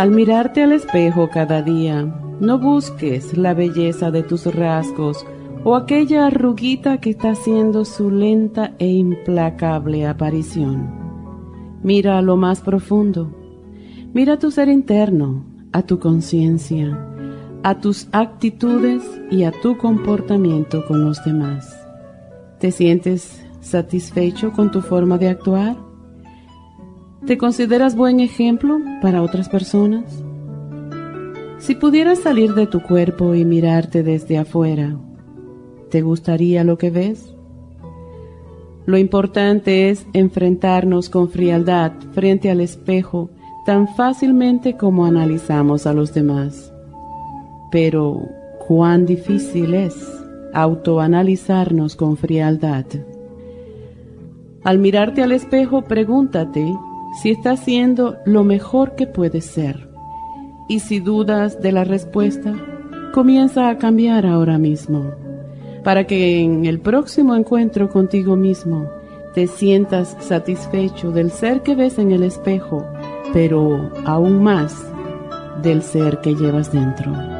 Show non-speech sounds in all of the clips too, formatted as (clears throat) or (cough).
Al mirarte al espejo cada día, no busques la belleza de tus rasgos o aquella arruguita que está haciendo su lenta e implacable aparición. Mira a lo más profundo. Mira a tu ser interno, a tu conciencia, a tus actitudes y a tu comportamiento con los demás. ¿Te sientes satisfecho con tu forma de actuar? ¿Te consideras buen ejemplo para otras personas? Si pudieras salir de tu cuerpo y mirarte desde afuera, ¿te gustaría lo que ves? Lo importante es enfrentarnos con frialdad frente al espejo tan fácilmente como analizamos a los demás. Pero, ¿cuán difícil es autoanalizarnos con frialdad? Al mirarte al espejo, pregúntate si estás haciendo lo mejor que puedes ser. Y si dudas de la respuesta, comienza a cambiar ahora mismo, para que en el próximo encuentro contigo mismo te sientas satisfecho del ser que ves en el espejo, pero aún más del ser que llevas dentro.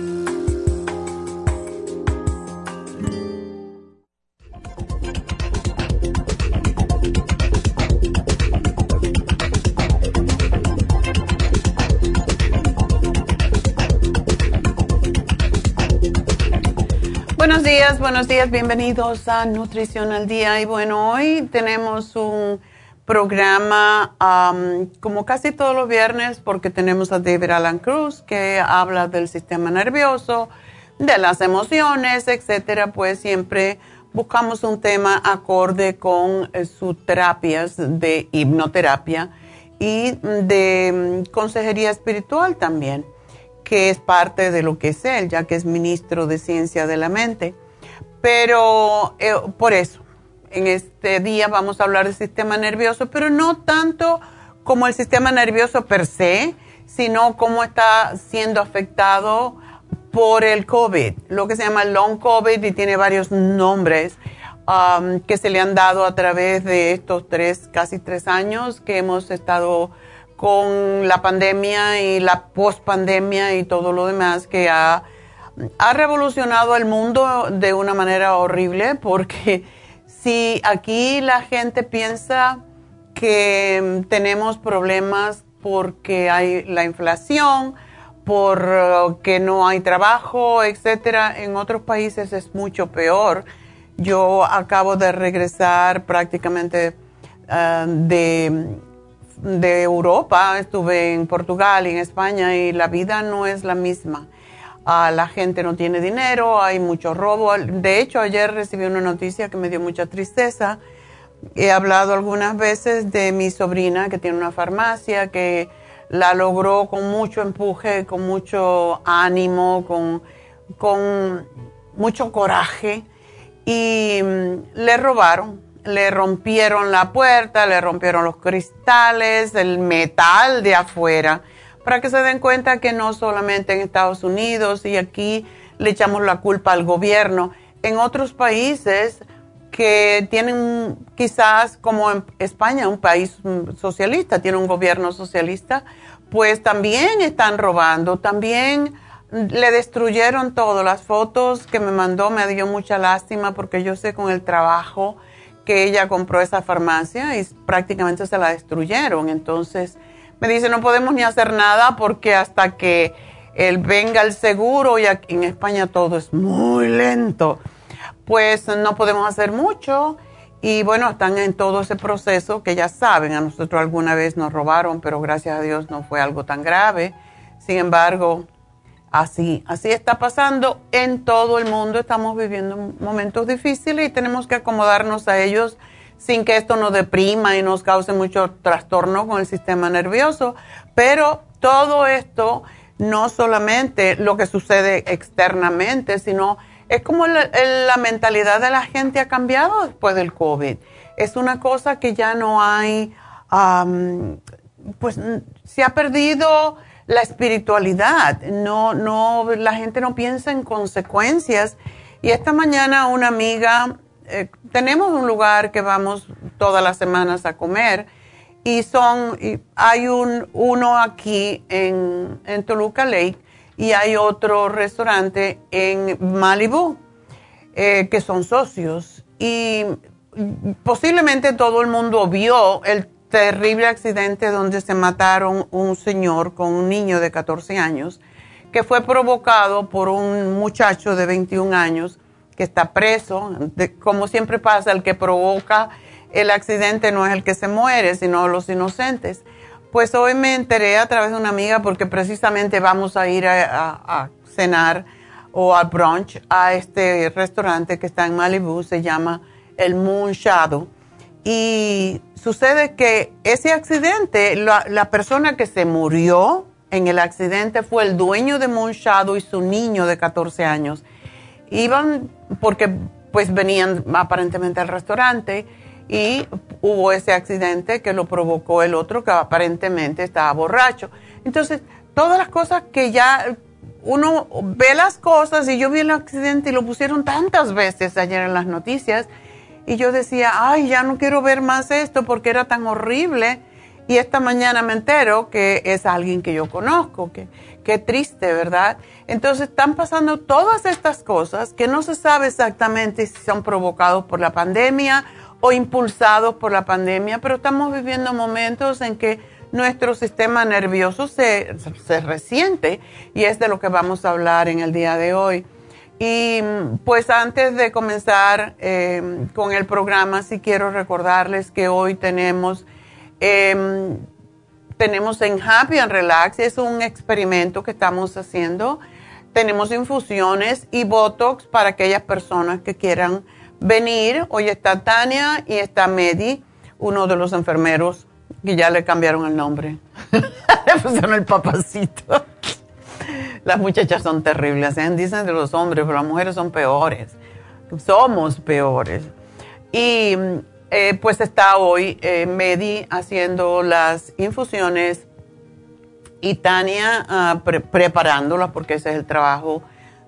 Buenos días, bienvenidos a Nutrición al Día. Y bueno, hoy tenemos un programa como casi todos los viernes porque tenemos a David Alan Cruz que habla del sistema nervioso, de las emociones, etcétera. Pues siempre buscamos un tema acorde con eh, sus terapias de hipnoterapia y de mm, consejería espiritual también que es parte de lo que es él, ya que es ministro de Ciencia de la Mente. Pero eh, por eso, en este día vamos a hablar del sistema nervioso, pero no tanto como el sistema nervioso per se, sino cómo está siendo afectado por el COVID, lo que se llama long COVID y tiene varios nombres um, que se le han dado a través de estos tres, casi tres años que hemos estado con la pandemia y la post-pandemia y todo lo demás que ha, ha revolucionado el mundo de una manera horrible porque si aquí la gente piensa que tenemos problemas porque hay la inflación, porque no hay trabajo, etcétera, en otros países es mucho peor. Yo acabo de regresar prácticamente ah, de de Europa, estuve en Portugal y en España y la vida no es la misma. Ah, la gente no tiene dinero, hay mucho robo. De hecho, ayer recibí una noticia que me dio mucha tristeza. He hablado algunas veces de mi sobrina que tiene una farmacia, que la logró con mucho empuje, con mucho ánimo, con, con mucho coraje y mm, le robaron le rompieron la puerta, le rompieron los cristales, el metal de afuera, para que se den cuenta que no solamente en Estados Unidos y aquí le echamos la culpa al gobierno, en otros países que tienen quizás como en España, un país socialista, tiene un gobierno socialista, pues también están robando, también le destruyeron todo. Las fotos que me mandó me dio mucha lástima porque yo sé con el trabajo que ella compró esa farmacia y prácticamente se la destruyeron. Entonces me dice, no podemos ni hacer nada porque hasta que él venga el seguro, y aquí en España todo es muy lento, pues no podemos hacer mucho. Y bueno, están en todo ese proceso que ya saben, a nosotros alguna vez nos robaron, pero gracias a Dios no fue algo tan grave. Sin embargo, Así, así está pasando en todo el mundo. Estamos viviendo momentos difíciles y tenemos que acomodarnos a ellos sin que esto nos deprima y nos cause mucho trastorno con el sistema nervioso. Pero todo esto, no solamente lo que sucede externamente, sino es como la, mentalidad de la gente ha cambiado después del COVID. Es una cosa que ya no hay, pues se ha perdido la espiritualidad. No, no, la gente no piensa en consecuencias. Y esta mañana una amiga, eh, tenemos un lugar que vamos todas las semanas a comer y son, hay un, uno aquí en, en Toluca Lake y hay otro restaurante en Malibu eh, que son socios. Y posiblemente todo el mundo vio el terrible accidente donde se mataron un señor con un niño de 14 años, que fue provocado por un muchacho de 21 años que está preso. como siempre pasa, el que provoca el accidente no es el que se muere, sino los inocentes. Pues hoy me enteré a través de una amiga porque precisamente vamos a ir a, cenar o al brunch a este restaurante que está en Malibu, se llama el Moon Shadow. Y Sucede que ese accidente, la, persona que se murió en el accidente fue el dueño de Shadow y su niño de 14 años. Iban porque pues venían aparentemente al restaurante y hubo ese accidente que lo provocó el otro que aparentemente estaba borracho. Entonces, todas las cosas que ya uno ve las cosas y yo vi el accidente y lo pusieron tantas veces ayer en las noticias y yo decía, ay, ya no quiero ver más esto porque era tan horrible. Y esta mañana me entero que es alguien que yo conozco, que qué triste, ¿verdad? Entonces están pasando todas estas cosas que no se sabe exactamente si son provocados por la pandemia o impulsados por la pandemia, pero estamos viviendo momentos en que nuestro sistema nervioso se, se resiente y es de lo que vamos a hablar en el día de hoy. Y pues antes de comenzar em, con el programa, sí quiero recordarles que hoy tenemos, em, tenemos en Happy and Relax, es un experimento que estamos haciendo. Tenemos infusiones y Botox para aquellas personas que quieran venir. Hoy está Tania y está Medi, uno de los enfermeros que ya le cambiaron el nombre. (laughs) le pusieron el papacito. las muchachas son terribles. Dicen de los hombres, pero las mujeres son peores. Somos peores. Y eh, pues está hoy eh, Medi haciendo las infusiones y Tania uh, preparándolas porque ese es el trabajo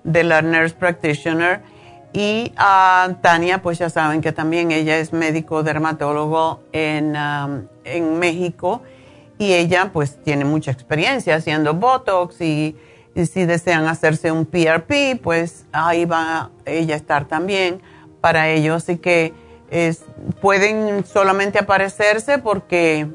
de la nurse practitioner. Y uh, Tania, pues ya saben que también ella es médico dermatólogo en, en México y ella pues tiene mucha experiencia haciendo Botox y, si desean hacerse un PRP, pues ahí va ella a estar también para ello. Así que es, pueden solamente aparecerse porque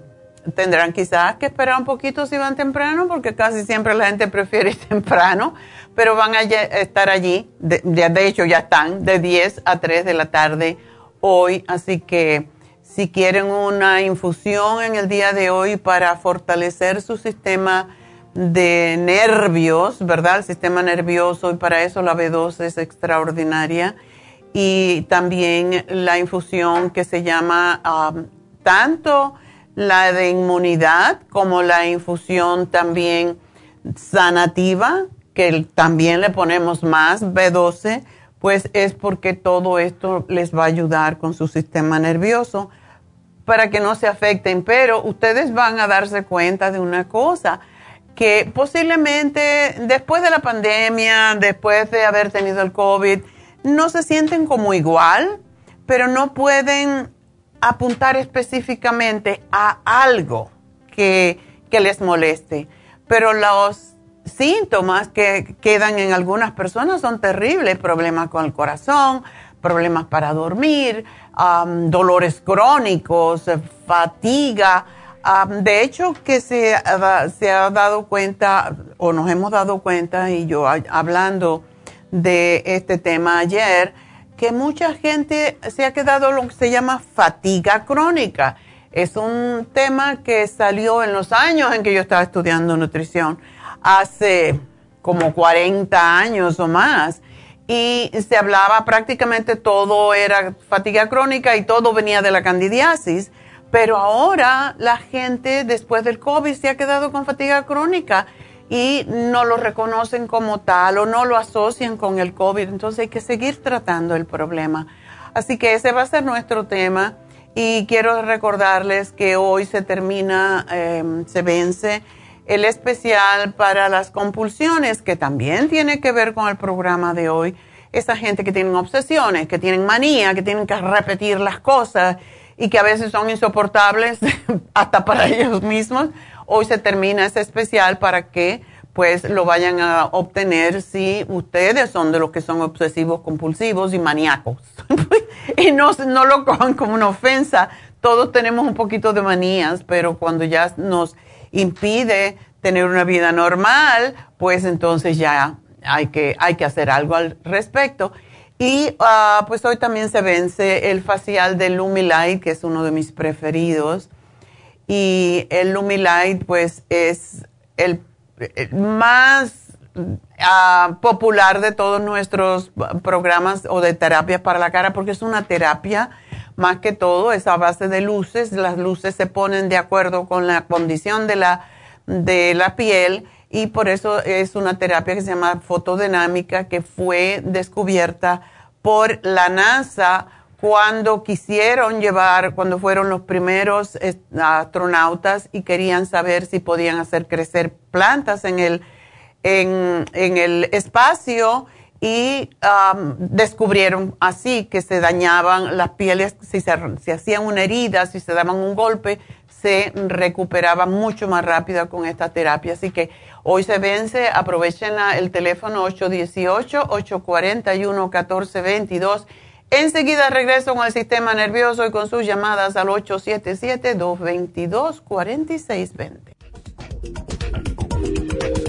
tendrán quizás que esperar un poquito si van temprano, porque casi siempre la gente prefiere ir (laughs) temprano, pero van a estar allí, de, de hecho ya están, de 10 a 3 de la tarde hoy, así que si quieren una infusión en el día de hoy para fortalecer su sistema de nervios, ¿verdad? El sistema nervioso y para eso la B2 es extraordinaria. Y también la infusión que se llama um, tanto la de inmunidad como la infusión también sanativa, que también le ponemos más B12, pues es porque todo esto les va a ayudar con su sistema nervioso para que no se afecten. Pero ustedes van a darse cuenta de una cosa, que posiblemente después de la pandemia, después de haber tenido el COVID, no se sienten como igual, pero no pueden apuntar específicamente a algo que, les moleste. Pero los síntomas que quedan en algunas personas son terribles, problemas con el corazón, problemas para dormir, dolores crónicos, fatiga. de hecho, que se, se, ha dado cuenta, o nos hemos dado cuenta, y yo hablando de este tema ayer, que mucha gente se ha quedado lo que se llama fatiga crónica. Es un tema que salió en los años en que yo estaba estudiando nutrición, hace como 40 años o más. Y se hablaba prácticamente todo era fatiga crónica y todo venía de la candidiasis. Pero ahora la gente después del COVID se ha quedado con fatiga crónica y no lo reconocen como tal o no lo asocian con el COVID. Entonces hay que seguir tratando el problema. Así que ese va a ser nuestro tema y quiero recordarles que hoy se termina, em, se vence el especial para las compulsiones, que también tiene que ver con el programa de hoy. Esa gente que tienen obsesiones, que tienen manía, que tienen que repetir las cosas y que a veces son insoportables (laughs) hasta para ellos mismos Hoy se termina ese especial para que pues lo vayan a obtener si ustedes son de los que son obsesivos compulsivos y maníacos. (laughs) y no, no lo cojan como una ofensa. Todos tenemos un poquito de manías, pero cuando ya nos impide tener una vida normal, pues entonces ya hay que, hay que hacer algo al respecto. Y ah, pues hoy también se vence el facial de Lumilight, que es uno de mis preferidos y el Lumilight pues es el, más ah, popular de todos nuestros programas o de terapias para la cara porque es una terapia más que todo, es a base de luces, las luces se ponen de acuerdo con la condición de la, de la piel y por eso es una terapia que se llama fotodinámica que fue descubierta por la NASA cuando quisieron llevar, cuando fueron los primeros astronautas y querían saber si podían hacer crecer plantas en el, en, el espacio y um, descubrieron así que se dañaban las pieles, si se, hacían una herida, si se daban un golpe, se recuperaba mucho más rápido con esta terapia. Así que hoy se vence, aprovechen el teléfono 818-841-1422 Enseguida regreso con el sistema nervioso y con sus llamadas al 877-222-4620.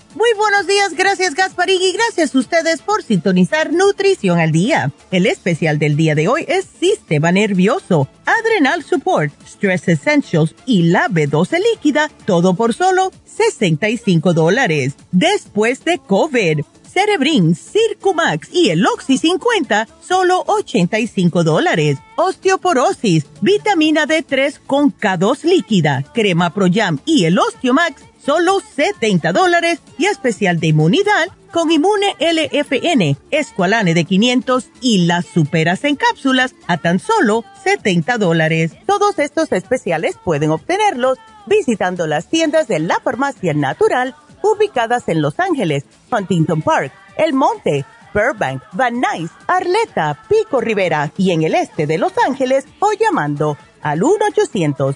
Muy buenos días, gracias Gasparín y gracias a ustedes por sintonizar Nutrición al Día. El especial del día de hoy es Sistema Nervioso, Adrenal Support, Stress Essentials y la B12 líquida, todo por solo 65 dólares. Después de COVID, Cerebrin, Circumax y el Oxy 50, solo 85 dólares. Osteoporosis, vitamina D3 con K2 líquida, crema Pro Jam y el Osteomax, solo 70 dólares y especial de inmunidad con Inmune LFN, Esqualane de 500 y las superas en cápsulas a tan solo 70 dólares. Todos estos especiales pueden obtenerlos visitando las tiendas de la farmacia natural ubicadas en Los Ángeles, Huntington Park, El Monte, Burbank, Van Nuys, Arleta, Pico Rivera y en el este de Los Ángeles o llamando al 1 800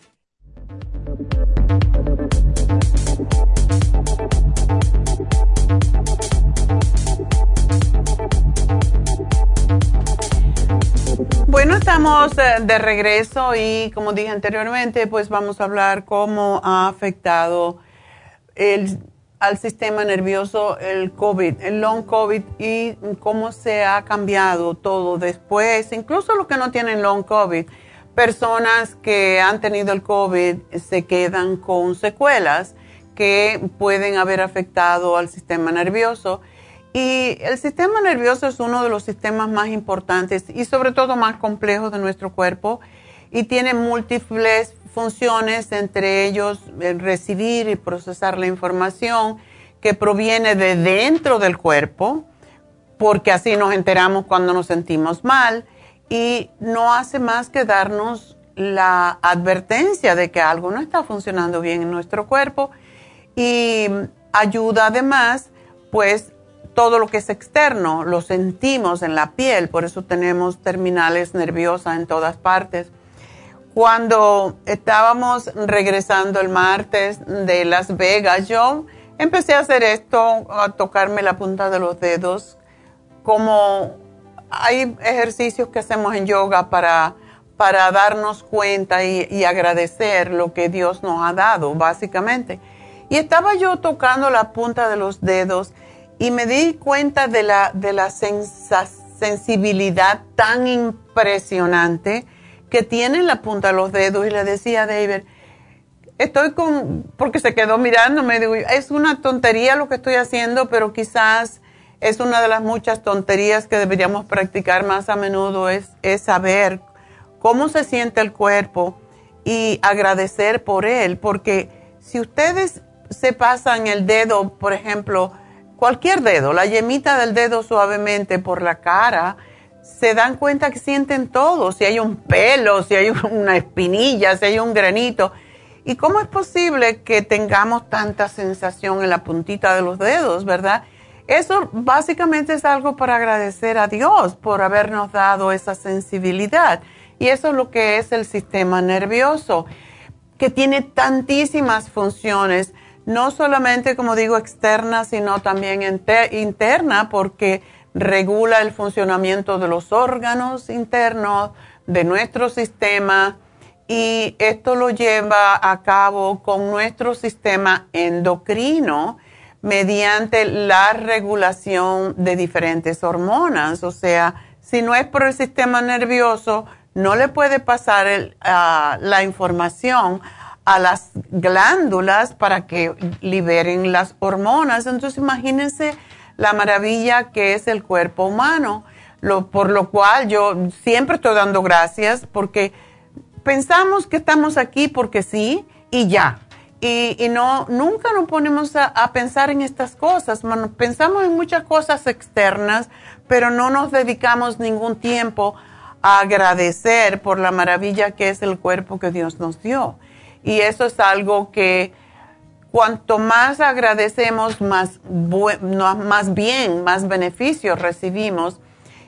Bueno, estamos eh, de regreso y como dije anteriormente, pues vamos a hablar cómo ha afectado el, al sistema nervioso el COVID, el long COVID y cómo se ha cambiado todo después, incluso los que no tienen long COVID. Personas que han tenido el COVID se quedan con secuelas que pueden haber afectado al sistema nervioso y el sistema nervioso es uno de los sistemas más importantes y sobre todo más complejos de nuestro cuerpo y tiene múltiples funciones, entre ellos el recibir y procesar la información que proviene de dentro del cuerpo, porque así nos enteramos cuando nos sentimos mal y no hace más que darnos la advertencia de que algo no está funcionando bien en nuestro cuerpo y ayuda además pues todo lo que es externo lo sentimos en la piel, por eso tenemos terminales nerviosas en todas partes. Cuando estábamos regresando el martes de Las Vegas, yo empecé a hacer esto, a tocarme la punta de los dedos, como hay ejercicios que hacemos en yoga para, para darnos cuenta y, y agradecer lo que Dios nos ha dado, básicamente. Y estaba yo tocando la punta de los dedos y me di cuenta de la, de la sensibilidad tan impresionante que tiene en la punta de los dedos. Y le decía a David, estoy con, porque se quedó mirándome, digo, es una tontería lo que estoy haciendo, pero quizás es una de las muchas tonterías que deberíamos practicar más a menudo, es, es saber cómo se siente el cuerpo y agradecer por él, porque si ustedes se pasan el dedo, por ejemplo, cualquier dedo, la yemita del dedo suavemente por la cara, se dan cuenta que sienten todo, si hay un pelo, si hay (laughs) una espinilla, si hay un granito. ¿Y cómo es posible que tengamos tanta sensación en la puntita de los dedos, verdad? Eso básicamente es algo para agradecer a Dios por habernos dado esa sensibilidad. Y eso es lo que es el sistema nervioso que tiene tantísimas funciones, no solamente, como digo, externa, sino también interna, porque regula el funcionamiento de los órganos internos, de nuestro sistema, y esto lo lleva a cabo con nuestro sistema endocrino mediante la regulación de diferentes hormonas. O sea, si no es por el sistema nervioso, no le puede pasar la información a las glándulas para que liberen las hormonas. Entonces imagínense la maravilla que es el cuerpo humano, por lo cual yo siempre estoy dando gracias porque pensamos que estamos aquí porque sí y ya. Y, no, nunca nos ponemos a, a, pensar en estas cosas. Pensamos en muchas cosas externas, pero no nos dedicamos ningún tiempo a agradecer por la maravilla que es el cuerpo que Dios nos dio. Y eso es algo que cuanto más agradecemos, más, más bien, más beneficios recibimos.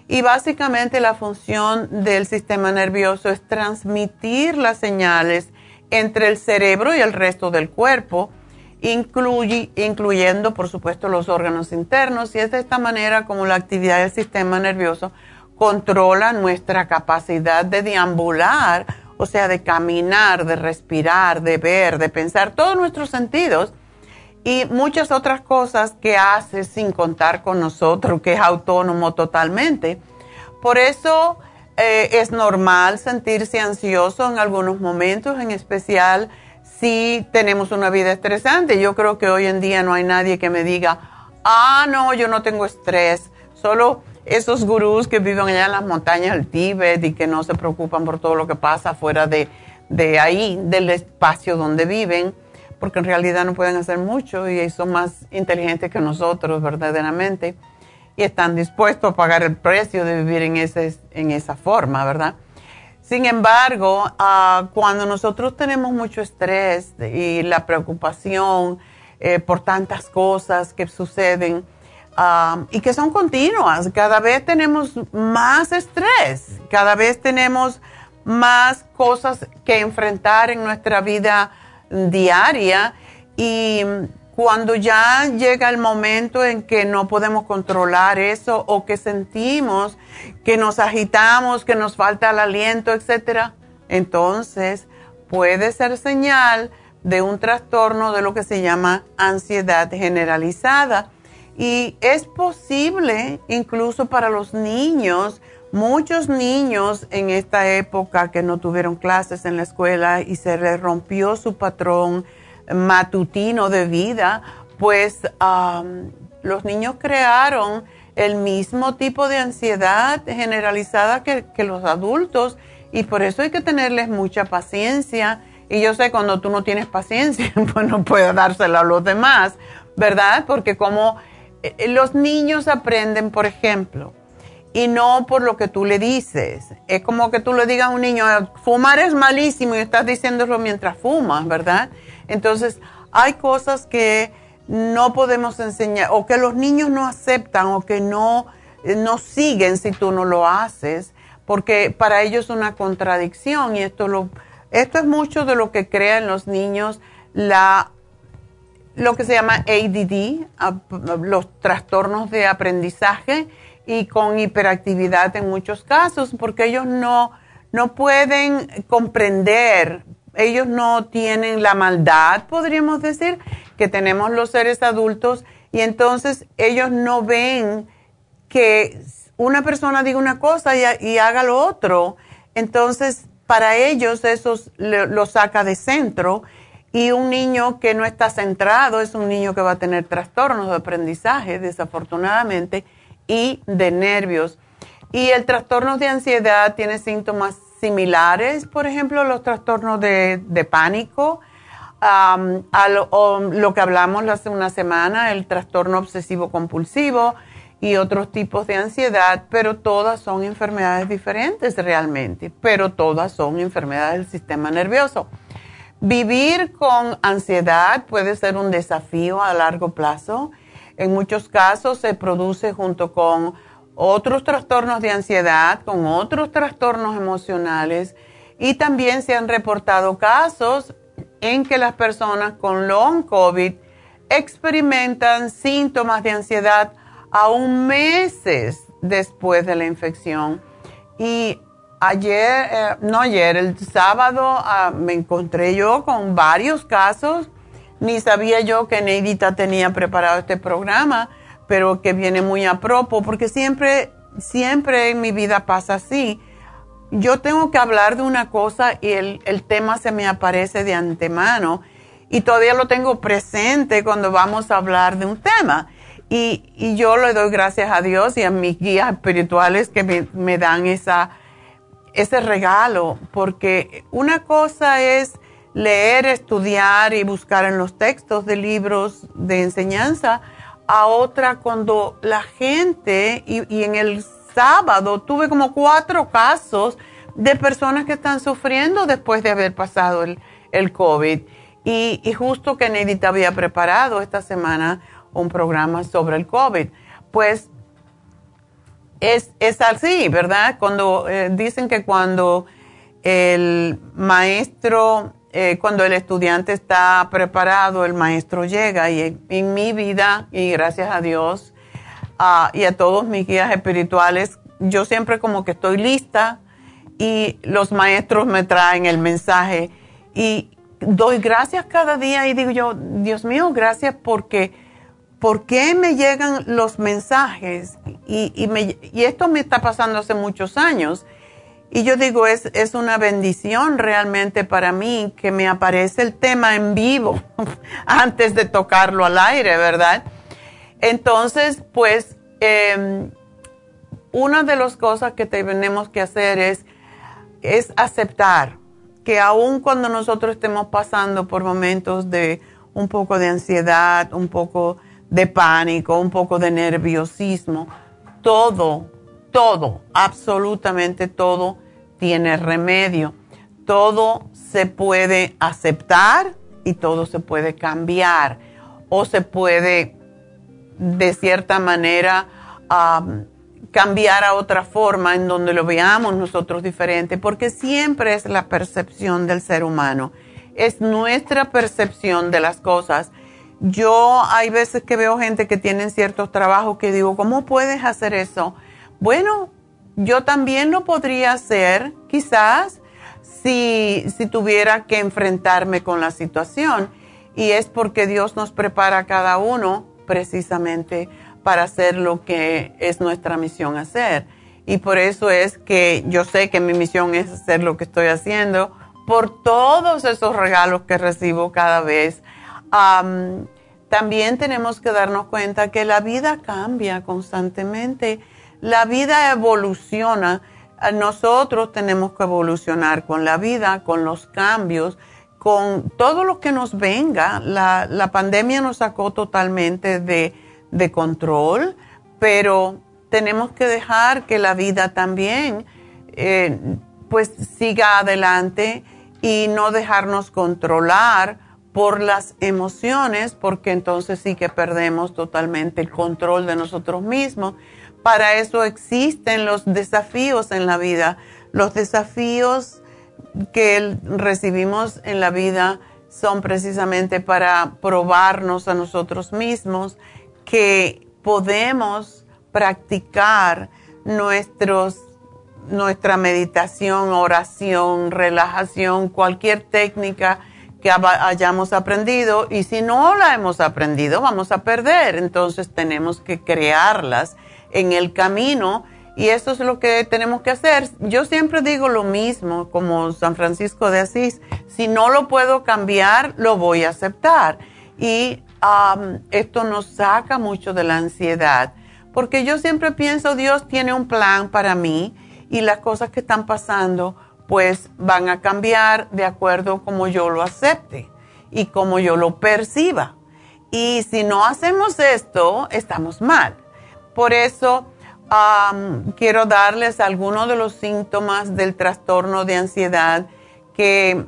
Y básicamente la función del sistema nervioso es transmitir las señales entre el cerebro y el resto del cuerpo, incluyendo, por supuesto, los órganos internos. Y es de esta manera como la actividad del sistema nervioso controla nuestra capacidad de deambular, o sea, de caminar, de respirar, de ver, de pensar, todos nuestros sentidos y muchas otras cosas que hace sin contar con nosotros, que es autónomo totalmente. Por eso eh, es normal sentirse ansioso en algunos momentos, en especial si tenemos una vida estresante. Yo creo que hoy en día no hay nadie que me diga, ah, no, yo no tengo estrés. Solo esos gurús que viven allá en las montañas del Tíbet y que no se preocupan por todo lo que pasa fuera de, de ahí, del espacio donde viven, porque en realidad no pueden hacer mucho y son más inteligentes que nosotros verdaderamente y están dispuestos a pagar el precio de vivir en, ese, en esa forma, ¿verdad? Sin embargo, ah, cuando nosotros tenemos mucho estrés y la preocupación eh, por tantas cosas que suceden ah, y que son continuas, cada vez tenemos más estrés, cada vez tenemos más cosas que enfrentar en nuestra vida diaria y cuando ya llega el momento en que no podemos controlar eso o que sentimos que nos agitamos, que nos falta el aliento, etcétera, entonces puede ser señal de un trastorno de lo que se llama ansiedad generalizada. Y es posible, incluso para los niños, muchos niños en esta época que no tuvieron clases en la escuela y se les rompió su patrón matutino de vida, pues los niños crearon el mismo tipo de ansiedad generalizada que, los adultos y por eso hay que tenerles mucha paciencia. Y yo sé cuando tú no tienes paciencia, (laughs) pues no puedes dársela a los demás, ¿verdad? Porque como los niños aprenden, por ejemplo, y no por lo que tú le dices. Es como que tú le digas a un niño, fumar es malísimo y estás diciéndolo mientras fumas, ¿verdad? Entonces, hay cosas que no podemos enseñar o que los niños no aceptan o que no, eh, no siguen si tú no lo haces, porque para ellos es una contradicción y esto, lo, esto es mucho de lo que crean los niños la, lo que se llama ADD, los trastornos de aprendizaje y con hiperactividad en muchos casos, porque ellos no, no pueden comprender ellos no tienen la maldad, podríamos decir, que tenemos los seres adultos y entonces ellos no ven que una persona diga una cosa y, haga lo otro. Entonces, para ellos eso lo saca de centro y un niño que no está centrado es un niño que va a tener trastornos de aprendizaje, desafortunadamente, y de nervios. Y el trastorno de ansiedad tiene síntomas similares, por ejemplo, los trastornos de, pánico, a lo, que hablamos hace una semana, el trastorno obsesivo compulsivo y otros tipos de ansiedad, pero todas son enfermedades diferentes realmente, pero todas son enfermedades del sistema nervioso. Vivir con ansiedad puede ser un desafío a largo plazo. En muchos casos se produce junto con otros trastornos de ansiedad, con otros trastornos emocionales y también se han reportado casos en que las personas con long COVID experimentan síntomas de ansiedad aún meses después de la infección. Y ayer, eh, no ayer, el sábado ah, me encontré yo con varios casos. Ni sabía yo que Neidita tenía preparado este programa, pero que viene muy a propósito, porque siempre, siempre en mi vida pasa así. Yo tengo que hablar de una cosa y el, el tema se me aparece de antemano y todavía lo tengo presente cuando vamos a hablar de un tema. Y, y yo le doy gracias a Dios y a mis guías espirituales que me, me dan esa, ese regalo, porque una cosa es leer, estudiar y buscar en los textos de libros de enseñanza, a otra cuando la gente, y, y en el sábado tuve como cuatro casos de personas que están sufriendo después de haber pasado el, el COVID. Y, y justo que Nedita había preparado esta semana un programa sobre el COVID. Pues es, es así, ¿verdad? Cuando eh, dicen que cuando el maestro, eh, cuando el estudiante está preparado, el maestro llega. Y en, mi vida, y gracias a Dios uh, y a todos mis guías espirituales, yo siempre como que estoy lista y los maestros me traen el mensaje. Y doy gracias cada día y digo yo, Dios mío, gracias porque, ¿por qué me llegan los mensajes? Y, esto me está pasando hace muchos años. Y yo digo, es, es una bendición realmente para mí que me aparece el tema en vivo (laughs) antes de tocarlo al aire, ¿verdad? Entonces, pues, eh, una de las cosas que tenemos que hacer es, es aceptar que aun cuando nosotros estemos pasando por momentos de un poco de ansiedad, un poco de pánico, un poco de nerviosismo, todo, todo, absolutamente todo tiene remedio. Todo se puede aceptar y todo se puede cambiar o se puede de cierta manera cambiar a otra forma en donde lo veamos nosotros diferente, porque siempre es la percepción del ser humano, es nuestra percepción de las cosas. Yo hay veces que veo gente que tienen ciertos trabajos que digo, ¿cómo puedes hacer eso? Bueno, yo también lo podría hacer, quizás, si, si tuviera que enfrentarme con la situación. Y es porque Dios nos prepara a cada uno precisamente para hacer lo que es nuestra misión hacer. Y por eso es que yo sé que mi misión es hacer lo que estoy haciendo por todos esos regalos que recibo cada vez. También tenemos que darnos cuenta que la vida cambia constantemente, la vida evoluciona. Nosotros tenemos que evolucionar con la vida, con los cambios, con todo lo que nos venga. La, la pandemia nos sacó totalmente de de control, pero tenemos que dejar que la vida también eh, pues siga adelante y no dejarnos controlar por las emociones, porque entonces sí que perdemos totalmente el control de nosotros mismos. Para eso existen los desafíos en la vida. Los desafíos que recibimos en la vida son precisamente para probarnos a nosotros mismos que podemos practicar nuestros, nuestra meditación, oración, relajación, cualquier técnica que hayamos aprendido y si no la hemos aprendido vamos a perder, entonces tenemos que crearlas en el camino y eso es lo que tenemos que hacer. Yo siempre digo lo mismo como San Francisco de Asís, si no lo puedo cambiar, lo voy a aceptar. Y esto nos saca mucho de la ansiedad, porque yo siempre pienso, Dios tiene un plan para mí y las cosas que están pasando pues van a cambiar de acuerdo como yo lo acepte y como yo lo perciba. Y si no hacemos esto, estamos mal. Por eso quiero darles algunos de los síntomas del trastorno de ansiedad que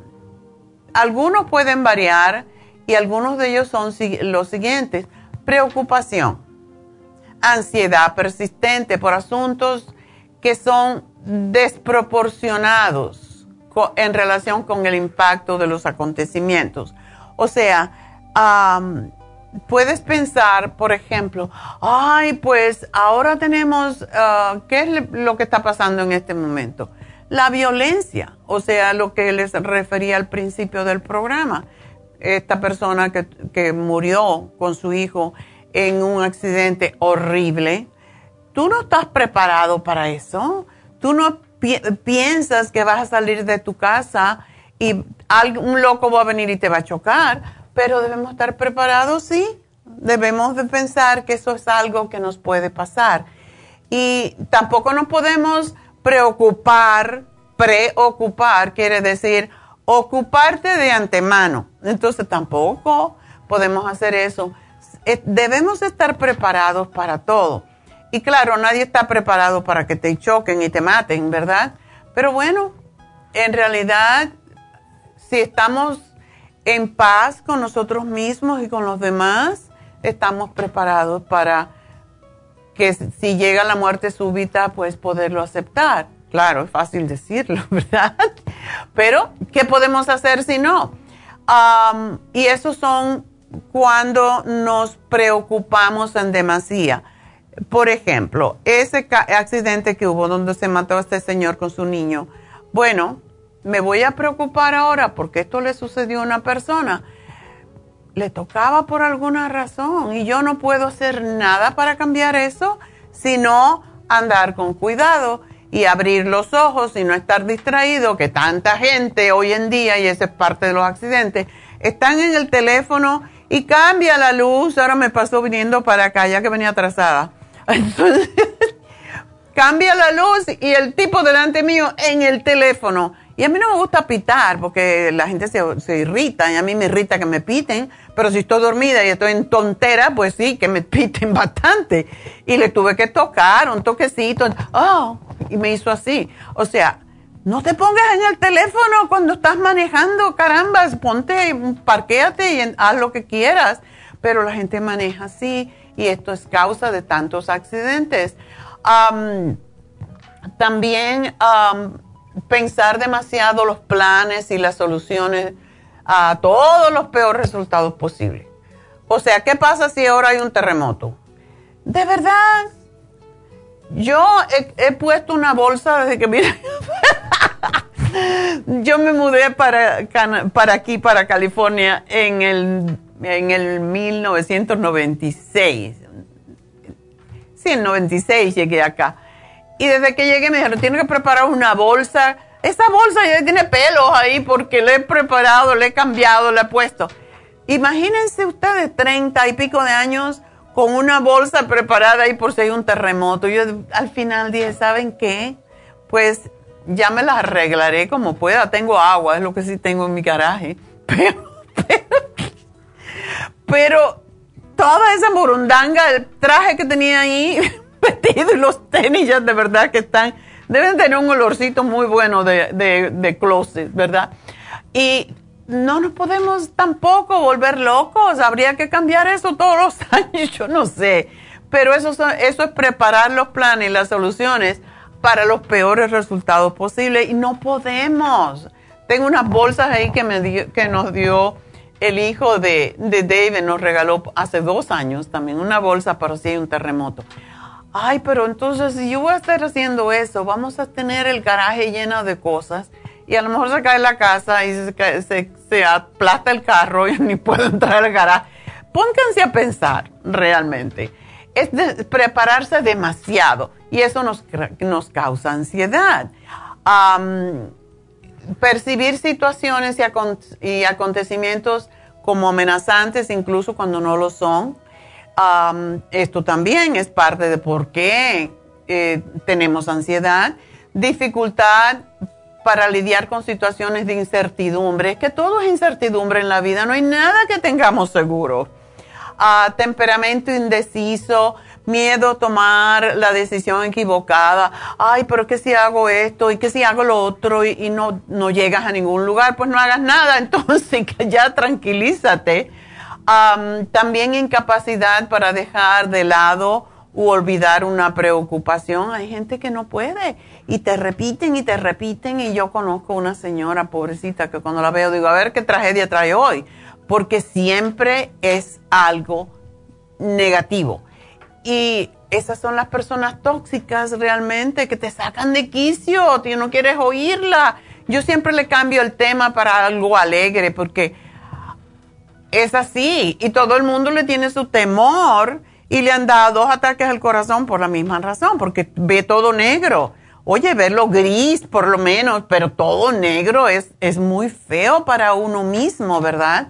algunos pueden variar y algunos de ellos son los siguientes. Preocupación, ansiedad persistente por asuntos que son desproporcionados, en relación con el impacto de los acontecimientos. O sea, puedes pensar, por ejemplo, ay, pues ahora tenemos, ah, ¿qué es lo que está pasando en este momento? La violencia, o sea, lo que les refería al principio del programa. Esta persona que, que murió con su hijo en un accidente horrible. Tú no estás preparado para eso. Tú no piensas que vas a salir de tu casa y un loco va a venir y te va a chocar, pero debemos estar preparados, sí. Debemos de pensar que eso es algo que nos puede pasar. Y tampoco nos podemos preocupar, preocupar quiere decir ocuparte de antemano. Entonces tampoco podemos hacer eso. Debemos estar preparados para todo. Y claro, nadie está preparado para que te choquen y te maten, ¿verdad? Pero bueno, en realidad, si estamos en paz con nosotros mismos y con los demás, estamos preparados para que si llega la muerte súbita, pues poderlo aceptar. Claro, es fácil decirlo, (laughs) ¿verdad? Pero, ¿qué podemos hacer si no? y esos son cuando nos preocupamos en demasía. Por ejemplo, ese accidente que hubo donde se mató a este señor con su niño. Bueno, me voy a preocupar ahora porque esto le sucedió a una persona le tocaba por alguna razón y yo no puedo hacer nada para cambiar eso, sino andar con cuidado y abrir los ojos y no estar distraído, que tanta gente hoy en día, y esa es parte de los accidentes, están en el teléfono y cambia la luz, ahora me pasó viniendo para acá, ya que venía atrasada. Entonces, (laughs) cambia la luz y el tipo delante mío en el teléfono y a mí no me gusta pitar porque la gente se, irrita y a mí me irrita que me piten, pero si estoy dormida y estoy en tontera, pues sí, que me (laughs) piten bastante. Y le tuve que tocar un toquecito, oh, y me hizo así. O sea, no te pongas en el teléfono cuando estás manejando, caramba, ponte, parquéate y haz lo que quieras. Pero la gente maneja así y esto es causa de tantos accidentes. también pensar demasiado los planes y las soluciones a todos los peores resultados posibles. O sea, ¿qué pasa si ahora hay un terremoto? De verdad, yo he, puesto una bolsa desde que vine. (laughs) yo me mudé para, para aquí, para California, en el, en el 1996. Sí, en 96 llegué acá. Y desde que llegué me dijeron, tiene que preparar una bolsa. Esa bolsa ya tiene pelos ahí porque le he preparado, le he cambiado, le he puesto. Imagínense ustedes, treinta y pico de años con una bolsa preparada ahí por si hay un terremoto. Yo al final dije, ¿saben qué? Pues ya me las arreglaré como pueda. Tengo agua, es lo que sí tengo en mi garaje. (laughs) Pero, pero, pero toda esa morundanga, el traje que tenía ahí (laughs) y los tenis ya de verdad que están, deben tener un olorcito muy bueno de, de, closet, ¿verdad? Y no nos podemos tampoco volver locos, habría que cambiar eso todos los (laughs) años, yo no sé, pero eso, es preparar los planes y las soluciones para los peores resultados posibles y no podemos. Tengo unas bolsas ahí que, me que nos dio el hijo de, de David, nos regaló hace dos años también una bolsa para si hay un terremoto ay, pero entonces si yo voy a estar haciendo eso, vamos a tener el garaje lleno de cosas y a lo mejor se cae la casa y se, se, aplasta el carro y (laughs) ni puedo entrar al garaje. Pónganse a pensar realmente. Es prepararse demasiado y eso nos, nos causa ansiedad. Percibir situaciones y acontecimientos como amenazantes, incluso cuando no lo son esto también es parte de por qué eh, tenemos ansiedad, dificultad para lidiar con situaciones de incertidumbre. Que todo es incertidumbre en la vida, no hay nada que tengamos seguro. Ah, temperamento indeciso, miedo a tomar la decisión equivocada. Ay, pero ¿qué si hago esto? ¿Y qué si hago lo otro? Y, no, no llegas a ningún lugar, pues no hagas nada. (laughs) Entonces, ya tranquilízate también incapacidad para dejar de lado u olvidar una preocupación. Hay gente que no puede y te repiten y te repiten y yo conozco una señora pobrecita que cuando la veo digo, a ver qué tragedia trae hoy, porque siempre es algo negativo. Y esas son las personas tóxicas realmente que te sacan de quicio, tú no quieres oírla. Yo siempre le cambio el tema para algo alegre porque es así y todo el mundo le tiene su temor y le han dado dos ataques al corazón por la misma razón, porque ve todo negro. Oye, verlo gris por lo menos, pero todo negro es, es muy feo para uno mismo, ¿verdad?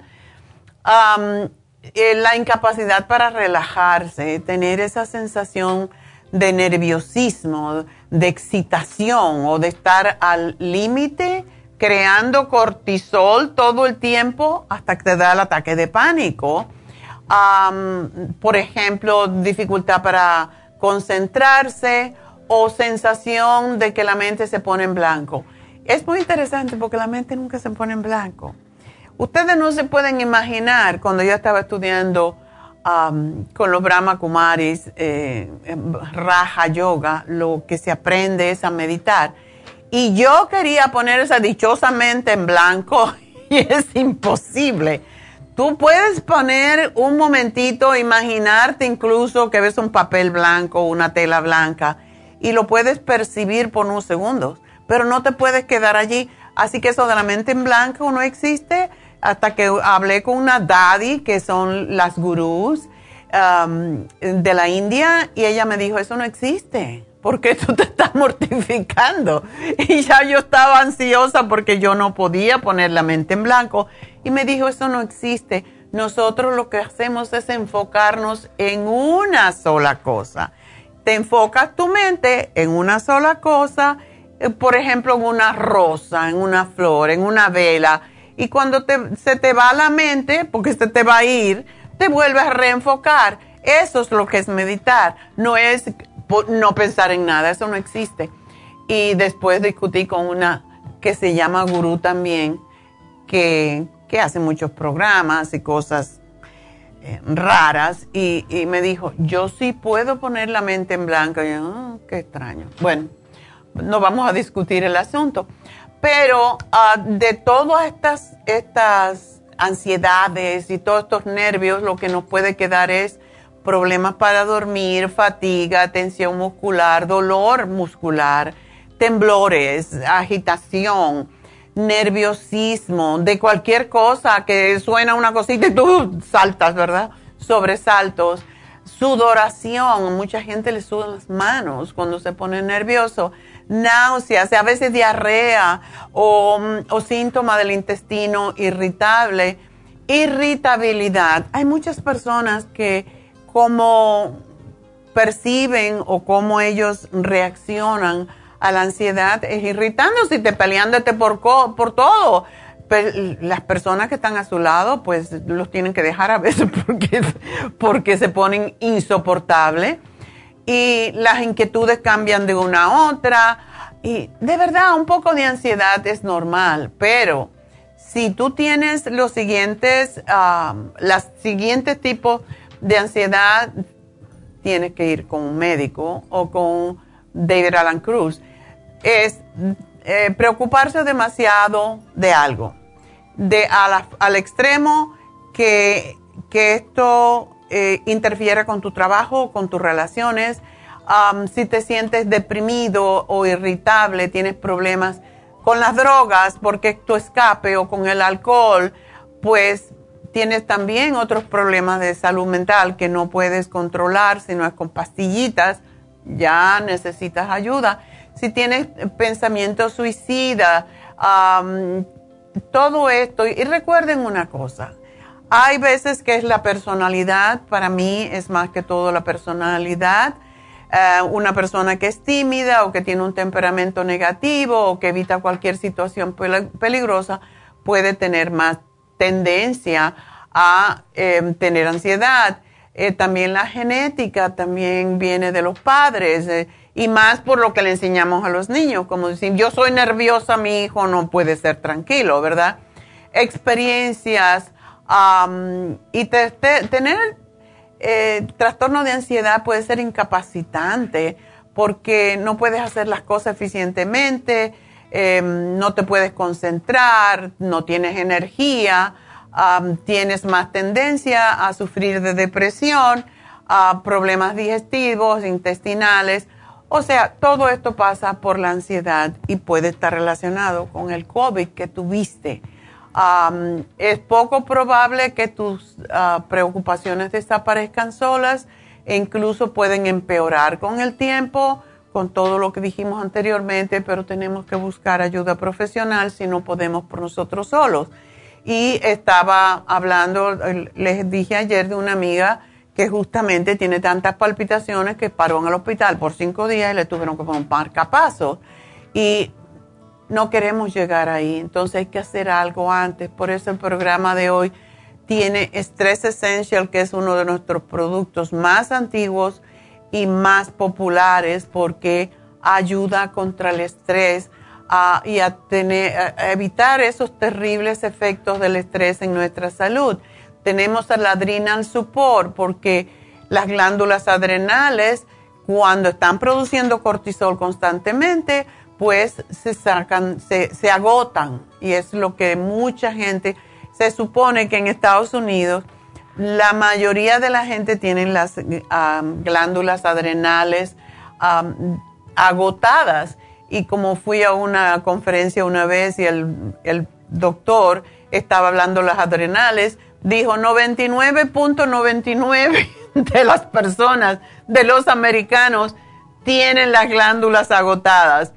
Eh, la incapacidad para relajarse, tener esa sensación de nerviosismo, de excitación o de estar al límite creando cortisol todo el tiempo hasta que te da el ataque de pánico. por ejemplo, dificultad para concentrarse o sensación de que la mente se pone en blanco. Es muy interesante porque la mente nunca se pone en blanco. Ustedes no se pueden imaginar cuando yo estaba estudiando con los Brahma Kumaris, eh, Raja Yoga, lo que se aprende es a meditar. Y yo quería poner esa dichosa mente en blanco (laughs) y es imposible. Tú puedes poner un momentito, imaginarte incluso que ves un papel blanco, una tela blanca, y lo puedes percibir por unos segundos, pero no te puedes quedar allí. Así que eso de la mente en blanco no existe hasta que hablé con una daddy, que son las gurús um, de la India, y ella me dijo, eso no existe, porque tú te estás mortificando. (laughs) Y ya yo estaba ansiosa porque yo no podía poner la mente en blanco, y me dijo, eso no existe. Nosotros lo que hacemos es enfocarnos en una sola cosa. Te enfocas tu mente en una sola cosa, eh, por ejemplo, en una rosa, en una flor, en una vela, y cuando se te va la mente, porque se te va a ir, te vuelves a reenfocar. Eso es lo que es meditar, no es no pensar en nada, eso no existe. Y después discutí con una que se llama gurú también, que, hace muchos programas y cosas eh, raras, y, me dijo, yo sí puedo poner la mente en blanco. Y yo, ah, qué extraño. Bueno, no vamos a discutir el asunto. Pero ah, de todas estas, estas ansiedades y todos estos nervios, lo que nos puede quedar es problemas para dormir, fatiga, tensión muscular, dolor muscular, temblores, agitación, nerviosismo, de cualquier cosa que suena una cosita y tú saltas, ¿verdad? Sobresaltos, sudoración, mucha gente le sudan las manos cuando se pone nervioso náuseas, a veces diarrea o, o síntomas del intestino irritable, irritabilidad. Hay muchas personas que como perciben o cómo ellos reaccionan a la ansiedad es irritándose y te peleándote por, por todo. las personas que están a su lado, pues los tienen que dejar a veces (laughs) porque, porque se ponen insoportables y las inquietudes cambian de una a otra. Y de verdad, un poco de ansiedad es normal, pero si tú tienes los siguientes, las siguientes tipos de ansiedad, tienes que ir con un médico o con David Alan Cruz. Es eh, preocuparse demasiado de algo, de al extremo que, que esto eh, interfiere con tu trabajo, con tus relaciones. si te sientes deprimido o irritable, tienes problemas con las drogas porque tu escape o con el alcohol, pues tienes también otros problemas de salud mental que no puedes controlar si no es con pastillitas, ya necesitas ayuda. Si tienes pensamiento suicida, todo esto, y recuerden una cosa, hay veces que es la personalidad, para mí es más que todo la personalidad. Eh, una persona que es tímida o que tiene un temperamento negativo o que evita cualquier situación peligrosa puede tener más tendencia a em, tener ansiedad. Eh, también la genética también viene de los padres eh, y más por lo que le enseñamos a los niños, como decir, yo soy nerviosa, mi hijo no puede ser tranquilo, ¿verdad? Experiencias y tener eh, trastorno de ansiedad puede ser incapacitante porque no puedes hacer las cosas eficientemente, em, no te puedes concentrar, no tienes energía, tienes más tendencia a sufrir de depresión, a problemas digestivos, intestinales. O sea, todo esto pasa por la ansiedad y puede estar relacionado con el COVID que tuviste es poco probable que tus ah, preocupaciones desaparezcan solas e incluso pueden empeorar con el tiempo, con todo lo que dijimos anteriormente, pero tenemos que buscar ayuda profesional si no podemos por nosotros solos. Y estaba hablando, les dije ayer de una amiga que justamente tiene tantas palpitaciones que paró en el hospital por cinco días y le tuvieron que poner marcapasos. Y no queremos llegar ahí, entonces hay que hacer algo antes. Por eso el programa de hoy tiene Stress Essential, que es uno de nuestros productos más antiguos y más populares porque ayuda contra el estrés y a, evitar esos terribles efectos del estrés en nuestra salud. Tenemos el Adrenal Support porque las glándulas adrenales, cuando están produciendo cortisol constantemente, pues se sacan, se, agotan y es lo que mucha gente, se supone que en Estados Unidos la mayoría de la gente tiene las glándulas adrenales agotadas y como fui a una conferencia una vez y el, el doctor estaba hablando las adrenales, dijo 99.99 (laughs) de las personas, de los americanos, tienen las glándulas agotadas.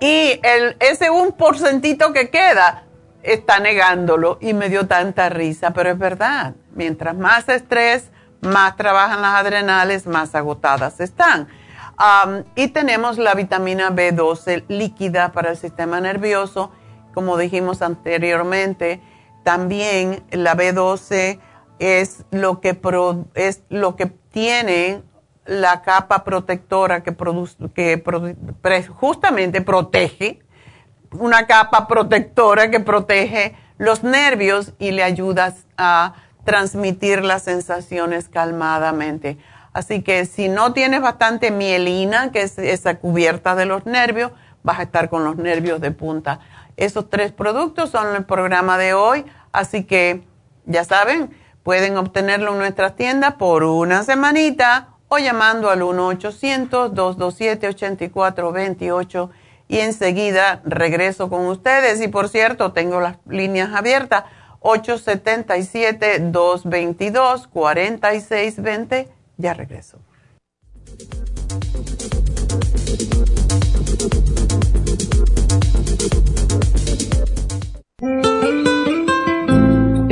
Y ese un porcentito que queda está negándolo y me dio tanta risa, pero es verdad, mientras más estrés, más trabajan las adrenales, más agotadas están. y tenemos la vitamina B12 líquida para el sistema nervioso, como dijimos anteriormente, también la B12 es lo que, es lo que tiene la capa protectora que, produce, que justamente protege, una capa protectora que protege los nervios y le ayuda a transmitir las sensaciones calmadamente. Así que si no tienes bastante mielina, que es esa cubierta de los nervios, vas a estar con los nervios de punta. Esos tres productos son el programa de hoy, así que ya saben, pueden obtenerlo en nuestras tiendas por una semanita o llamando al 1-800-227-8428 y enseguida regreso con ustedes. Y por cierto, tengo las líneas abiertas 877-222-4620. Ya regreso.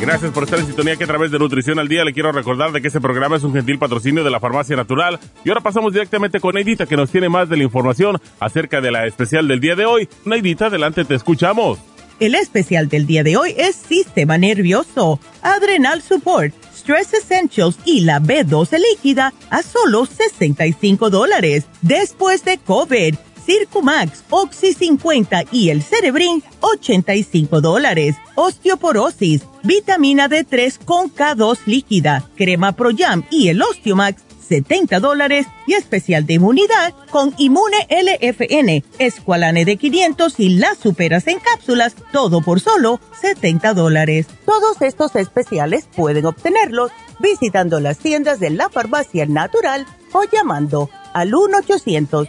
Gracias por estar en sintonía que a través de Nutrición al Día le quiero recordar de que este programa es un gentil patrocinio de la Farmacia Natural. Y ahora pasamos directamente con Neidita que nos tiene más de la información acerca de la especial del día de hoy. Neidita, adelante, te escuchamos. El especial del día de hoy es Sistema Nervioso, Adrenal Support, Stress Essentials y la B12 líquida a solo 65 dólares. Después de COVID Circumax, Oxy 50 y el Cerebrin, 85 dólares. Osteoporosis, vitamina D3 con K2 líquida, crema Pro Jam y el Osteomax, 70 dólares y especial de inmunidad con Inmune LFN, Esqualane de 500 y las superas en cápsulas, todo por solo 70 dólares. Todos estos especiales pueden obtenerlos visitando las tiendas de la farmacia natural o llamando al 1 800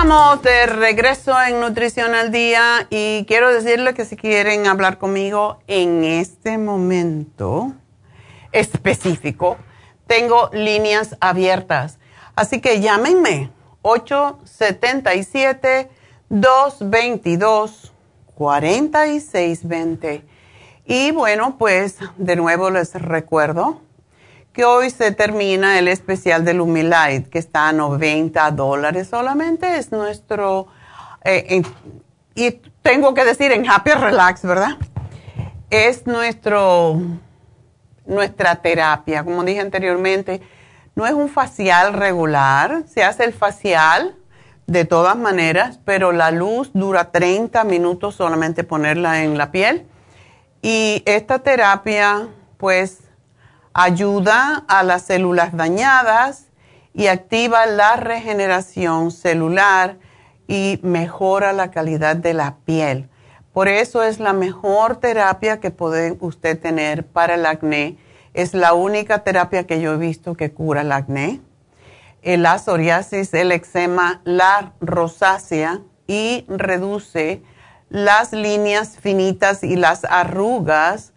De regreso en Nutrición al Día y quiero decirles que si quieren hablar conmigo en este momento específico, tengo líneas abiertas. Así que llámenme 877-222-4620. Y bueno, pues de nuevo les recuerdo que hoy se termina el especial de Lumilight, que está a 90 dólares solamente. Es nuestro, eh, y tengo que decir en Happy Relax, ¿verdad? Es nuestro, nuestra terapia. Como dije anteriormente, no es un facial regular, se hace el facial de todas maneras, pero la luz dura 30 minutos solamente ponerla en la piel. Y esta terapia, pues, ayuda a las células dañadas y activa la regeneración celular y mejora la calidad de la piel. Por eso es la mejor terapia que puede usted tener para el acné. Es la única terapia que yo he visto que cura el acné, la psoriasis, el eczema, la rosácea y reduce las líneas finitas y las arrugas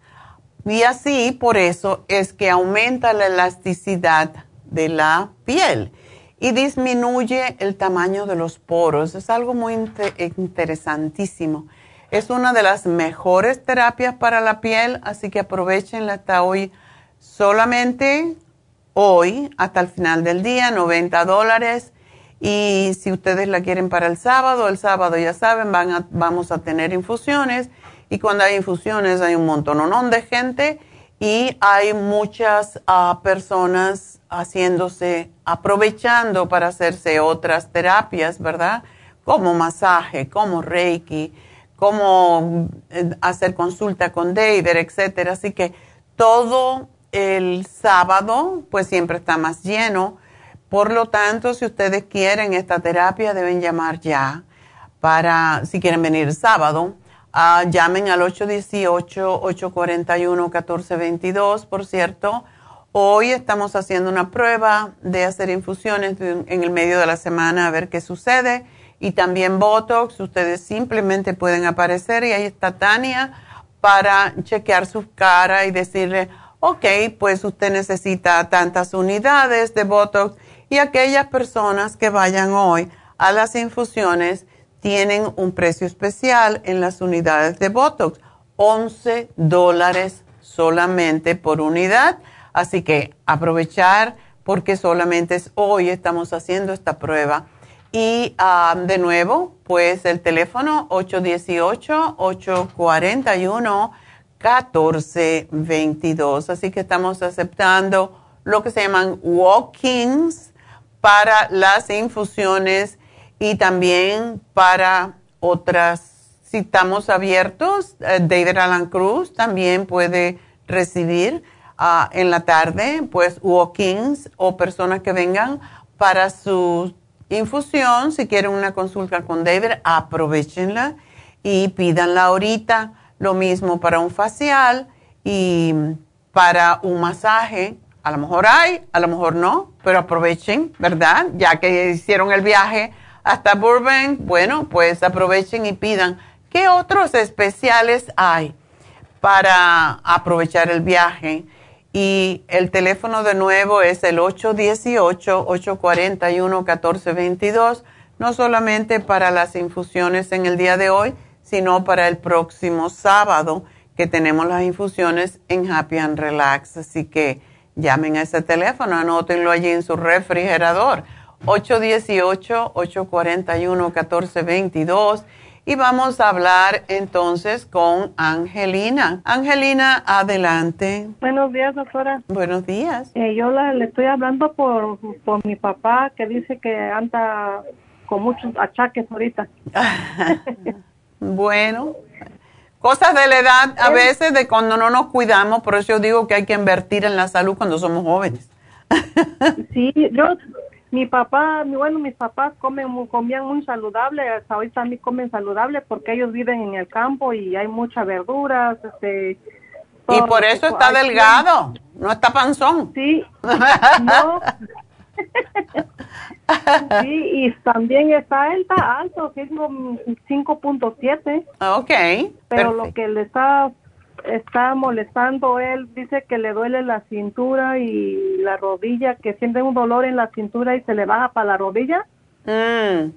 y así, por eso es que aumenta la elasticidad de la piel y disminuye el tamaño de los poros. Es algo muy interesantísimo. Es una de las mejores terapias para la piel, así que aprovechenla hasta hoy. Solamente hoy, hasta el final del día, 90 dólares. Y si ustedes la quieren para el sábado, el sábado ya saben, van vamos a tener infusiones y cuando hay infusiones hay un montón de gente y hay muchas ah, personas haciéndose, aprovechando para hacerse otras terapias, ¿verdad? Como masaje, como reiki, como eh, hacer consulta con David, etcétera. Así que todo el sábado, pues siempre está más lleno. Por lo tanto, si ustedes quieren esta terapia, deben llamar ya para, si quieren venir el sábado, Ah, llamen al 818-841-1422, por cierto. Hoy estamos haciendo una prueba de hacer infusiones en el medio de la semana a ver qué sucede. Y también Botox, ustedes simplemente pueden aparecer y ahí está Tania para chequear su cara y decirle, ok, pues usted necesita tantas unidades de Botox. Y aquellas personas que vayan hoy a las infusiones, tienen un precio especial en las unidades de Botox, 11 dólares solamente por unidad. Así que aprovechar porque solamente es hoy estamos haciendo esta prueba. Y ah, de nuevo, pues el teléfono 818-841-1422. Así que estamos aceptando lo que se llaman walk-ins para las infusiones y también para otras, si estamos abiertos, eh, David Alan Cruz también puede recibir ah, en la tarde, pues walk-ins o personas que vengan para su infusión. Si quieren una consulta con David, aprovechenla y pídanla ahorita. Lo mismo para un facial y para un masaje. A lo mejor hay, a lo mejor no, pero aprovechen, ¿verdad? Ya que hicieron el viaje hasta Burbank, bueno, pues aprovechen y pidan. ¿Qué otros especiales hay para aprovechar el viaje? Y el teléfono de nuevo es el 818-841-1422, no solamente para las infusiones en el día de hoy, sino para el próximo sábado que tenemos las infusiones en Happy and Relax. Así que llamen a ese teléfono, anótenlo allí en su refrigerador. 818-841-1422. Y vamos a hablar entonces con Angelina. Angelina, adelante. Buenos días, doctora. Buenos días. Eh, yo le estoy hablando por, por mi papá que dice que anda con muchos achaques ahorita. (laughs) bueno, cosas de la edad, a veces de cuando no nos cuidamos, por eso yo digo que hay que invertir en la salud cuando somos jóvenes. (laughs) sí, yo mi papá, bueno, mis papás comen, comían muy saludable, hasta hoy también comen saludable porque ellos viven en el campo y hay muchas verduras, este... Y por eso está delgado, no está panzón. Sí, no. (laughs) sí, y también está alta, alto, que es 5.7. Ok. Pero lo que le está está molestando él, dice que le duele la cintura y la rodilla, que siente un dolor en la cintura y se le baja para la rodilla. Mm.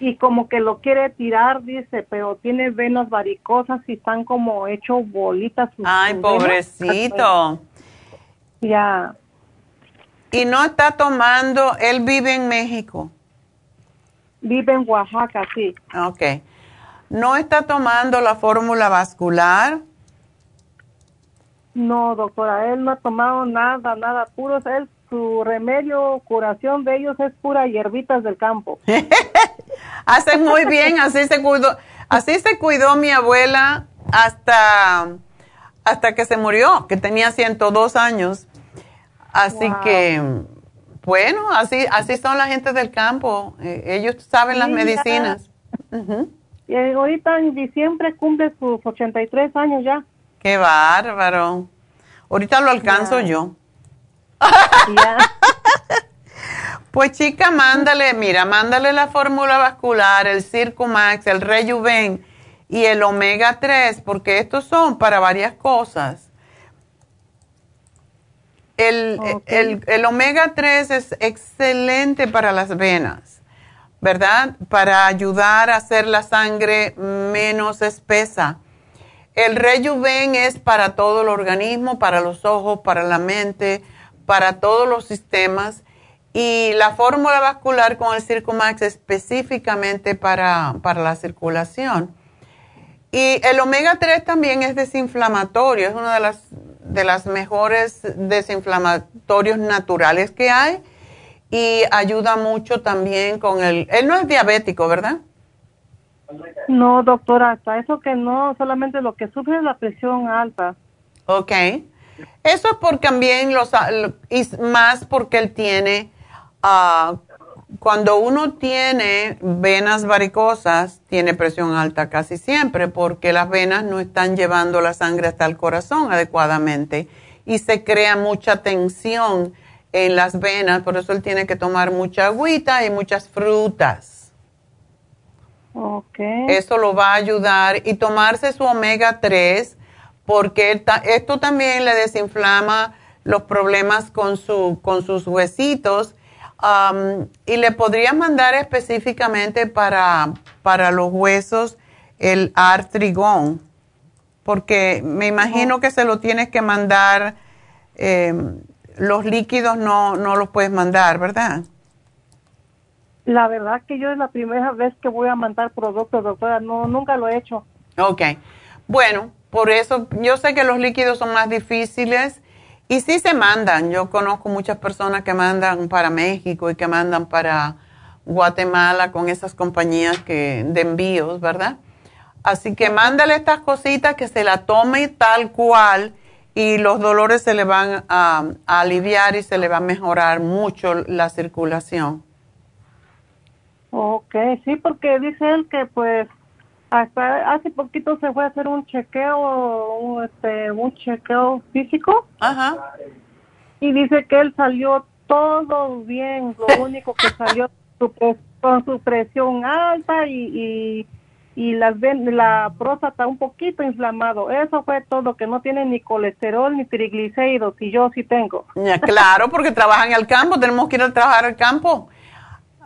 Y como que lo quiere tirar, dice, pero tiene venas varicosas y están como hecho bolitas. Ay, pobrecito. (laughs) Ya. Y no está tomando, él vive en México. Vive en Oaxaca, sí. Ok. ¿No está tomando la fórmula vascular? No, doctora, él no ha tomado nada, nada puro. Él, su remedio, curación de ellos es pura hierbitas del campo. (laughs) Hace muy bien, así se cuidó, así se cuidó mi abuela hasta, hasta que se murió, que tenía 102 años. Así que, bueno, así, así son la gente del campo. Eh, ellos saben las medicinas. Y ahorita en diciembre cumple sus 83 años ya. Qué bárbaro. Ahorita lo alcanzo yo. (laughs) (laughs) pues chica, mándale, mira, mándale la fórmula vascular, el Circumax, el Rejuven y el omega 3, porque estos son para varias cosas. El, el, el, omega 3 es excelente para las venas, ¿verdad? Para ayudar a hacer la sangre menos espesa el rejuven es para todo el organismo, para los ojos, para la mente, para todos los sistemas. Y la fórmula vascular con el Circumax específicamente para, para la circulación. Y el omega 3 también es desinflamatorio, es uno de las, de las mejores desinflamatorios naturales que hay y ayuda mucho también con el... Él no es diabético, ¿verdad? No, doctora, hasta eso que no, solamente lo que sufre es la presión alta. Ok. Eso es porque también los, y más porque él tiene, uh, cuando uno tiene venas varicosas, tiene presión alta casi siempre, porque las venas no están llevando la sangre hasta el corazón adecuadamente y se crea mucha tensión en las venas, por eso él tiene que tomar mucha agüita y muchas frutas. Okay. Eso lo va a ayudar y tomarse su omega 3 porque esto también le desinflama los problemas con, su, con sus huesitos um, y le podría mandar específicamente para, para los huesos el artrigón porque me imagino que se lo tienes que mandar, em, los líquidos no, no los puedes mandar, ¿verdad? La verdad que yo es la primera vez que voy a mandar productos, doctora. No, nunca lo he hecho. Ok. Bueno, por eso yo sé que los líquidos son más difíciles y sí se mandan. Yo conozco muchas personas que mandan para México y que mandan para Guatemala con esas compañías que, de envíos, ¿verdad? Así que mándale estas cositas que se la tome tal cual y los dolores se le van a aliviar y se le va a mejorar mucho la circulación. Ok, sí, porque dice él que pues hasta hace poquito se fue a hacer un chequeo, un, este, un chequeo físico. Ajá. Y dice que él salió todo bien, lo (laughs) único que salió con su presión alta y, y, y las, la próstata un poquito inflamado. Eso fue todo, que no tiene ni colesterol ni triglicéridos y yo sí tengo. claro, porque trabajan en el campo, tenemos que ir a trabajar al campo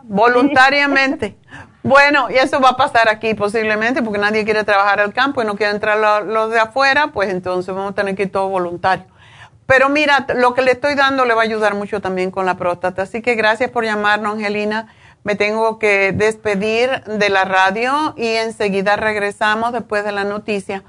voluntariamente. Bueno, y eso va a pasar aquí posiblemente porque nadie quiere trabajar al campo y no quiere entrar los de afuera, pues entonces vamos a tener que ir todo voluntario. Pero mira, lo que le estoy dando le va a ayudar mucho también con la próstata. Así que gracias por llamarnos, Angelina. me tengo que despedir de la radio y enseguida regresamos después de la noticia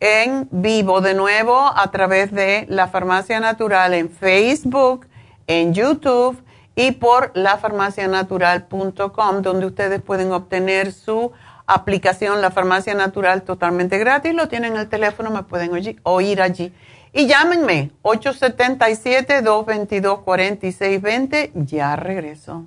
en vivo de nuevo a través de la Farmacia Natural en Facebook, en YouTube y por lafarmacianatural.com donde ustedes pueden obtener su aplicación La Farmacia Natural totalmente gratis. Lo tienen en el teléfono, me pueden oír allí. Y llámenme 877-222-4620. Ya regreso.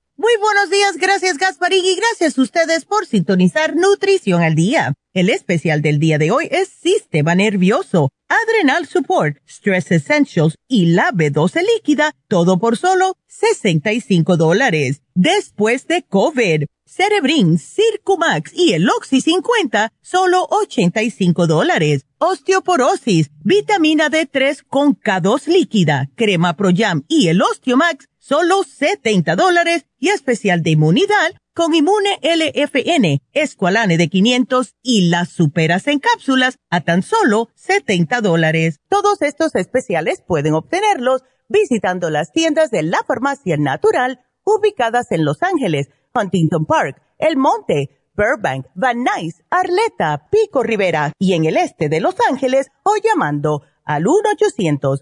Muy buenos días, gracias Gasparín y gracias a ustedes por sintonizar Nutrición al Día. El especial del día de hoy es Sistema Nervioso, Adrenal Support, Stress Essentials y la B12 líquida, todo por solo 65 dólares. Después de COVID, Cerebrin, Circumax y el Oxy 50, solo 85 dólares. Osteoporosis, vitamina D3 con K2 líquida, crema Pro Jam y el Osteomax, solo 70 dólares y especial de inmunidad con Inmune LFN, Esqualane de 500 y las superas en cápsulas a tan solo 70 dólares. Todos estos especiales pueden obtenerlos visitando las tiendas de la farmacia natural ubicadas en Los Ángeles, Huntington Park, El Monte, Burbank, Van Nuys, Arleta, Pico Rivera y en el este de Los Ángeles o llamando al 1 800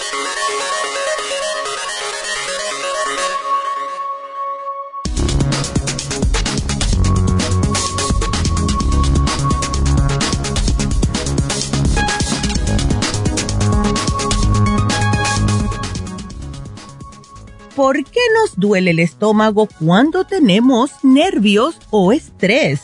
¿Por qué nos duele el estómago cuando tenemos nervios o estrés?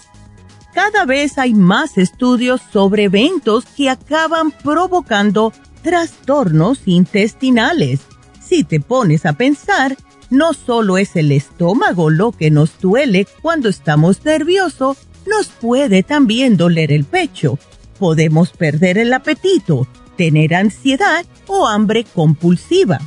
Cada vez hay más estudios sobre eventos que acaban provocando trastornos intestinales. Si te pones a pensar, no solo es el estómago lo que nos duele cuando estamos nerviosos, nos puede también doler el pecho. Podemos perder el apetito, tener ansiedad o hambre compulsiva.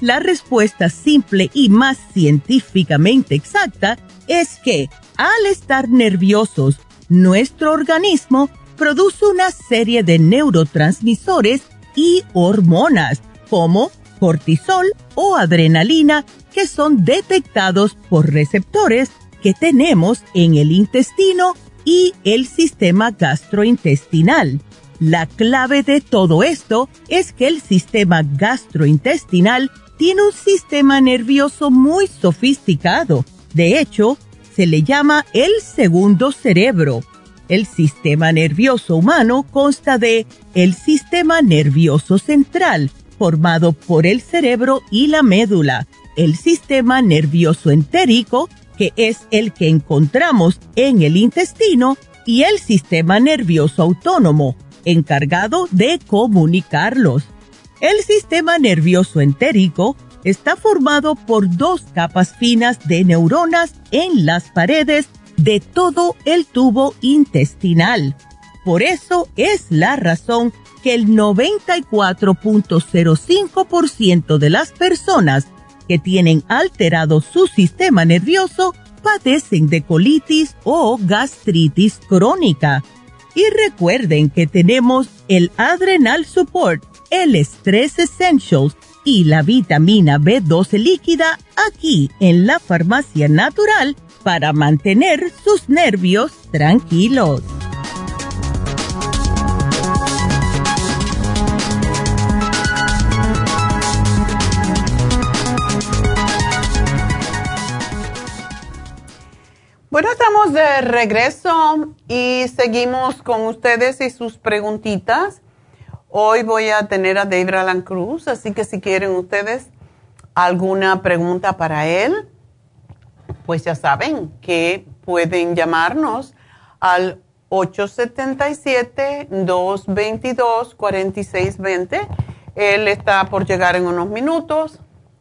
La respuesta simple y más científicamente exacta es que al estar nerviosos, nuestro organismo produce una serie de neurotransmisores y hormonas como cortisol o adrenalina que son detectados por receptores que tenemos en el intestino y el sistema gastrointestinal. La clave de todo esto es que el sistema gastrointestinal tiene un sistema nervioso muy sofisticado. De hecho, se le llama el segundo cerebro. El sistema nervioso humano consta de el sistema nervioso central, formado por el cerebro y la médula, el sistema nervioso entérico, que es el que encontramos en el intestino, y el sistema nervioso autónomo, encargado de comunicarlos. El sistema nervioso entérico está formado por dos capas finas de neuronas en las paredes de todo el tubo intestinal. Por eso es la razón que el 94.05% de las personas que tienen alterado su sistema nervioso padecen de colitis o gastritis crónica. Y recuerden que tenemos el Adrenal Support, el Stress Essentials y la vitamina B12 líquida aquí en la farmacia natural para mantener sus nervios tranquilos. Bueno, estamos de regreso y seguimos con ustedes y sus preguntitas. Hoy voy a tener a David Alan Cruz, así que si quieren ustedes alguna pregunta para él, pues ya saben que pueden llamarnos al 877-222-4620. Él está por llegar en unos minutos.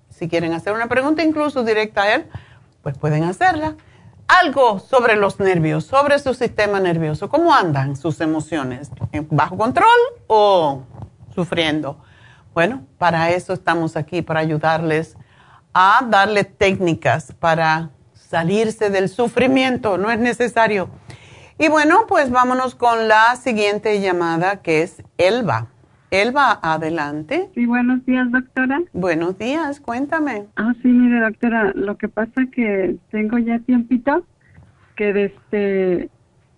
Si quieren hacer una pregunta incluso directa a él, pues pueden hacerla algo sobre los nervios, sobre su sistema nervioso. ¿Cómo andan sus emociones? ¿Bajo control o sufriendo? Bueno, para eso estamos aquí, para ayudarles a darle técnicas para salirse del sufrimiento, no es necesario. Y bueno, pues vámonos con la siguiente llamada que es Elba. Elba, adelante. Sí, buenos días, doctora. Buenos días, cuéntame. Ah, sí, mire, doctora, lo que pasa es que tengo ya tiempito que desde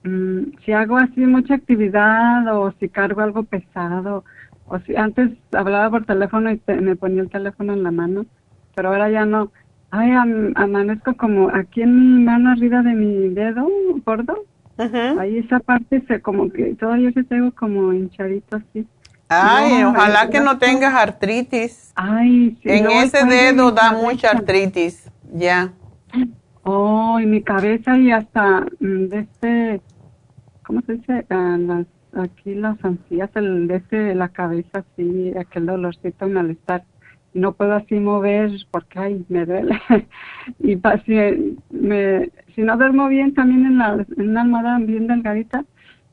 mm, si hago así mucha actividad o si cargo algo pesado o si antes hablaba por teléfono y me ponía el teléfono en la mano, pero ahora ya no. Ay, amanezco como aquí en mi mano arriba de mi dedo gordo. Ahí esa parte se como que todavía se tengo como hinchadito así. Ay, ojalá que no tengas artritis. Ay, sí. En ese dedo da mucha artritis, ya. Oh, y mi cabeza y hasta mm, de este, ¿cómo se dice? Ah, aquí las ansías, el de este, la cabeza, así, aquel dolorcito, malestar. No puedo así mover porque, ay, me duele. (laughs) y si, me, si no duermo bien también en, la, en una almohada bien delgadita,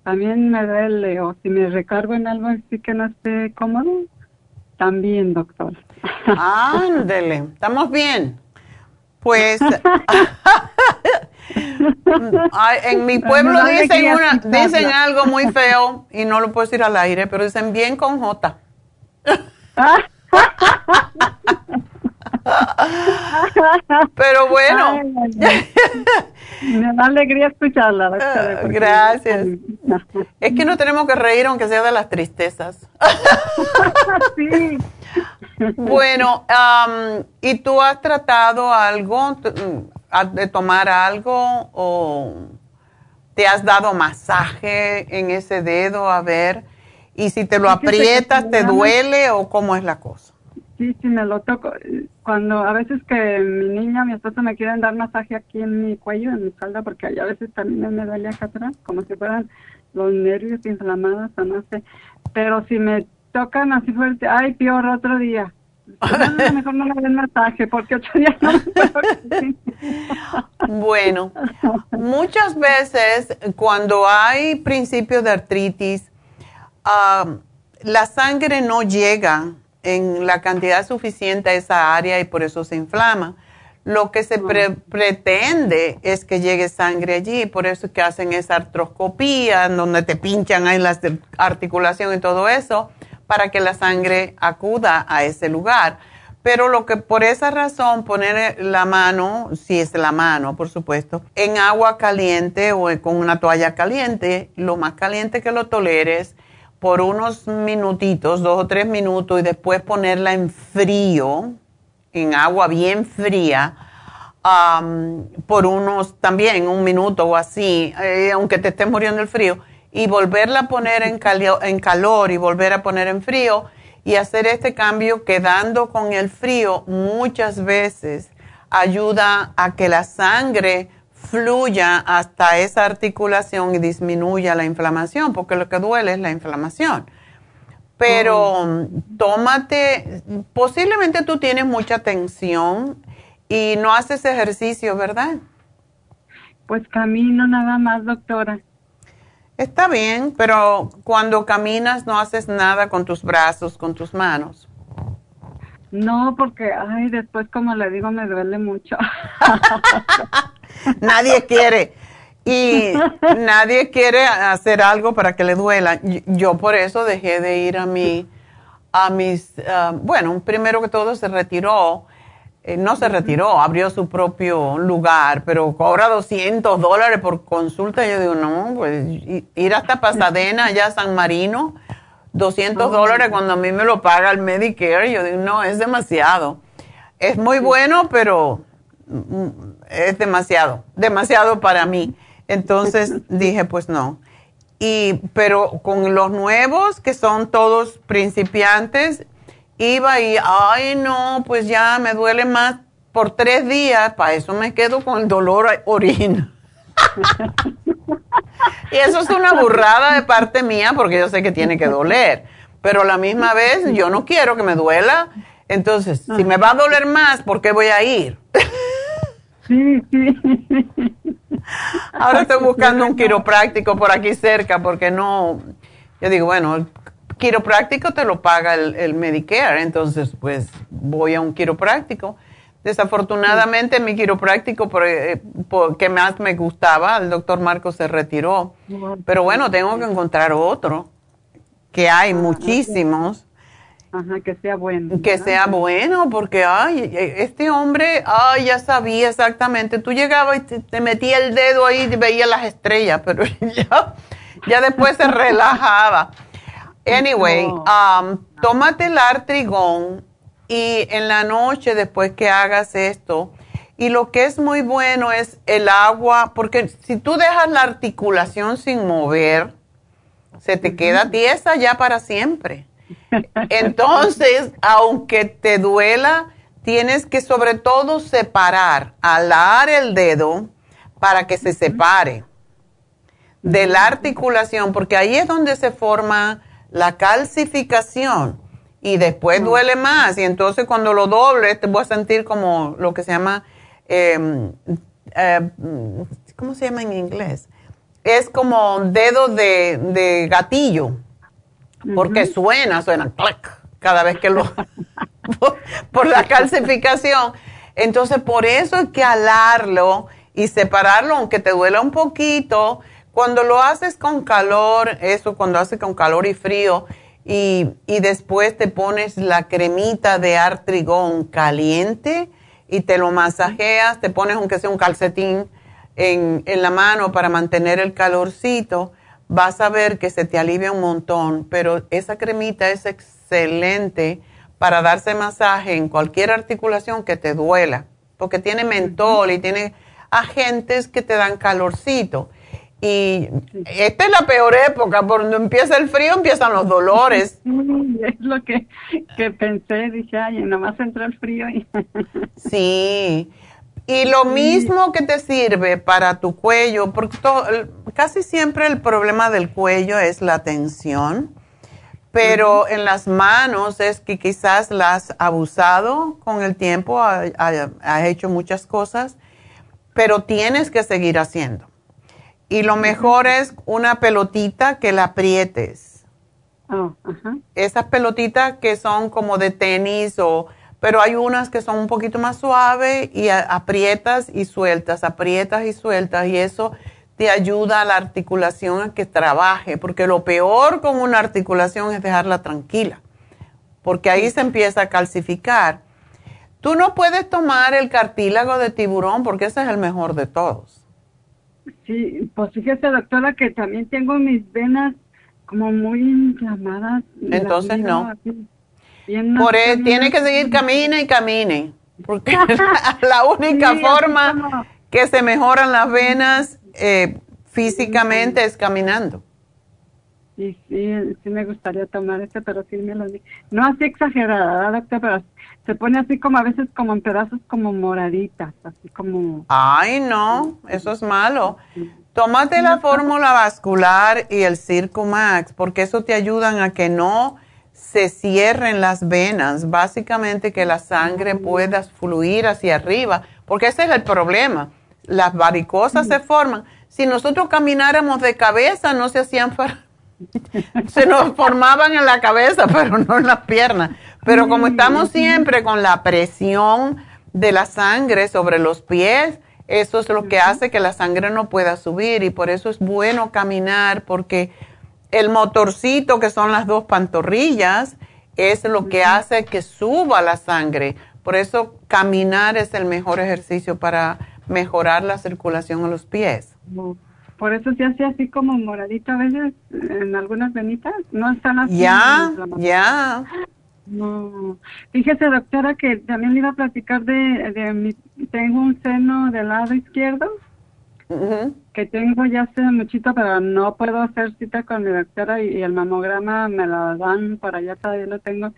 también me duele, o si me recargo en algo así que no esté cómodo, también, doctor. Ándele, estamos bien. Pues (laughs) en mi pueblo dicen, una, dicen algo muy (laughs) feo y no lo puedo decir al aire, pero dicen bien con J. (laughs) Pero bueno. Me da alegría escucharla, doctora. Ah, gracias. Es que no tenemos que reír aunque sea de las tristezas. (laughs) sí. Bueno, ¿y tú has tratado algo, de tomar algo o te has dado masaje en ese dedo a ver? Y si te lo aprietas, ¿te duele o cómo es la cosa? Sí, sí, me lo toco. Cuando a veces que mi niña, mi esposa me quieren dar masaje aquí en mi cuello, en mi espalda, porque a veces también me duele acá atrás, como si fueran los nervios inflamados o no sé. Pero si me tocan así fuerte, ay, peor otro día. (laughs) mejor no me den masaje porque otro día no Bueno, muchas veces cuando hay principios de artritis, ah, la sangre no llega en la cantidad suficiente a esa área y por eso se inflama. Lo que se pretende es que llegue sangre allí, por eso es que hacen esa artroscopía, donde te pinchan ahí la articulación y todo eso, para que la sangre acuda a ese lugar. Pero lo que por esa razón poner la mano, si es la mano, por supuesto, en agua caliente o con una toalla caliente, lo más caliente que lo toleres, por unos minutitos, dos o tres minutos, y después ponerla en frío, en agua bien fría, por unos también un minuto o así, eh, aunque te estés muriendo el frío, y volverla a poner en, en calor y volver a poner en frío y hacer este cambio quedando con el frío muchas veces ayuda a que la sangre fluya hasta esa articulación y disminuya la inflamación, porque lo que duele es la inflamación. Pero oh. tómate, posiblemente tú tienes mucha tensión y no haces ejercicio, ¿verdad? Pues camino nada más, doctora. Está bien, pero cuando caminas no haces nada con tus brazos, con tus manos. No, porque, ay, después como le digo, me duele mucho. (laughs) nadie quiere. Y (laughs) nadie quiere hacer algo para que le duela. Yo por eso dejé de ir a mi, a mis, ah, bueno, primero que todo se retiró eh, no se retiró, abrió su propio lugar, pero cobra 200 dólares por consulta. Yo digo, no, pues ir hasta (laughs) Pasadena, allá a San Marino, 200 dólares cuando a mí me lo paga el Medicare. Yo digo, no, es demasiado. Es muy bueno, pero mm, es demasiado, demasiado para mí. Entonces (laughs) dije, pues no. Y, pero con los nuevos, que son todos principiantes, iba y, ay no, pues ya me duele más por tres días, para eso me quedo con el dolor orina. (laughs) y eso es una burrada de parte mía porque yo sé que tiene que doler, pero a la misma vez yo no quiero que me duela, entonces si me va a doler más, ¿por qué voy a ir? sí, sí. Ahora estoy buscando un quiropráctico por aquí cerca porque no, yo digo, bueno, quiropráctico te lo paga el, Medicare, entonces pues voy a un quiropráctico. Desafortunadamente mi quiropráctico eh, que más me gustaba, el doctor Marcos se retiró, pero bueno, tengo que encontrar otro, que hay muchísimos. Ajá, que sea bueno. Que sea bueno, porque, ay, e, este hombre, ay, ya sabía exactamente. Tú llegabas y te, te metía el dedo ahí y veía las estrellas, pero (laughs) ya, ya después se relajaba. (laughs) Anyway, um, tómate el artrigón y en la noche después que hagas esto, y lo que es muy bueno es el agua, porque si tú dejas la articulación sin mover, se te queda tiesa ya para siempre. Entonces, (laughs) aunque te duela, tienes que sobre todo separar, alar el dedo para que se separe de la articulación, porque ahí es donde se forma la calcificación y después duele más. Y entonces cuando lo dobles te voy a sentir como lo que se llama, em, eh, ¿cómo se llama en inglés? Es como dedo de, gatillo, porque suena, suena clac, cada vez que lo, (laughs) (laughs) por, la calcificación. Entonces por eso hay que alarlo y separarlo, aunque te duela un poquito, cuando lo haces con calor, eso cuando haces con calor y frío, y, después te pones la cremita de artrigón caliente y te lo masajeas, te pones aunque sea un calcetín en, en la mano para mantener el calorcito, vas a ver que se te alivia un montón, pero esa cremita es excelente para darse masaje en cualquier articulación que te duela, porque tiene mentol y tiene agentes que te dan calorcito. Y esta es la peor época, cuando empieza el frío empiezan los dolores. (laughs) es lo que, pensé, dije, ay, nomás entra el frío. (laughs) sí, y lo mismo que te sirve para tu cuello, porque casi siempre el problema del cuello es la tensión, pero en las manos es que quizás las has abusado con el tiempo, has hecho muchas cosas, pero tienes que seguir haciendo y lo mejor es una pelotita que la aprietes. Oh. Esas pelotitas que son como de tenis o pero hay unas que son un poquito más suaves y aprietas y sueltas, aprietas y sueltas y eso te ayuda a la articulación a que trabaje, porque lo peor con una articulación es dejarla tranquila, porque ahí se empieza a calcificar. Tú no puedes tomar el cartílago de tiburón porque ese es el mejor de todos. Sí, pues fíjese doctora que también tengo mis venas como muy inflamadas. Entonces no. Por eso tiene que seguir camine y camine, porque (laughs) (laughs) la, única forma que se mejoran las venas eh, físicamente es caminando. Sí, sí, sí me gustaría tomar este, pero sí me lo. No así exagerada, doctora, pero se pone así como a veces como en pedazos como moraditas, así como... Ay, no, eso es malo. Tómate la fórmula vascular y el Circumax, porque eso te ayudan a que no se cierren las venas, básicamente que la sangre pueda fluir hacia arriba, porque ese es el problema. las varicosas se forman. Si nosotros camináramos de cabeza, no se hacían, (laughs) se nos formaban en la cabeza, pero no en las piernas. Pero como estamos siempre con la presión de la sangre sobre los pies, eso es lo que hace que la sangre no pueda subir y por eso es bueno caminar porque el motorcito que son las dos pantorrillas es lo que hace que suba la sangre. Por eso caminar es el mejor ejercicio para mejorar la circulación en los pies. Por eso se hace así como moradito a veces en algunas venitas. No están así. Ya, ya. No. Fíjese, doctora, que también le iba a platicar de, de mi, tengo un seno del lado izquierdo que tengo ya hace muchito, pero no puedo hacer cita con mi doctora y, el mamograma me lo dan por allá, todavía lo tengo.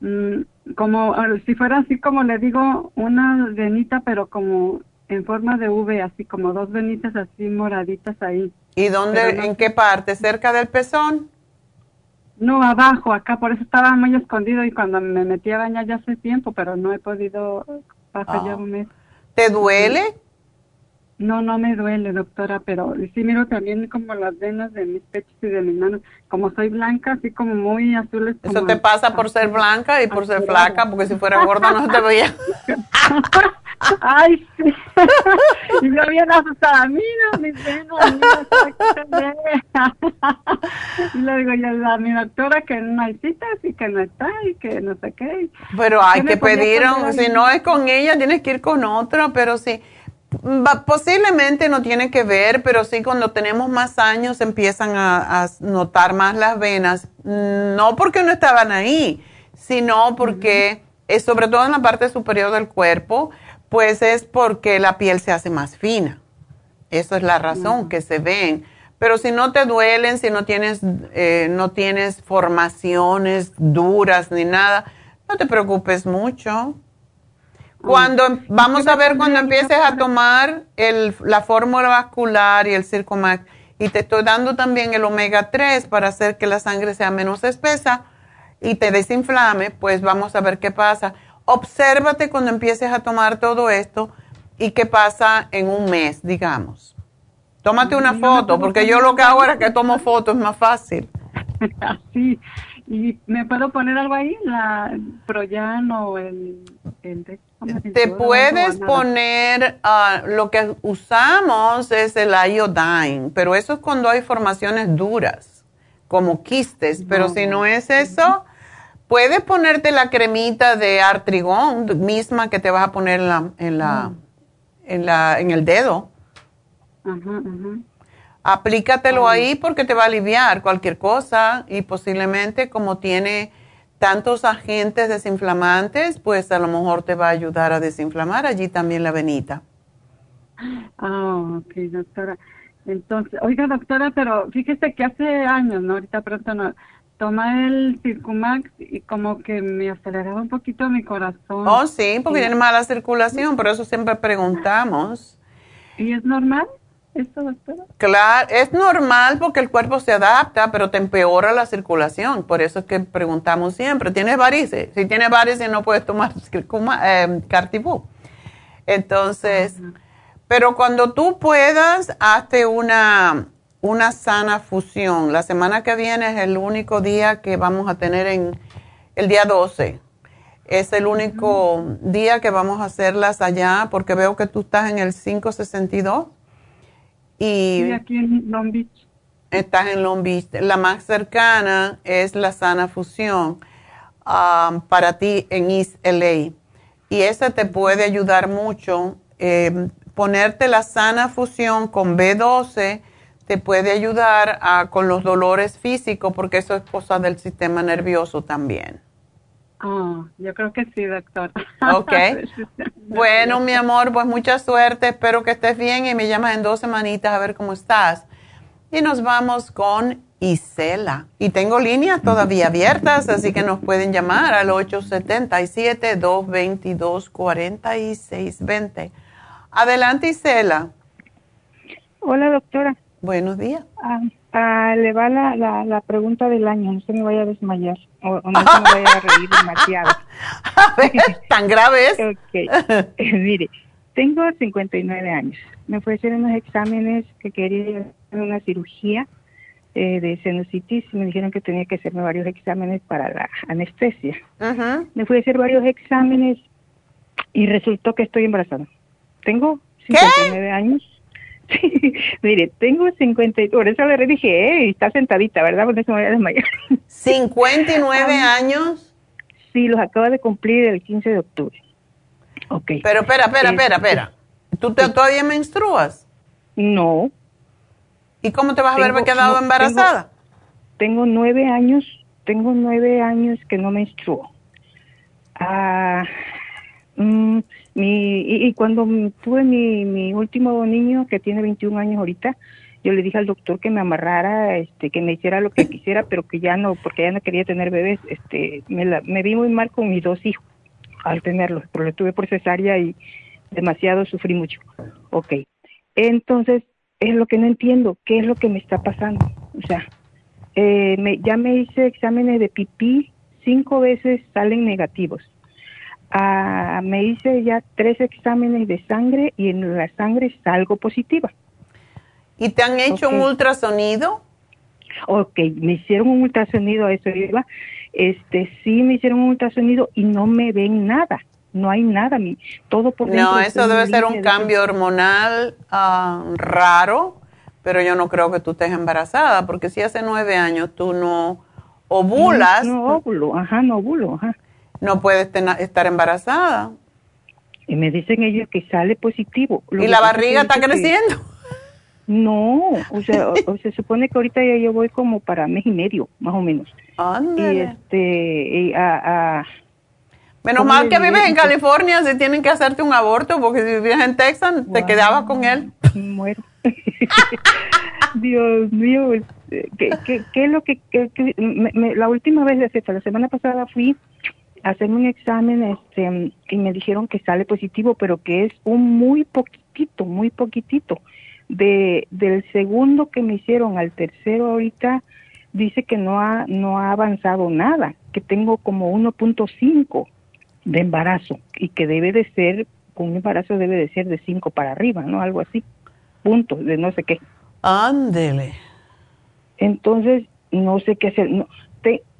Mm, como si fuera así como le digo, una venita, pero como en forma de V, así como dos venitas así moraditas ahí. ¿Y dónde, en qué parte? ¿Cerca del pezón? No, abajo, acá, por eso estaba muy escondido y cuando me metí a bañar ya hace tiempo, pero no he podido pasar ya ah. un mes. ¿Te duele? No, no me duele, doctora, pero sí miro también como las venas de mis pechos y de mis manos. Como soy blanca, así como muy azules. Eso te pasa por ser blanca y por ser flaca, porque si fuera gorda no te veía. (laughs) Ay, sí. (laughs) y yo bien asustada, mira mis venas, mira, (laughs) y le digo yo a mi doctora que no hay citas y que no está y que no sé qué. Pero hay que pedir, si no es con ella, tienes que ir con otra, pero sí. Posiblemente no tiene que ver, pero sí cuando tenemos más años empiezan a, notar más las venas, no porque no estaban ahí, sino porque, es sobre todo en la parte superior del cuerpo, pues es porque la piel se hace más fina. Esa es la razón que se ven. Pero si no te duelen, si no tienes, eh, no tienes formaciones duras ni nada, no te preocupes mucho. Cuando em, vamos a ver cuando empieces a tomar el, la fórmula vascular y el Circomax y te estoy dando también el omega 3 para hacer que la sangre sea menos espesa y te desinflame, pues vamos a ver qué pasa. Obsérvate cuando empieces a tomar todo esto y qué pasa en un mes, digamos. Tómate una foto, porque yo lo que hago es que tomo fotos, es más fácil. (laughs) Sí, ¿Y me puedo poner algo ahí? La Proyan o el... Te puedes poner, uh, lo que usamos es el iodine, pero eso es cuando hay formaciones duras, como quistes, pero si no es eso, puedes ponerte la cremita de artrigón misma que te vas a poner en, la, en, la, en, la, en el dedo. Ajá, ajá. Aplícatelo ahí porque te va a aliviar cualquier cosa y posiblemente como tiene tantos agentes desinflamantes, pues a lo mejor te va a ayudar a desinflamar allí también la venita. Ah, ok, doctora. Entonces, oiga, doctora, pero fíjese que hace años, ¿no? Ahorita pronto no. Toma el Circumax y como que me aceleraba un poquito mi corazón. Oh, sí, porque tiene mala circulación, por eso siempre preguntamos. ¿Y es normal? esto, doctora? Claro, es normal porque el cuerpo se adapta, pero te empeora la circulación. Por eso es que preguntamos siempre, ¿tienes varices? Si tienes varices no puedes tomar (laughs) eh, Cartibú. Entonces, pero cuando tú puedas, hazte una, una sana fusión. La semana que viene es el único día que vamos a tener en el día 12. Es el único día que vamos a hacerlas allá porque veo que tú estás en el 562. Y aquí en Long Beach. Estás en Long Beach. La más cercana es la Sana Fusión um, para ti en East LA. Y esa te puede ayudar mucho. Eh, ponerte la Sana Fusión con B12 te puede ayudar con los dolores físicos porque eso es cosa del sistema nervioso también. Oh, yo creo que sí, doctor. Ok. (laughs) (laughs) bueno, mi amor, pues mucha suerte. Espero que estés bien y me llamas en dos semanitas a ver cómo estás. Y nos vamos con Isela. Y tengo líneas todavía abiertas, así que nos pueden llamar al 877-222-4620. Adelante, Isela. Hola, doctora. Buenos días. Ah, ah, le va la, la, la, pregunta del año, no se me vaya a desmayar o, no se me vaya a reír demasiado. (laughs) ¿Tan grave es? ok, (laughs) mire, tengo 59 años. Me fui a hacer unos exámenes que quería hacer una cirugía eh, de sinusitis y me dijeron que tenía que hacerme varios exámenes para la anestesia. Me fui a hacer varios exámenes y resultó que estoy embarazada. Tengo 59 años. Sí, mire, tengo 50, por eso le dije, eh, está sentadita, ¿verdad? Por eso me voy a desmayar. ¿59 (laughs) años? Sí, los acaba de cumplir el 15 de octubre. Ok. Pero espera, espera, espera, espera. ¿Tú te, todavía menstruas? No. ¿Y cómo te vas a haber quedado embarazada? Tengo, nueve años, tengo nueve años que no menstruo. Ah, mm, mi, y, cuando tuve mi, mi último niño, que tiene 21 años ahorita, yo le dije al doctor que me amarrara, este, que me hiciera lo que (laughs) quisiera, pero que ya no, porque ya no quería tener bebés. Este, me, la, me vi muy mal con mis dos hijos al tenerlos, pero lo tuve por cesárea y demasiado sufrí mucho. Ok, entonces es lo que no entiendo, ¿qué es lo que me está pasando? O sea, eh, me, ya me hice exámenes de pipí, cinco veces salen negativos Ah, me hice ya tres exámenes de sangre y en la sangre salgo positiva. ¿Y te han hecho un ultrasonido? Ok, me hicieron un ultrasonido, eso iba. Este, sí me hicieron un ultrasonido y no me ven nada. No hay nada, mi, todo por dentro. No, eso debe ser un cambio hormonal ah, raro, pero yo no creo que tú estés embarazada, porque si hace nueve años tú no ovulas. No, no óvulo, ajá, no ovulo, ajá no puedes estar embarazada. Y me dicen ellos que sale positivo. ¿Y la barriga está creciendo? no, o sea, se supone que ahorita ya yo voy como para mes y medio, más o menos. Y este, a, Menos mal que vives en California, si tienen que hacerte un aborto, porque si vives en Texas, te quedabas con él. Muero. (laughs) Dios mío, ¿qué, qué, qué es lo que... la última vez, de la semana pasada fui hacerme un examen este, y me dijeron que sale positivo, pero que es un muy poquitito, muy poquitito. De, del segundo que me hicieron al tercero ahorita, dice que no ha, no ha avanzado nada, que tengo como 1.5 de embarazo y que debe de ser, con un embarazo debe de ser de 5 para arriba, ¿no? Algo así, puntos de no sé qué. Ándele. Entonces, no sé qué hacer. No,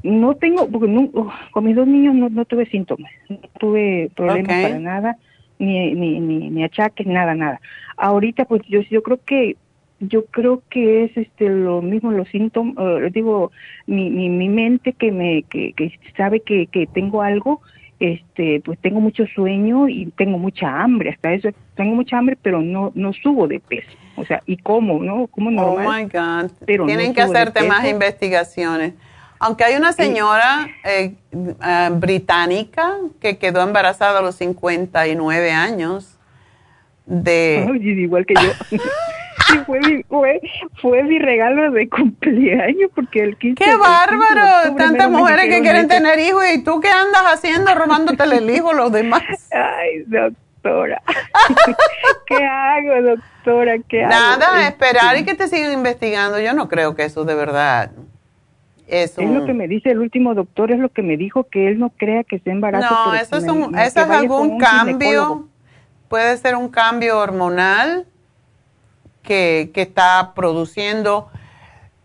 no tengo, porque no, con mis dos niños no, tuve síntomas, no tuve problemas para nada, ni, ni, ni, ni, achaques, nada, nada. Ahorita, pues yo, yo creo que yo creo que es este lo mismo los síntomas uh, digo mi, mi, mi mente que me que, que sabe que, que tengo algo este pues tengo mucho sueño y tengo mucha hambre hasta eso tengo mucha hambre pero no no subo de peso o sea y cómo no como normal oh my God. Pero tienen que hacerte más investigaciones aunque hay una señora eh, eh, británica que quedó embarazada a los 59 años de... igual que yo. (laughs) fue, mi, fue, mi regalo de cumpleaños porque el 15 ¡Qué bárbaro! Tantas mujeres que quieren tener hijos y tú qué andas haciendo robándote el hijo a los demás. Ay, doctora. (laughs) (laughs) ¿Qué hago, doctora? ¿Qué Nada, esperar y que te sigan investigando. Yo no creo que eso de verdad es, lo que me dice el último doctor, es lo que me dijo, que él no crea que sea embarazo. No, eso, es, un, eso es algún cambio, puede ser un cambio hormonal que, que está produciendo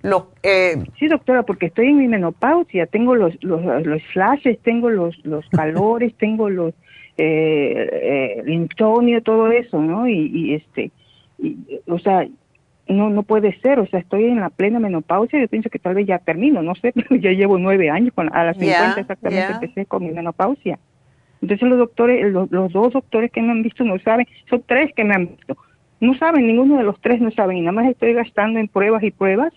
lo eh, Sí, doctora, porque estoy en mi menopausia, tengo los, los, los flashes, tengo los, los (laughs) calores, tengo los eh, eh, el insomnio, todo eso, ¿no? Y, y este, y, o sea, no no puede ser, o sea, estoy en la plena menopausia, yo pienso que tal vez ya termino, no sé, (laughs) pero ya llevo nueve años, con, a las 50 exactamente empecé con mi menopausia. Entonces los doctores, los, dos doctores que me han visto no saben, son tres que me han visto, no saben, ninguno de los tres no saben, y nada más estoy gastando en pruebas y pruebas,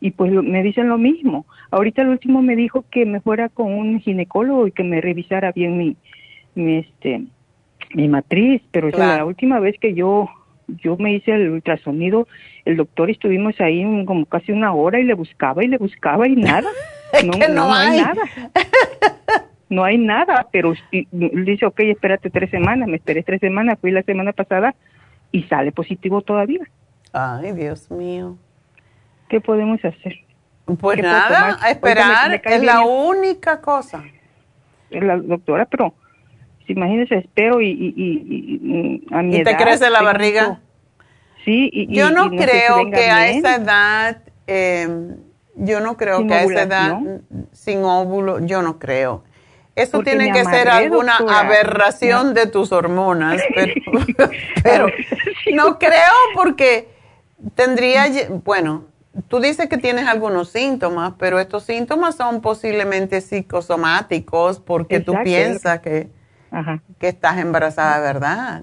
y pues me dicen lo mismo. Ahorita el último me dijo que me fuera con un ginecólogo y que me revisara bien mi, mi este, mi matriz, pero la última vez que yo yo me hice el ultrasonido, el doctor estuvimos ahí como casi una hora y le buscaba y le buscaba y nada. (laughs) No, no, hay. nada. no hay nada, pero dice, ok, espérate tres semanas, me esperé tres semanas, fui la semana pasada y sale positivo todavía. Ay, Dios mío. ¿Qué podemos hacer? Pues nada, a esperar, es la única cosa. La doctora, pero imagínese, espero y, y, y, y a mi ¿Y te crece la barriga? Sí, y, y- Yo no y creo que a esa edad, eh, yo no creo Sin que a esa edad, sin óvulo, yo no creo. Eso Porque tiene que ser alguna doctora. aberración de tus hormonas, (laughs) pero, (laughs) pero no creo porque tendría, bueno, tú dices que tienes algunos síntomas, pero estos síntomas son posiblemente psicosomáticos porque tú Exacto. piensas que, Ajá. que estás embarazada verdad.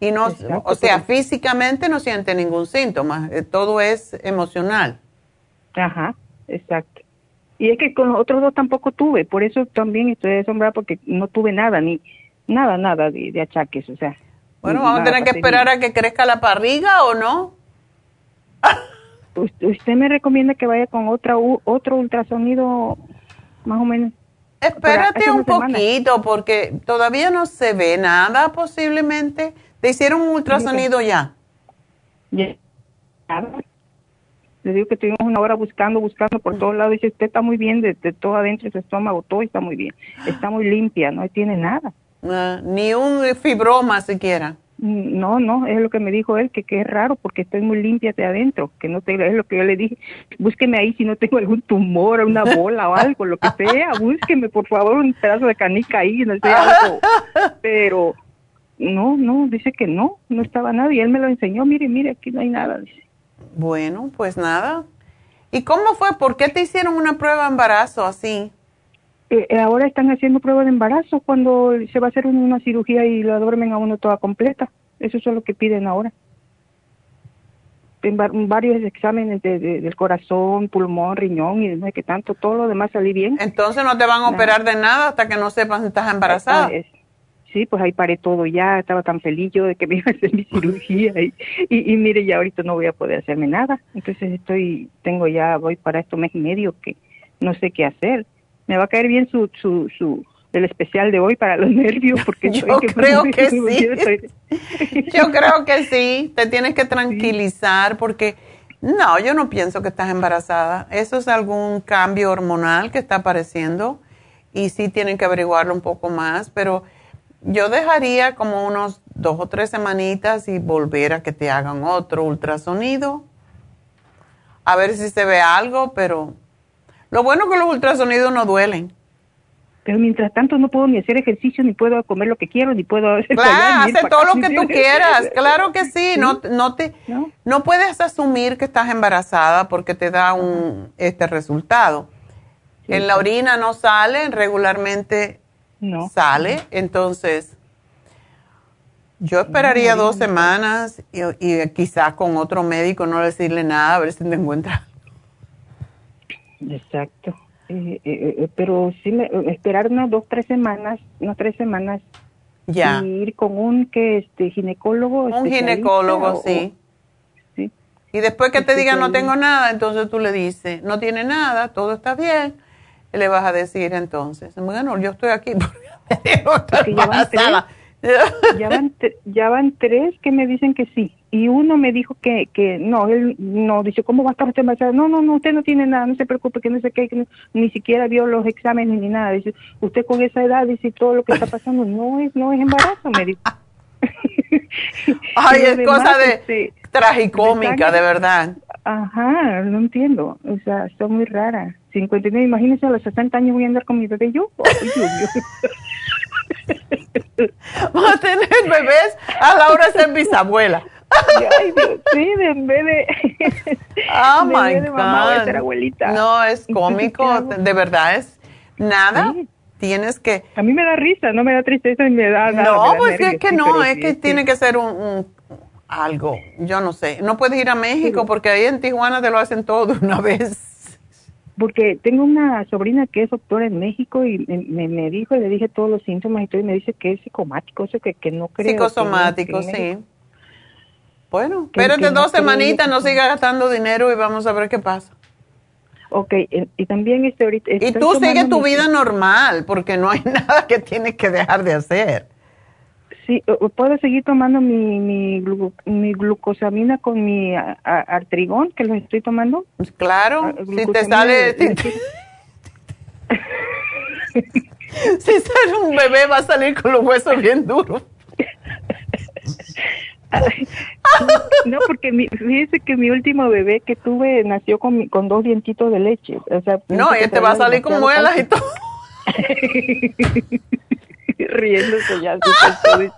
Y no, Exacto, o sea, físicamente no siente ningún síntoma, eh, todo es emocional. Ajá, exacto. Y es que con los otros dos tampoco tuve, por eso también estoy asombrada porque no tuve nada, ni nada, nada de, de achaques, o sea. Bueno, vamos a tener que esperar a que crezca la barriga o no. Us- ¿Usted me recomienda que vaya con otra u- otro ultrasonido más o menos? Espérate un semana. poquito porque todavía no se ve nada posiblemente. ¿Te hicieron un ultrasonido ya? Le digo que estuvimos una hora buscando, buscando por todos lados. Dice, usted está muy bien de, de todo adentro, de su estómago, todo está muy bien. Está muy limpia, no tiene nada. Ah, ni un fibroma siquiera. Mm, No, no, es lo que me dijo él, que, que es raro porque estoy muy limpia de adentro, que no te, es lo que yo le dije, búsqueme ahí si no tengo algún tumor, una bola o algo, lo que sea, búsqueme por favor un pedazo de canica ahí, no sé, algo. (laughs) Pero no, no, dice que no, no estaba nada y él me lo enseñó, mire, mire, aquí no hay nada, dice. Bueno, pues nada. ¿Y cómo fue? ¿Por qué te hicieron una prueba de embarazo así? Eh, eh, ahora están haciendo pruebas de embarazo cuando se va a hacer una, cirugía y la duermen a uno toda completa. Eso es lo que piden ahora. En va- varios exámenes de, de- del corazón, pulmón, riñón y no sé qué tanto, todo lo demás salí bien. Entonces no te van a operar de nada hasta que no sepan si estás embarazada. Es- Sí, pues ahí paré todo ya, estaba tan feliz yo de que me (laughs) iba a hacer mi cirugía y, y, y mire, ya ahorita no voy a poder hacerme nada. Entonces estoy, tengo ya, voy para esto mes y medio que no sé qué hacer. Me va a caer bien su, su, su, el especial de hoy para los (laughs) nervios porque (laughs) Yo estoy creo que sí. Yo creo que sí, te tienes que tranquilizar porque no, yo no pienso que estás embarazada. Eso es algún cambio hormonal que está apareciendo y sí tienen que averiguarlo un poco más, pero yo dejaría como unos dos o tres semanitas y volver a que te hagan otro ultrasonido, a ver si se ve algo, pero lo bueno es que los ultrasonidos no duelen. Pero mientras tanto no puedo ni hacer ejercicio, ni puedo comer lo que quiero, ni puedo hacer... Claro, hace todo lo que tú quieras, claro que sí, no, no te, ¿No? no puedes asumir que estás embarazada porque te da un este resultado. En la orina no sale, regularmente No. sale, entonces yo esperaría dos semanas y, y quizás con otro médico no decirle nada a ver si te encuentra. Exacto. Eh, eh, eh, pero sí, me, esperar unas dos, tres semanas, unas tres semanas Ya, y ir con un que este ginecólogo. un ginecólogo, o- sí. sí. Y después que te diga no tengo nada, entonces tú le dices, no tiene nada, todo está bien. Le vas a decir entonces, bueno, yo estoy aquí (laughs) porque me dijo que Porque ya van tres. embarazada. Ya van, tre- ya van tres que me dicen que sí. Y uno me dijo que, que no, él no, dice, ¿cómo va a estar usted embarazada? No, no, no, usted no tiene nada, no se preocupe, que no sé qué, que no- ni siquiera vio los exámenes ni nada. Dice, usted con esa edad, dice, todo lo que está pasando no es, no es embarazo, me dijo. (laughs) (laughs) Ay, es cosa de este, tragicómica, de de verdad. Ajá, no entiendo. O sea, está muy rara. 59, imagínense, a los 60 años voy a andar con mi bebé yo. Ay, Dios mío. (laughs) Va a tener bebés a la hora de ser bisabuela. (laughs) Ay, Dios, sí, de en vez de. Oh de my de mamá God. ser abuelita. No, es (laughs) cómico, de verdad es nada. Sí. Tienes que. A mí me da risa, no me da tristeza ni me da nada. no, da pues es que no, es que sí. tiene que ser un, un- algo. Yo no sé. No puedes ir a México porque ahí en Tijuana te lo hacen todo de una (laughs) vez. Porque tengo una sobrina que es doctora en México y me, me, dijo, y le dije todos los síntomas y todo, y me dice que es psicomático, eso que, que no creo. Psicosomático, que no- sí. Bueno, que- espérate que no dos semanitas, no sigas gastando dinero y vamos a ver qué pasa. Ok, y, y también este ahorita... Y tú sigue tu vida normal, porque no hay (laughs) nada que tienes que dejar de hacer. Sí, o- o puedo seguir tomando mi, mi, glu- mi glucosamina con mi a- a- artrigón, que lo estoy tomando. Claro, Ah, si te sale... si- (laughs) si sale un bebé va a salir con los huesos bien duros. (laughs) no, porque mi, fíjese que mi último bebé que tuve nació con, mi- con dos dientitos de leche. O sea, No, este va a salir con muelas y todo. (laughs) (laughs) Riéndose ya. todo. (laughs) (laughs)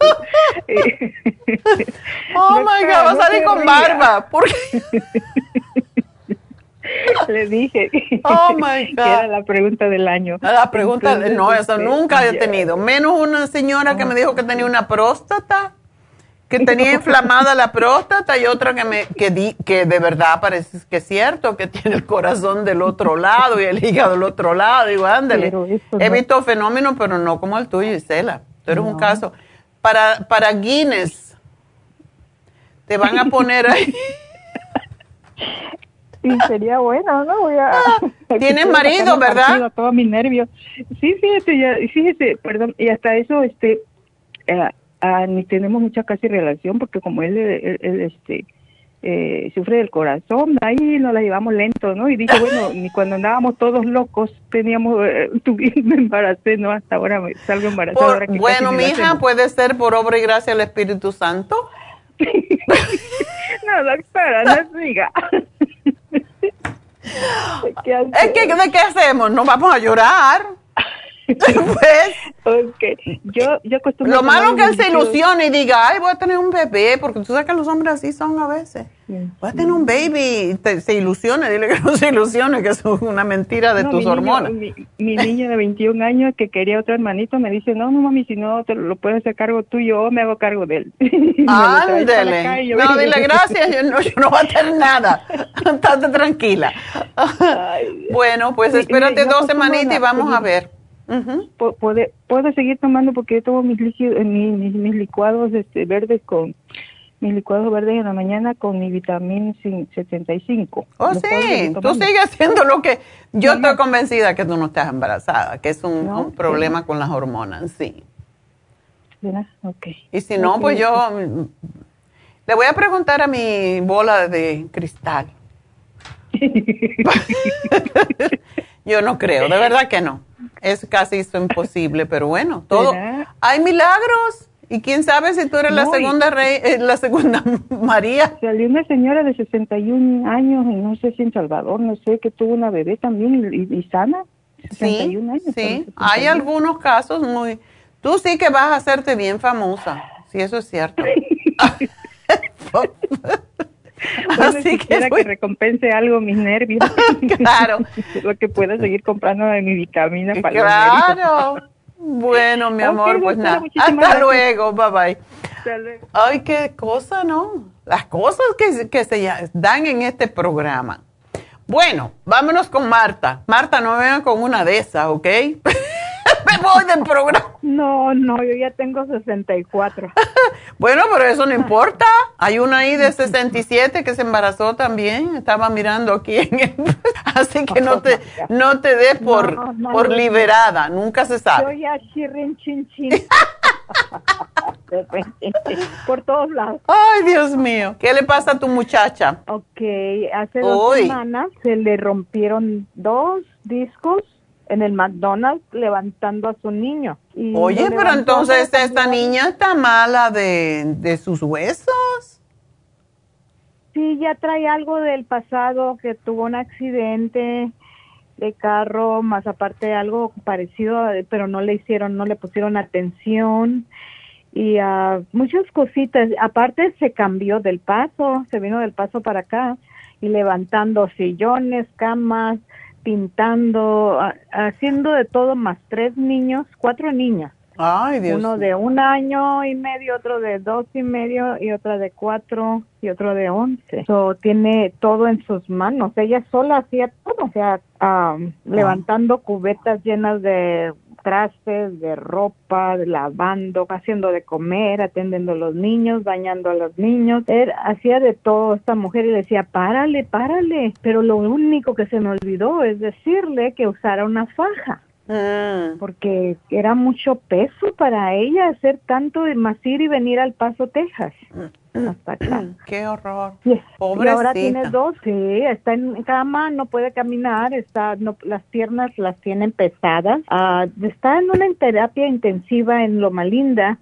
Oh No, my God, va a salir con barba. ¿Por qué? Le dije Oh my que era God. la pregunta del año. La pregunta, Entonces, no, eso este, nunca ya. tenido. Menos una señora que me dijo que tenía una próstata, que (laughs) tenía inflamada la próstata y otra que me que di, que de verdad parece que es cierto, que tiene el corazón del otro lado y el hígado del otro lado. Digo, ándale. Eso He no- visto fenómenos, pero no como el tuyo, Isela. Tú eres un caso. Para, para Guinness, te van a poner ahí. (laughs) Sí, sería bueno, ¿no? Voy a, Ah, (laughs) Tienes marido, ¿verdad? todos mis nervios. Sí, fíjese, ya, fíjese, perdón, y hasta eso, este, eh, ah, ni tenemos mucha casi relación, porque como él, él, él, este, eh, sufre del corazón, ahí nos la llevamos lento, ¿no? Y dije, bueno, ni cuando andábamos todos locos teníamos, eh, (laughs) me embaracé, ¿no? Hasta ahora me salgo embarazada. Por- ahora que bueno, ni mi lo hija, hacemos. puede ser por obra y gracia del Espíritu Santo. (laughs) No, doctora, no siga. (laughs) Es que, ¿de qué hacemos? No vamos a llorar. Pues, Ok, yo, yo acostumbro lo malo que él se ilusione y diga, ay, voy a tener un bebé, porque tú sabes que los hombres así son a veces. Voy a tener un baby, te- se ilusione, dile que no se ilusione, que es una mentira de No, tus mi hormonas. mi, mi niño de 21 años que quería otro hermanito me dice, no, no mami, si no te lo puedes hacer cargo tú, yo me hago cargo de él. (laughs) Ándele. yo- No, dile gracias, (laughs) yo no, yo no voy a hacer nada. (laughs) Estate tranquila. bueno, pues espérate dos semanitas y vamos a ver. Puede- puedo seguir tomando porque yo tomo mis, líquidos, eh, mis, mis, mis licuados este, verdes con mis licuados verdes en la mañana con mi vitamina cin- 75. Oh, Los sí, tú sigues haciendo lo que... Yo estoy convencida que tú no estás embarazada, que es un, No, un problema con las hormonas, sí. ¿Verdad? Ok. Y si no, pues yo mm, le voy a preguntar a mi bola de cristal. (laughs) (laughs) yo no creo, de verdad que no. Es casi imposible, pero bueno, todo. Hay milagros. Y quién sabe si tú eres la No, segunda rey, eh, la segunda (laughs) María. Salió una señora de 61 años, y no sé si en Salvador, no sé, que tuvo una bebé también y, y sana. Sí, 61 años. sí. Hay 61. algunos casos muy... Tú sí que vas a hacerte bien famosa. Sí, eso es cierto. (laughs) (laughs) (laughs) Bueno, Así que, que recompense algo mis nervios. (laughs) Claro. (laughs) Lo que pueda seguir comprando de mi vitamina para los claro. Bueno, mi amor, pues nada. Hasta gracias. luego, bye bye. Hasta luego. Ay, qué cosa, ¿no? Las cosas que, que se dan en este programa. Bueno, vámonos con Marta. Marta, no me vengan con una de esas, ¿ok? (laughs) me voy del programa. No, no, yo ya tengo 64. (laughs) Bueno, pero eso no importa. Hay una ahí de 67 que se embarazó también. Estaba mirando aquí en el... (laughs) Así que no te, no te des por, No, no, por liberada. Nunca se Yo sabe. ya chirrin chin chin. Por todos lados. Ay, Dios mío. ¿Qué le pasa a tu muchacha? Ok, hace dos semanas se le rompieron dos discos en el McDonald's levantando a su niño. Y Oye, pero entonces esta niña está mala de, de sus huesos. Sí, ya trae algo del pasado, que tuvo un accidente de carro, más aparte algo parecido, pero no le hicieron, no le pusieron atención y ah, muchas cositas. Aparte se cambió del paso, se vino del paso para acá y levantando sillones, camas, pintando, haciendo de todo, más tres niños, cuatro niños. Ay, Dios. Uno de un año y medio, otro de dos y medio y otra de cuatro y otro de once. So, tiene todo en sus manos. Ella sola hacía todo, o sea, am, levantando cubetas llenas de trastes, de ropa, lavando, haciendo de comer, atendiendo a los niños, bañando a los niños. Él hacía de todo esta mujer y le decía, párale, párale. Pero lo único que se me olvidó es decirle que usara una faja. Mm. porque era mucho peso para ella hacer tanto de más ir y venir al Paso, Texas, hasta acá. (clears throat) Qué horror. Y, ahora tiene dos, sí, está en cama, no puede caminar, está, no, las piernas las tienen pesadas, Ah, está en una terapia intensiva en Loma Linda,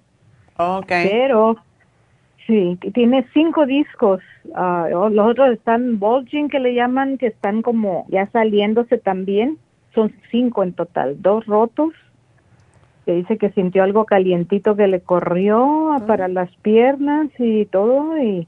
Ok. pero sí, tiene cinco discos, Ah, o- los otros están bulging que le llaman, que están como ya saliéndose también, son cinco en total, dos rotos, que dice que sintió algo calientito que le corrió ah, para las piernas y todo, y,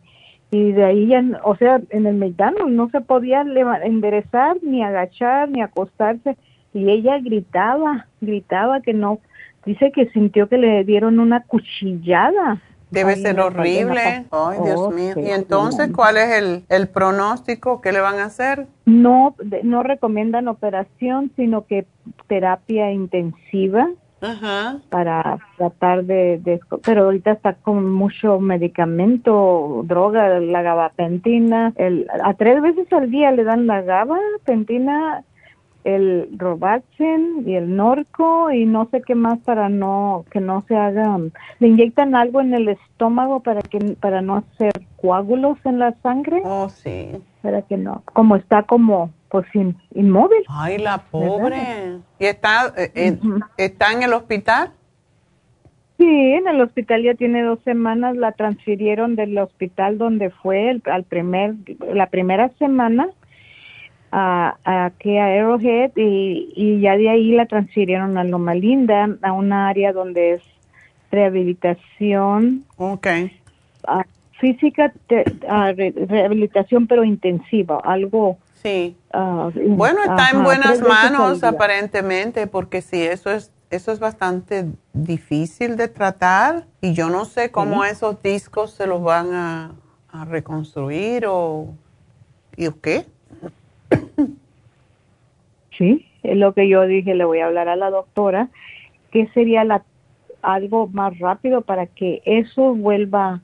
y de ahí ya, o sea, en el McDonald's no se podía enderezar, ni agachar, ni acostarse, y ella gritaba, gritaba que no, dice que sintió que le dieron una cuchillada. Debe ser horrible. Ay, Dios Oh, mío. sí, ¿Y entonces sí. cuál es el, el pronóstico? ¿Qué le van a hacer? No, no recomiendan operación, sino que terapia intensiva Ajá. para tratar de, de- pero ahorita está con mucho medicamento, droga, la gabapentina, el, a tres veces al día le dan la gabapentina, el robaxen y el norco y no sé qué más para no que no se haga, le inyectan algo en el estómago para que para no hacer coágulos en la sangre, Oh, sí. para que no, como está como pues in- inmóvil. Ay, la pobre. ¿Y está, eh, eh, está en el hospital? Sí, en el hospital ya tiene dos semanas, la transfirieron del hospital donde fue el, al primer, la primera semana a, a aquí a Arrowhead y, y ya de ahí la transfirieron a Loma Linda, a una área donde es rehabilitación Ok. ah, física, te- re- rehabilitación pero intensiva, algo. Sí. ah, Bueno, está en buenas manos aparentemente, porque sí, eso es, eso es bastante difícil de tratar y yo no sé cómo esos discos se los van a, a reconstruir o, ¿y o qué? (coughs) Sí, es lo que yo dije, le voy a hablar a la doctora, que sería la, algo más rápido para que eso vuelva.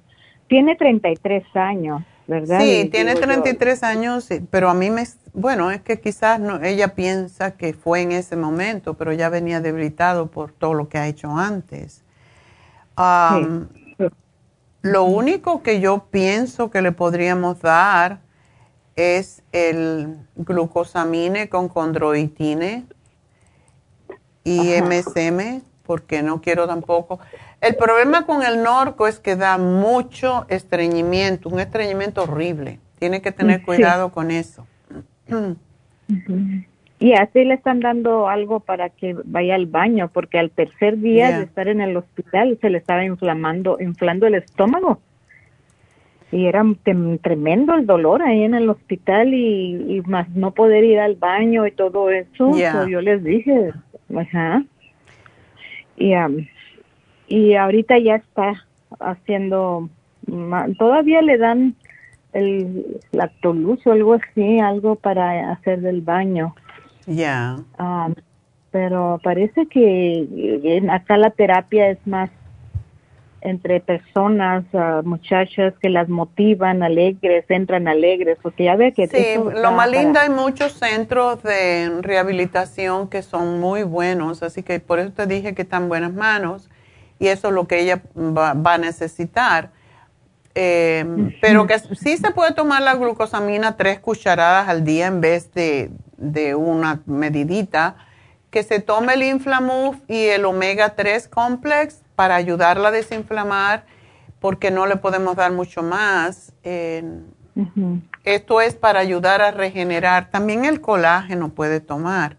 Tiene 33 años, ¿verdad? Sí, Y tiene digo yo, 33 años, pero a mí me, bueno, es que quizás no, ella piensa que fue en ese momento, pero ya venía debilitado por todo lo que ha hecho antes. Lo único que yo pienso que le podríamos dar es el glucosamine con condroitine y Ajá. MSM, porque no quiero tampoco. El problema con el norco es que da mucho estreñimiento, un estreñimiento horrible. Tiene que tener Sí. cuidado con eso. Y así le están dando algo para que vaya al baño, porque al tercer día de estar en el hospital se le estaba inflamando, inflando el estómago. Y era tremendo el dolor ahí en el hospital y, y más no poder ir al baño y todo eso. So, yo les dije, ajá. Y, am, y ahorita ya está haciendo, todavía le dan el lactoluz o algo así, algo para hacer del baño. Ya. Um, pero parece que acá la terapia es más entre personas, ah, muchachas que las motivan alegres, entran alegres, porque ya ve que Sí, lo más lindo hay muchos centros de rehabilitación que son muy buenos, así que por eso te dije que están en buenas manos y eso es lo que ella va, va a necesitar. Eh, (laughs) Pero que sí se puede tomar la glucosamina tres cucharadas al día en vez de, de una medidita. Que se tome el Inflamuf y el omega 3 complex para ayudarla a desinflamar porque no le podemos dar mucho más. Eh, esto es para ayudar a regenerar. También el colágeno puede tomar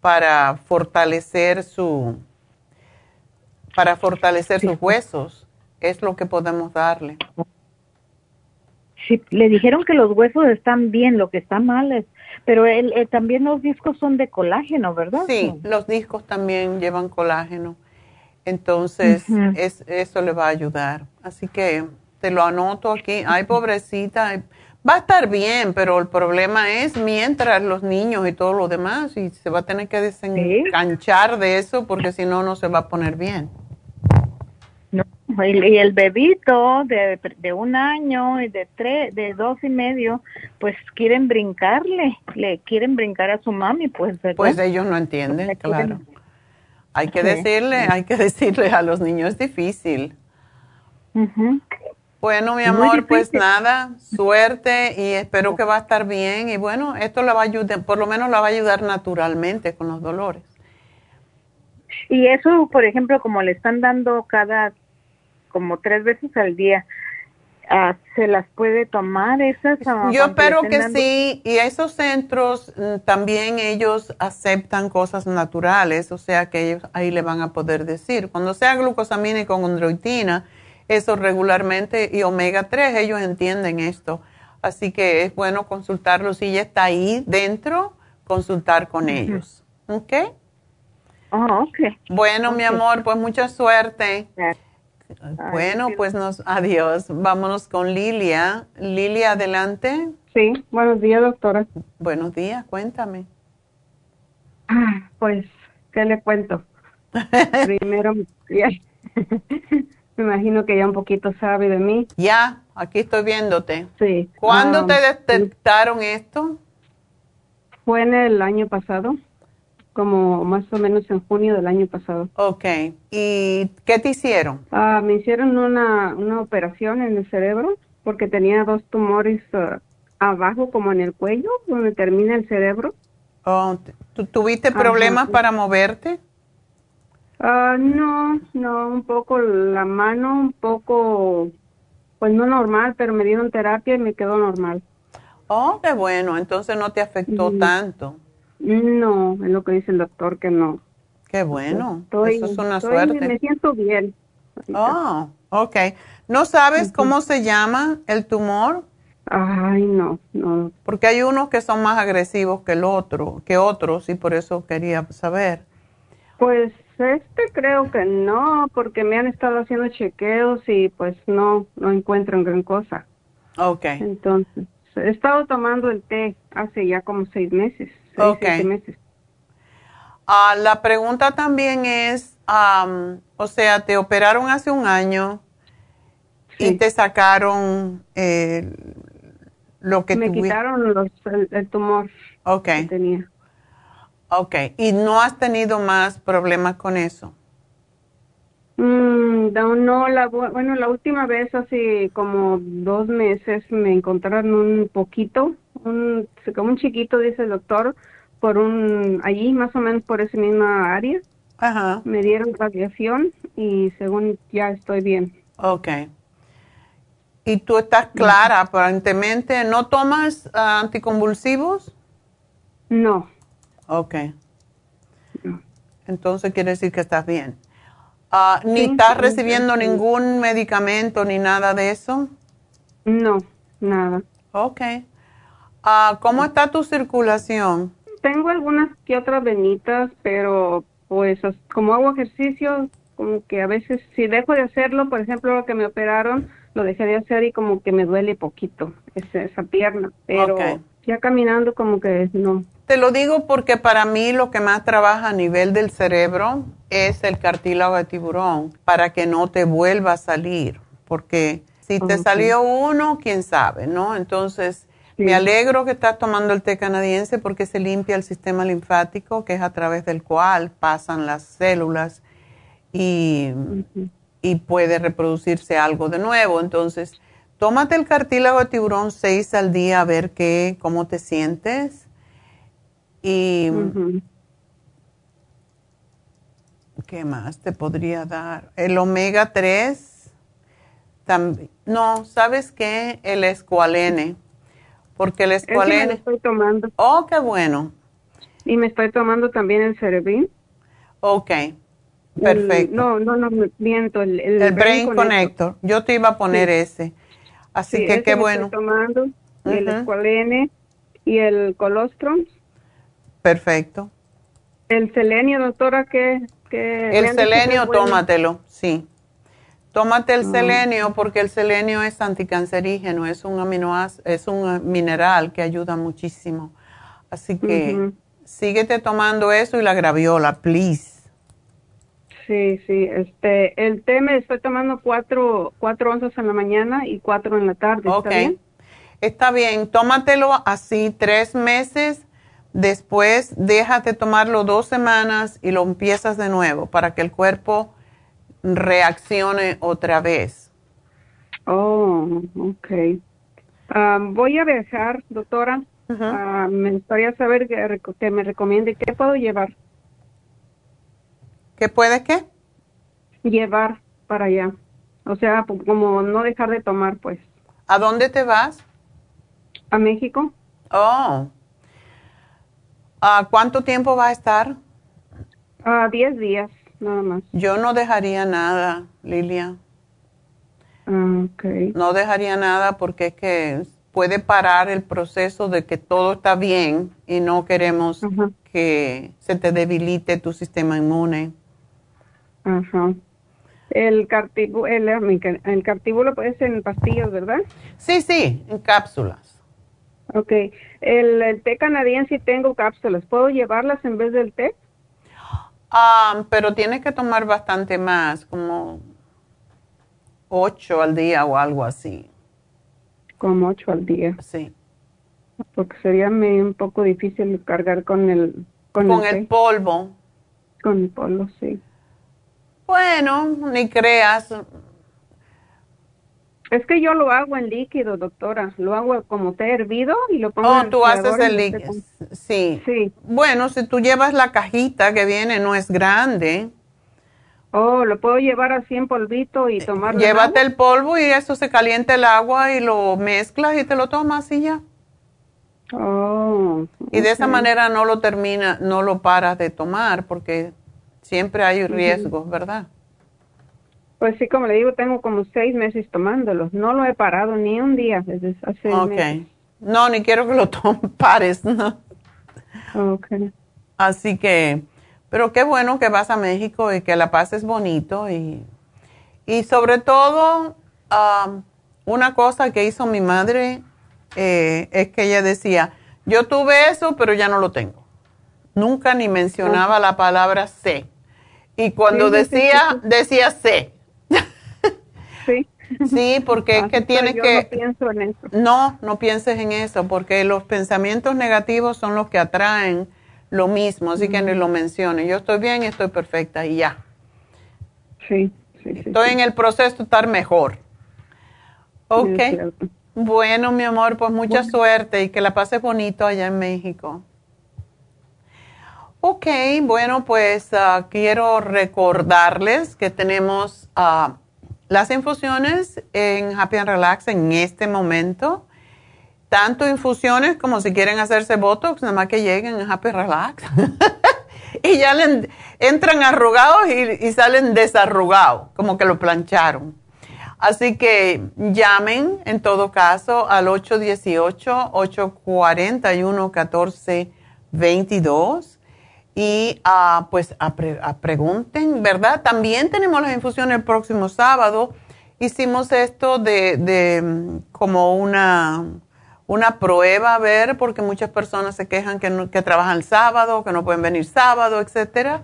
para fortalecer su para fortalecer sus huesos. Es lo que podemos darle. Sí, le dijeron que los huesos están bien, lo que está mal es, pero él, eh, también los discos son de colágeno, ¿verdad? Sí, los discos también llevan colágeno. Entonces, es, eso le va a ayudar. Así que te lo anoto aquí. Ay, pobrecita. Va a estar bien, pero el problema es mientras los niños y todo lo demás, y se va a tener que desenganchar de eso porque si no, no se va a poner bien. No, y, el bebito de, de un año y de tres, de dos y medio, pues quieren brincarle, le quieren brincar a su mami, pues, ¿verdad? Pues ellos no entienden, claro. quieren- Hay que decirle, hay que decirle a los niños, es difícil. Bueno, mi amor, pues nada, suerte y espero que va a estar bien. Y bueno, esto la va a ayudar, por lo menos la va a ayudar naturalmente con los dolores. Y eso, por ejemplo, como le están dando cada, como tres veces al día, ah, ¿se las puede tomar esas? ah, Yo espero que sí, y esos centros mm, también ellos aceptan cosas naturales, o sea que ellos ahí le van a poder decir. Cuando sea glucosamina y con chondroitina, eso regularmente, y omega 3, ellos entienden esto. Así que es bueno consultarlos. Si ya está ahí dentro, consultar con ellos. ¿Ok? Oh, ok. Bueno, mi amor, pues mucha suerte. Bueno, pues nos, adiós. Vámonos con Lilia. Lilia, adelante. Sí, buenos días, doctora. Buenos días, cuéntame. Ah, Pues, ¿qué le cuento? (laughs) Primero, (laughs) me imagino que ya un poquito sabe de mí. Ya, aquí estoy viéndote. Sí. ¿Cuándo Ah, te detectaron esto? Fue en el año pasado, como más o menos en junio del año pasado. Ok. ¿Y qué te hicieron? Ah, me hicieron una, una operación en el cerebro porque tenía dos tumores ah, abajo, como en el cuello, donde termina el cerebro. Oh, ¿tú ¿Tuviste problemas para moverte? Ah, no, no, un poco la mano, un poco, pues no normal, pero me dieron terapia y me quedó normal. Oh, qué bueno. Entonces no te afectó tanto. No, es lo que dice el doctor que no. Qué bueno. Estoy- Eso es una estoy- suerte. Me siento bien. Oh, ok. ¿No sabes cómo se llama el tumor? Ay, no, no. Porque hay unos que son más agresivos que el otro, que otros, y por eso quería saber. Pues este creo que no, porque me han estado haciendo chequeos y pues no, no encuentran gran cosa. Ok. Entonces, he estado tomando el té hace ya como seis meses, seis, Ok. siete meses. Ah, la pregunta también es, o sea, te operaron hace un año y te sacaron eh, lo que me tuvi- quitaron los, el, el tumor Ok. que tenía. Ok. ¿Y no has tenido más problemas con eso? Mm, no, no, la, bu- bueno, la última vez hace como dos meses me encontraron un poquito, un, como un chiquito, dice el doctor, por un, allí más o menos por esa misma área. Ajá. Me dieron radiación y según ya estoy bien. Ok. ¿Y tú estás clara aparentemente? ¿No tomas ah, anticonvulsivos? No. Ok. Entonces quiere decir que estás bien. Ah, ¿Ni Sí, estás sí, recibiendo sí. ningún medicamento ni nada de eso? No, nada. Ok. Ah, ¿Cómo está tu circulación? Tengo algunas que otras venitas, pero pues como hago ejercicio, como que a veces si dejo de hacerlo, por ejemplo, lo que me operaron, lo dejé de hacer y como que me duele poquito esa, esa pierna, pero ya caminando como que no. Te lo digo porque para mí lo que más trabaja a nivel del cerebro es el cartílago de tiburón, para que no te vuelva a salir, porque si te salió uno, quién sabe, ¿no? Entonces, me alegro que estás tomando el té canadiense porque se limpia el sistema linfático, que es a través del cual pasan las células y, y puede reproducirse algo de nuevo. Entonces, tómate el cartílago de tiburón 6 al día a ver qué, cómo te sientes. Y ¿qué más te podría dar? El omega 3 también. No, ¿sabes qué? El escualene. Porque el Ese me lo escualene. estoy tomando. Oh, qué bueno. Y me estoy tomando también el Cerebrin. Ok, El- perfecto. no, no, no, miento. El, el, el Brain Connector. Yo te iba a poner Sí. ese. Así Sí, que ese qué me bueno. Estoy tomando el. Escualene y el Colostrum. Perfecto. El selenio, doctora, que... El selenio, bueno. tómatelo, sí. Tómate el Ah. selenio porque el selenio es anticancerígeno, es un aminoácido, es un mineral que ayuda muchísimo. Así que síguete tomando eso y la graviola, please. Sí, sí. Este, el té me estoy tomando cuatro, cuatro onzas en la mañana y cuatro en la tarde. ¿está Ok. bien? Está bien, tómatelo así tres meses Después déjate tomarlo dos semanas y lo empiezas de nuevo para que el cuerpo reaccione otra vez. Oh, ok. Ah, voy a viajar, doctora. Ah, me gustaría saber que, que, me recomiende qué puedo llevar. ¿Qué puede qué? Llevar para allá. O sea, como no dejar de tomar, pues. ¿A dónde te vas? A México. Oh. ¿A ¿Cuánto tiempo va a estar? A diez días, nada más. Yo no dejaría nada, Lilia. Ah, okay. No dejaría nada porque es que puede parar el proceso de que todo está bien y no queremos que se te debilite tu sistema inmune. Ajá. El, cartíbulo, el, el cartíbulo puede ser en pastillas, ¿verdad? Sí, sí, en cápsulas. Ok. El, té canadiense tengo cápsulas. ¿Puedo llevarlas en vez del té? Ah, pero tienes que tomar bastante más, como ocho al día o algo así. Como ocho al día. Sí. Porque sería un poco difícil cargar con el... Con, el polvo. Con el polvo, sí. Bueno, ni creas. Es que yo lo hago en líquido, doctora. Lo hago como té hervido y lo pongo oh, en tú haces el líquido. Sí. Sí. Bueno, si tú llevas la cajita que viene, no es grande. Oh, lo puedo llevar así en polvito y tomarlo. Llévate el polvo y eso se calienta el agua y lo mezclas y te lo tomas y ya. Oh. Y de esa manera no lo termina, no lo paras de tomar porque Siempre hay riesgos, ¿verdad? Pues sí, como le digo, tengo como seis meses tomándolo. No lo he parado ni un día desde hace Ok. No, ni quiero que lo (laughs) pares, ¿no? Ok. Así que, pero qué bueno que vas a México y que la pases bonito y, y sobre todo, una cosa que hizo mi madre eh, es que ella decía, yo tuve eso, pero ya no lo tengo. Nunca ni mencionaba la palabra C. Y cuando decía, decía C. Sí. Sí, (laughs) porque es que tienes que... No pienso en eso. No, no pienses en eso, porque los pensamientos negativos son los que atraen lo mismo, así que ni lo menciones. Yo estoy bien estoy perfecta y ya. Sí, sí, Estoy en el proceso de estar mejor. Ok. bueno, mi amor, pues mucha suerte y que la pases bonito allá en México. Ok, bueno, pues ah, quiero recordarles que tenemos ah, las infusiones en Happy and Relax en este momento. Tanto infusiones como si quieren hacerse Botox, nada más que lleguen a Happy Relax. (laughs) y ya le entran arrugados y, y salen desarrugados, como que lo plancharon. Así que llamen en todo caso al 818-841-1422 y uh, pues a, pregunten, ¿verdad? También tenemos las infusiones el próximo sábado. Hicimos esto de, de mm, como una, una prueba, a ver, porque muchas personas se quejan que, que trabajan el sábado, que no pueden venir sábado, etcétera.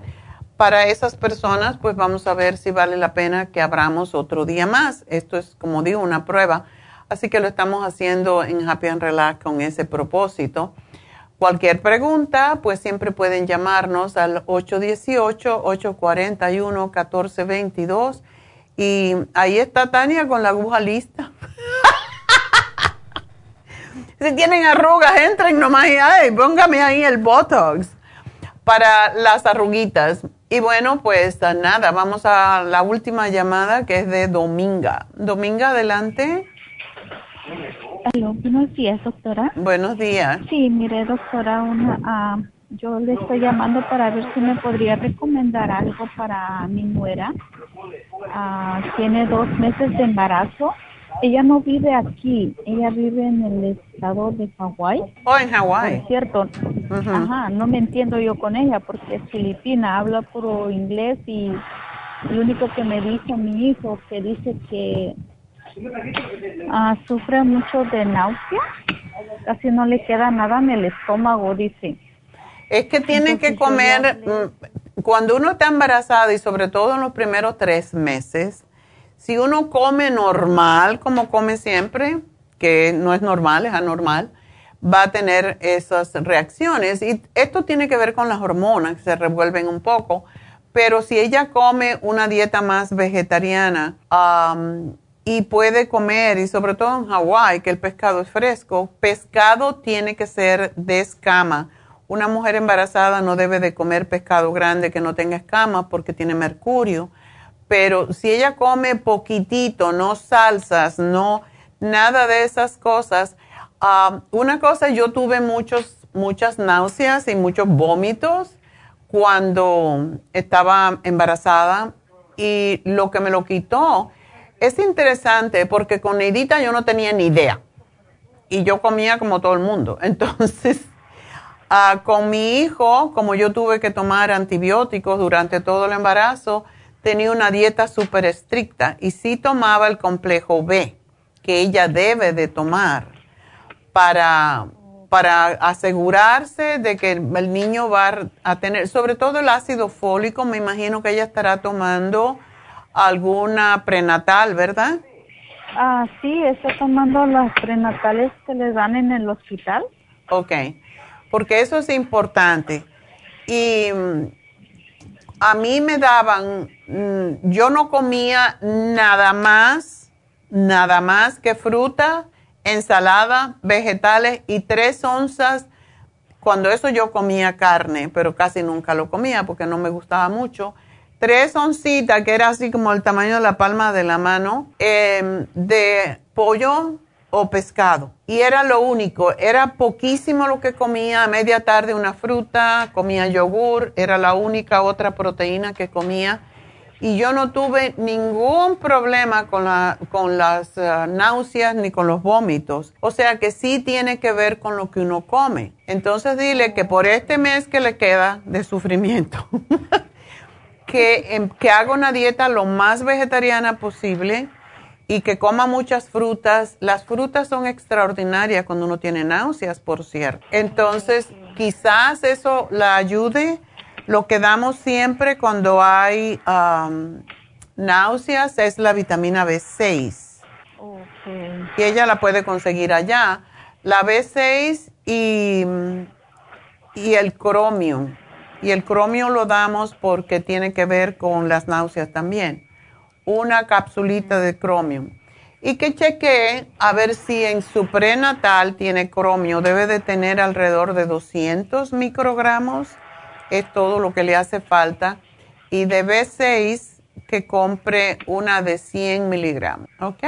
Para esas personas, pues vamos a ver si vale la pena que abramos otro día más. Esto es, como digo, una prueba. Así que lo estamos haciendo en Happy and Relax con ese propósito. Cualquier pregunta, pues siempre pueden llamarnos al 818-841-1422. Y ahí está Tania con la aguja lista. (laughs) si tienen arrugas, entren nomás y ay, póngame ahí el Botox para las arruguitas. Y bueno, pues nada, vamos a la última llamada que es de Dominga. Dominga, adelante buenos días, doctora. Buenos días. Sí, mire, doctora, una, ah, yo le estoy llamando para ver si me podría recomendar algo para mi nuera. Ah, tiene dos meses de embarazo. Ella no vive aquí, ella vive en el estado de Hawái. Oh, en Hawái. Cierto. Ajá, no me entiendo yo con ella porque es filipina, habla puro inglés y lo único que me dice mi hijo que dice que Ah, sufre mucho de náusea, casi no le queda nada en el estómago, dice. Es que tiene que comer, mm, cuando uno está embarazada y sobre todo en los primeros tres meses, si uno come normal, como come siempre, que no es normal, es anormal, va a tener esas reacciones. Y esto tiene que ver con las hormonas, que se revuelven un poco. Pero si ella come una dieta más vegetariana y puede comer, y sobre todo en Hawái, que el pescado es fresco, pescado tiene que ser de escama. Una mujer embarazada no debe de comer pescado grande que no tenga escamas porque tiene mercurio. Pero si ella come poquitito, no salsas, no nada de esas cosas, Ah, una cosa, yo tuve muchos, muchas náuseas y muchos vómitos cuando estaba embarazada y lo que me lo quitó es interesante porque con Neidita yo no tenía ni idea y yo comía como todo el mundo. (laughs) Entonces, ah, con mi hijo, como yo tuve que tomar antibióticos durante todo el embarazo, tenía una dieta súper estricta y sí tomaba el complejo B que ella debe de tomar para, para asegurarse de que el niño va a tener, sobre todo el ácido fólico, me imagino que ella estará tomando alguna prenatal, ¿verdad? Ah, sí, está tomando las prenatales que le dan en el hospital. Ok, porque eso es importante. Y mm, a mí me daban, mm, yo no comía nada más, nada más que fruta ensalada, vegetales y tres onzas. Cuando eso yo comía carne, pero casi nunca lo comía porque no me gustaba mucho. Tres oncitas, que era así como el tamaño de la palma de la mano, em, de pollo o pescado. Y era lo único, era poquísimo lo que comía. A media tarde una fruta, comía yogur, era la única otra proteína que comía y yo no tuve ningún problema con, la, con las eh, náuseas ni con los vómitos. O sea que sí tiene que ver con lo que uno come. Entonces dile que por este mes que le queda de sufrimiento, (laughs) que, em, que haga una dieta lo más vegetariana posible y que coma muchas frutas. Las frutas son extraordinarias cuando uno tiene náuseas, por cierto. Entonces, quizás eso la ayude lo que damos siempre cuando hay um, náuseas es la vitamina B6. Y ella la puede conseguir allá. La B6 y, y el cromio. Y el cromio lo damos porque tiene que ver con las náuseas también. Una capsulita de cromio. Y que chequee a ver si en su prenatal tiene cromio. Debe de tener alrededor de 200 microgramos es todo lo que le hace falta. Y de B6 que compre una de 100 miligramos, ¿ok?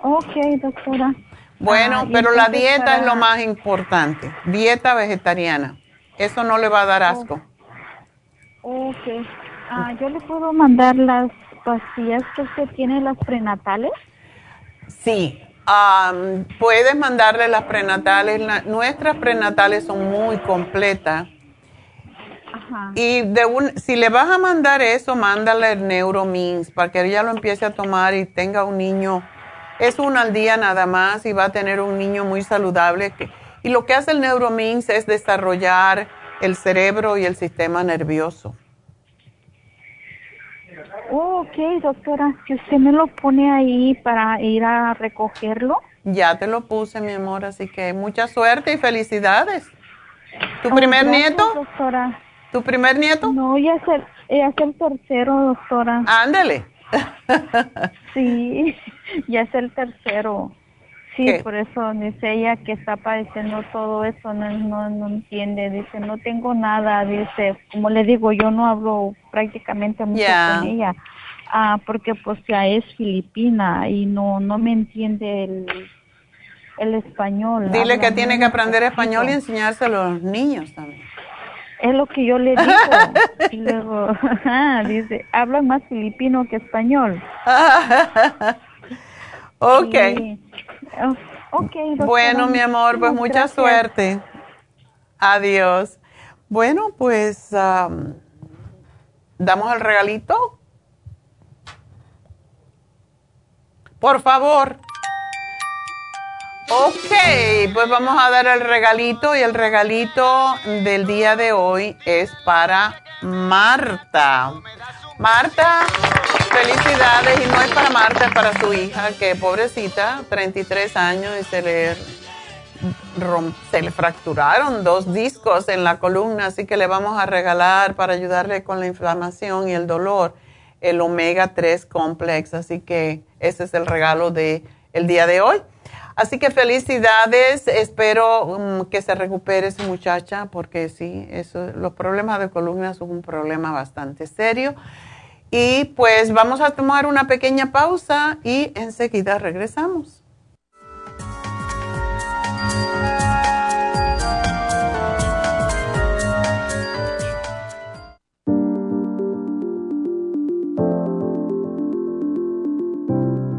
Ok, doctora. Bueno, ah, pero la dieta es lo más importante. Dieta vegetariana. Eso no le va a dar asco. Ok. Ah, ¿Yo le puedo mandar las pastillas que usted tiene, las prenatales? Sí. puedes mandarle las prenatales. nuestras prenatales son muy completas y de un, si le vas a mandar eso, mándale el Neuromins para que ella lo empiece a tomar y tenga un niño. Es uno al día nada más y va a tener un niño muy saludable. Y lo que hace el Neuromins es desarrollar el cerebro y el sistema nervioso. ok, doctora, si usted me lo pone ahí para ir a recogerlo. Ya te lo puse, mi amor, así que mucha suerte y felicidades. ¿Tu oh, primer nieto? Doctora. ¿Tu primer nieto? No, ya es el, ya es el tercero, doctora. Ándale. (laughs) sí, (laughs) ya es el tercero. Sí, por eso dice ella que está padeciendo todo eso, no, no, no entiende, dice, no tengo nada, dice, como le digo, yo no hablo prácticamente mucho con ella, ah, porque pues ya es filipina y no, no me entiende el, el español. Dile que tiene que aprender español y enseñárselo a los niños también. Es lo que yo le digo. (laughs) y luego, (laughs) dice, habla más filipino que español. (laughs) ok. bueno, mi amor, pues mucha suerte. Adiós. Bueno, pues damos el regalito. Por favor. Ok, pues vamos a dar el regalito y el regalito del día de hoy es para Marta. Marta, felicidades y no es para Marta, es para su hija, que pobrecita, 33 años y se le, se le fracturaron dos discos en la columna, así que le vamos a regalar para ayudarle con la inflamación y el dolor el omega 3 complex, así que ese es el regalo de el día de hoy. Así que felicidades, espero mm, que se recupere esa muchacha porque sí, eso, los problemas de columna son un problema bastante serio. Y pues vamos a tomar una pequeña pausa y enseguida regresamos.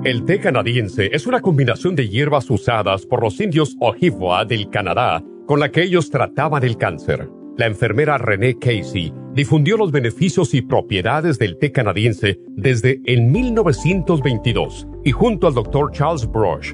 El té canadiense es una combinación de hierbas usadas por los indios Ojibwa del Canadá con la que ellos trataban el cáncer. La enfermera Renee Casey difundió los beneficios y propiedades del té canadiense desde el 1922 y junto al doctor Charles Brush,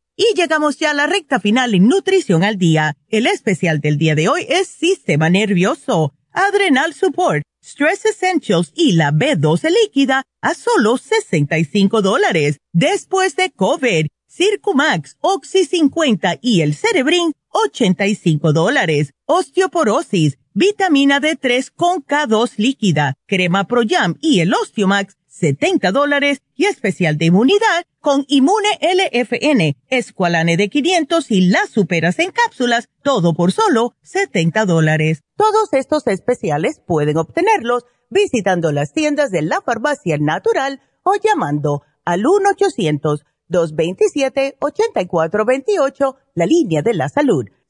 Y llegamos ya a la recta final en Nutrición al Día. El especial del día de hoy es Sistema Nervioso, Adrenal Support, Stress Essentials y la B12 líquida a solo 65 dólares. Después de COVID, Circumax, Oxy 50 y el Cerebrin, 85 dólares. Osteoporosis, vitamina D3 con K2 líquida, crema Pro Jam y el Osteomax, 70 dólares y especial de inmunidad con Inmune LFN, Esqualane de 500 y las superas en cápsulas, todo por solo 70 dólares. Todos estos especiales pueden obtenerlos visitando las tiendas de la farmacia natural o llamando al 1-800-227-8428, la línea de la salud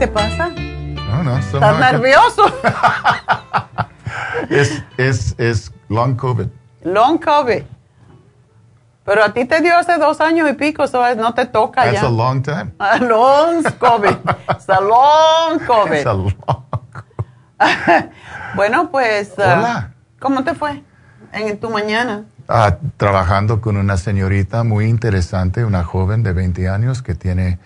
Te pasa? ¿Estás nervioso? (laughs) es, es, es long COVID. Long COVID. Pero a ti te dio hace dos años y pico, so no te toca That's ya. a long time. (laughs) A long COVID. It's a long (laughs) COVID. It's a long bueno, pues. uh, Hola. ¿Cómo te fue en tu mañana? Ah, trabajando con una señorita muy interesante, una joven de 20 años que tiene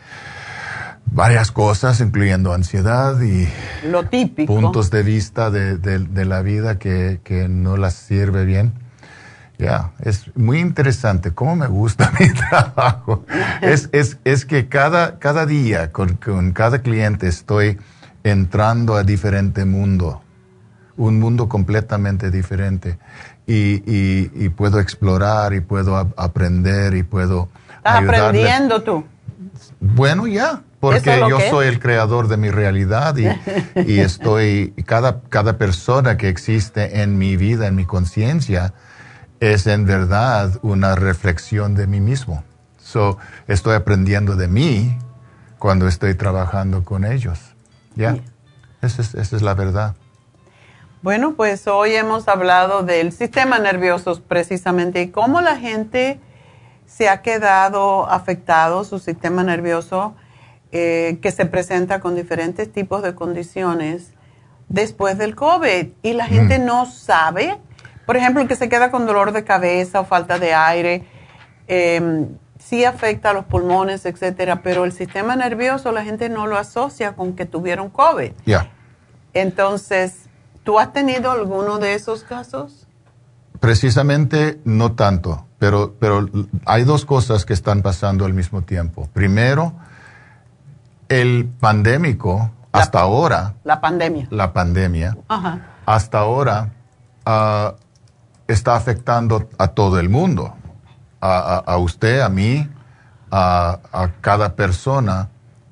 varias cosas, incluyendo ansiedad y Lo típico. puntos de vista de, de- de la vida que, que no las sirve bien. Ya, es muy interesante. ¿Cómo me gusta (laughs) mi trabajo? es, es, es que cada, cada día con, con cada cliente estoy entrando a diferente mundo, un mundo completamente diferente. Y, y, y puedo explorar y puedo aprender y puedo Estás aprendiendo tú. Bueno, ya, Eso porque yo que soy el creador de mi realidad y, (laughs) y estoy, cada, cada persona que existe en mi vida, en mi conciencia, es en verdad una reflexión de mí mismo. So, estoy aprendiendo de mí cuando estoy trabajando con ellos. Ya, esa, es, esa es la verdad. Bueno, pues hoy hemos hablado del sistema nervioso precisamente y cómo la gente se ha quedado afectado, su sistema nervioso, eh, que se presenta con diferentes tipos de condiciones después del COVID. Y la gente Mm. no sabe, por ejemplo, que se queda con dolor de cabeza o falta de aire, eh, sí afecta a los pulmones, etcétera, pero el sistema nervioso la gente no lo asocia con que tuvieron COVID. Ya. Entonces, ¿tú has tenido alguno de esos casos? Precisamente no tanto, pero, pero hay dos cosas que están pasando al mismo tiempo. Primero, el pandémico, hasta ahora, La pandemia. la pandemia, Ajá. hasta ahora ah, está afectando a todo el mundo, a, a- a usted, a mí, a, a cada persona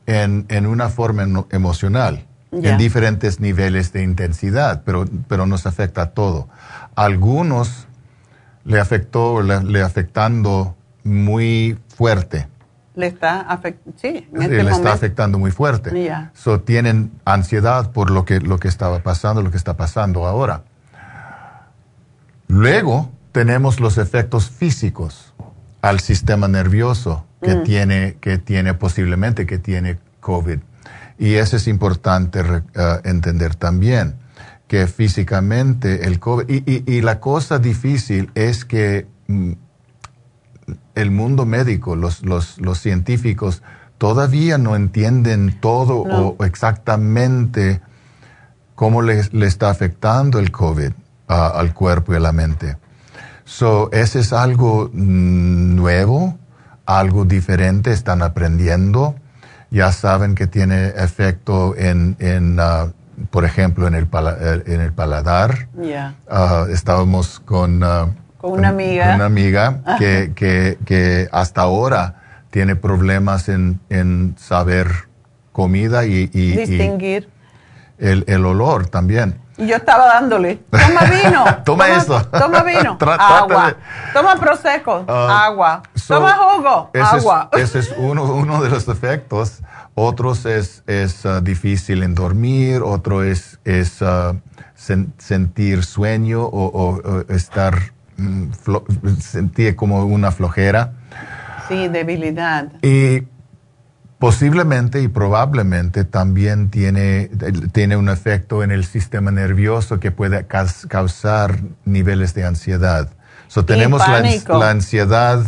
en, en una forma emocional, en diferentes niveles de intensidad, pero, pero nos afecta a todo. Algunos le afectó, le, le afectando muy fuerte, Le está afectando, sí, en le este está afectando muy fuerte. Ya. So, tienen ansiedad por lo que, lo que estaba pasando, lo que está pasando ahora. Luego tenemos los efectos físicos al sistema nervioso que, Mm. tiene, que tiene posiblemente que tiene COVID. Y eso es importante eh, entender también, que físicamente el COVID... Y, y- y la cosa difícil es que mm, el mundo médico, los, los, los científicos, todavía no entienden todo No. o exactamente cómo le, le está afectando el COVID ah, al cuerpo y a la mente. So, ese es algo mm, nuevo, algo diferente, están aprendiendo. Ya saben que tiene efecto en, en ah, por ejemplo, en el, pala- eh, en el paladar. Ya. Ah, estábamos con, ah, Con una amiga. una amiga que, que, que hasta ahora tiene problemas en, en saber comida y, y- y Distinguir. el, el olor también. Y yo estaba dándole, toma (laughs) vino. Toma eso. Toma (laughs) vino. Agua. Toma prosecco. Ah, agua. so, toma jugo. Ese agua. Es, (laughs) ese es uno, uno de los efectos. Otros es, es ah, difícil en dormir, otro es, es ah, sen- sentir sueño o, o- o estar, mm, sentir como una flojera. Sí, debilidad. Y posiblemente y probablemente también tiene, tiene un efecto en el sistema nervioso que puede causar niveles de ansiedad. So, tenemos la, la ansiedad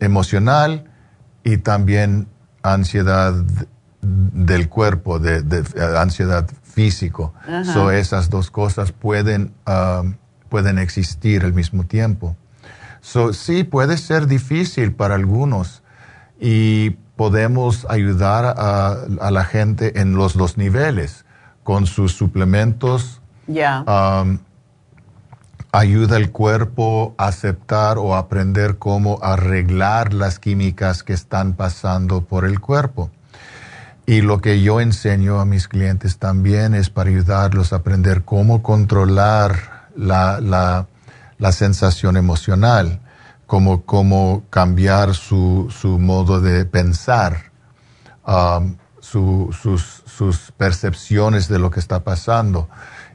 emocional y también ansiedad del cuerpo, de, de- eh, ansiedad físico. Ajá. So, esas dos cosas pueden, ah, pueden existir al mismo tiempo. So, sí, puede ser difícil para algunos y podemos ayudar a, a la gente en los dos niveles, con sus suplementos. Ya. um, ayuda al cuerpo a aceptar o aprender cómo arreglar las químicas que están pasando por el cuerpo. Y lo que yo enseño a mis clientes también es para ayudarlos a aprender cómo controlar la, la- la sensación emocional, cómo, cómo cambiar su, su modo de pensar, um, su- sus, sus percepciones de lo que está pasando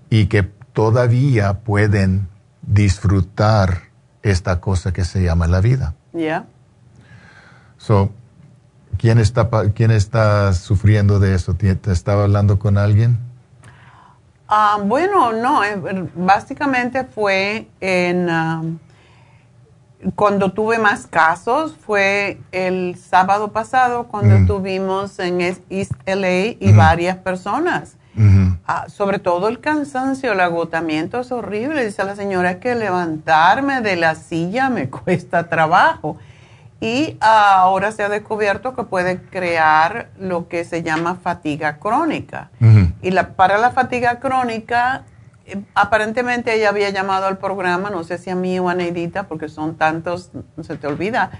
y que todavía pueden disfrutar esta cosa que se llama la vida. Ya. So, ¿quién está, quién está sufriendo de eso? ¿Te te estaba hablando con alguien? Ah, bueno, no, eh, básicamente fue en um, cuando tuve más casos, fue el sábado pasado cuando Mm. tuvimos en East LA y varias personas. Ah, sobre todo el cansancio, el agotamiento es horrible. Dice la señora que levantarme de la silla me (laughs) cuesta trabajo. Y ah, ahora se ha descubierto que puede crear lo que se llama fatiga crónica. Y la, para la fatiga crónica, eh, aparentemente ella había llamado al programa, no sé si a mí o a Neidita, porque son tantos, se te olvida,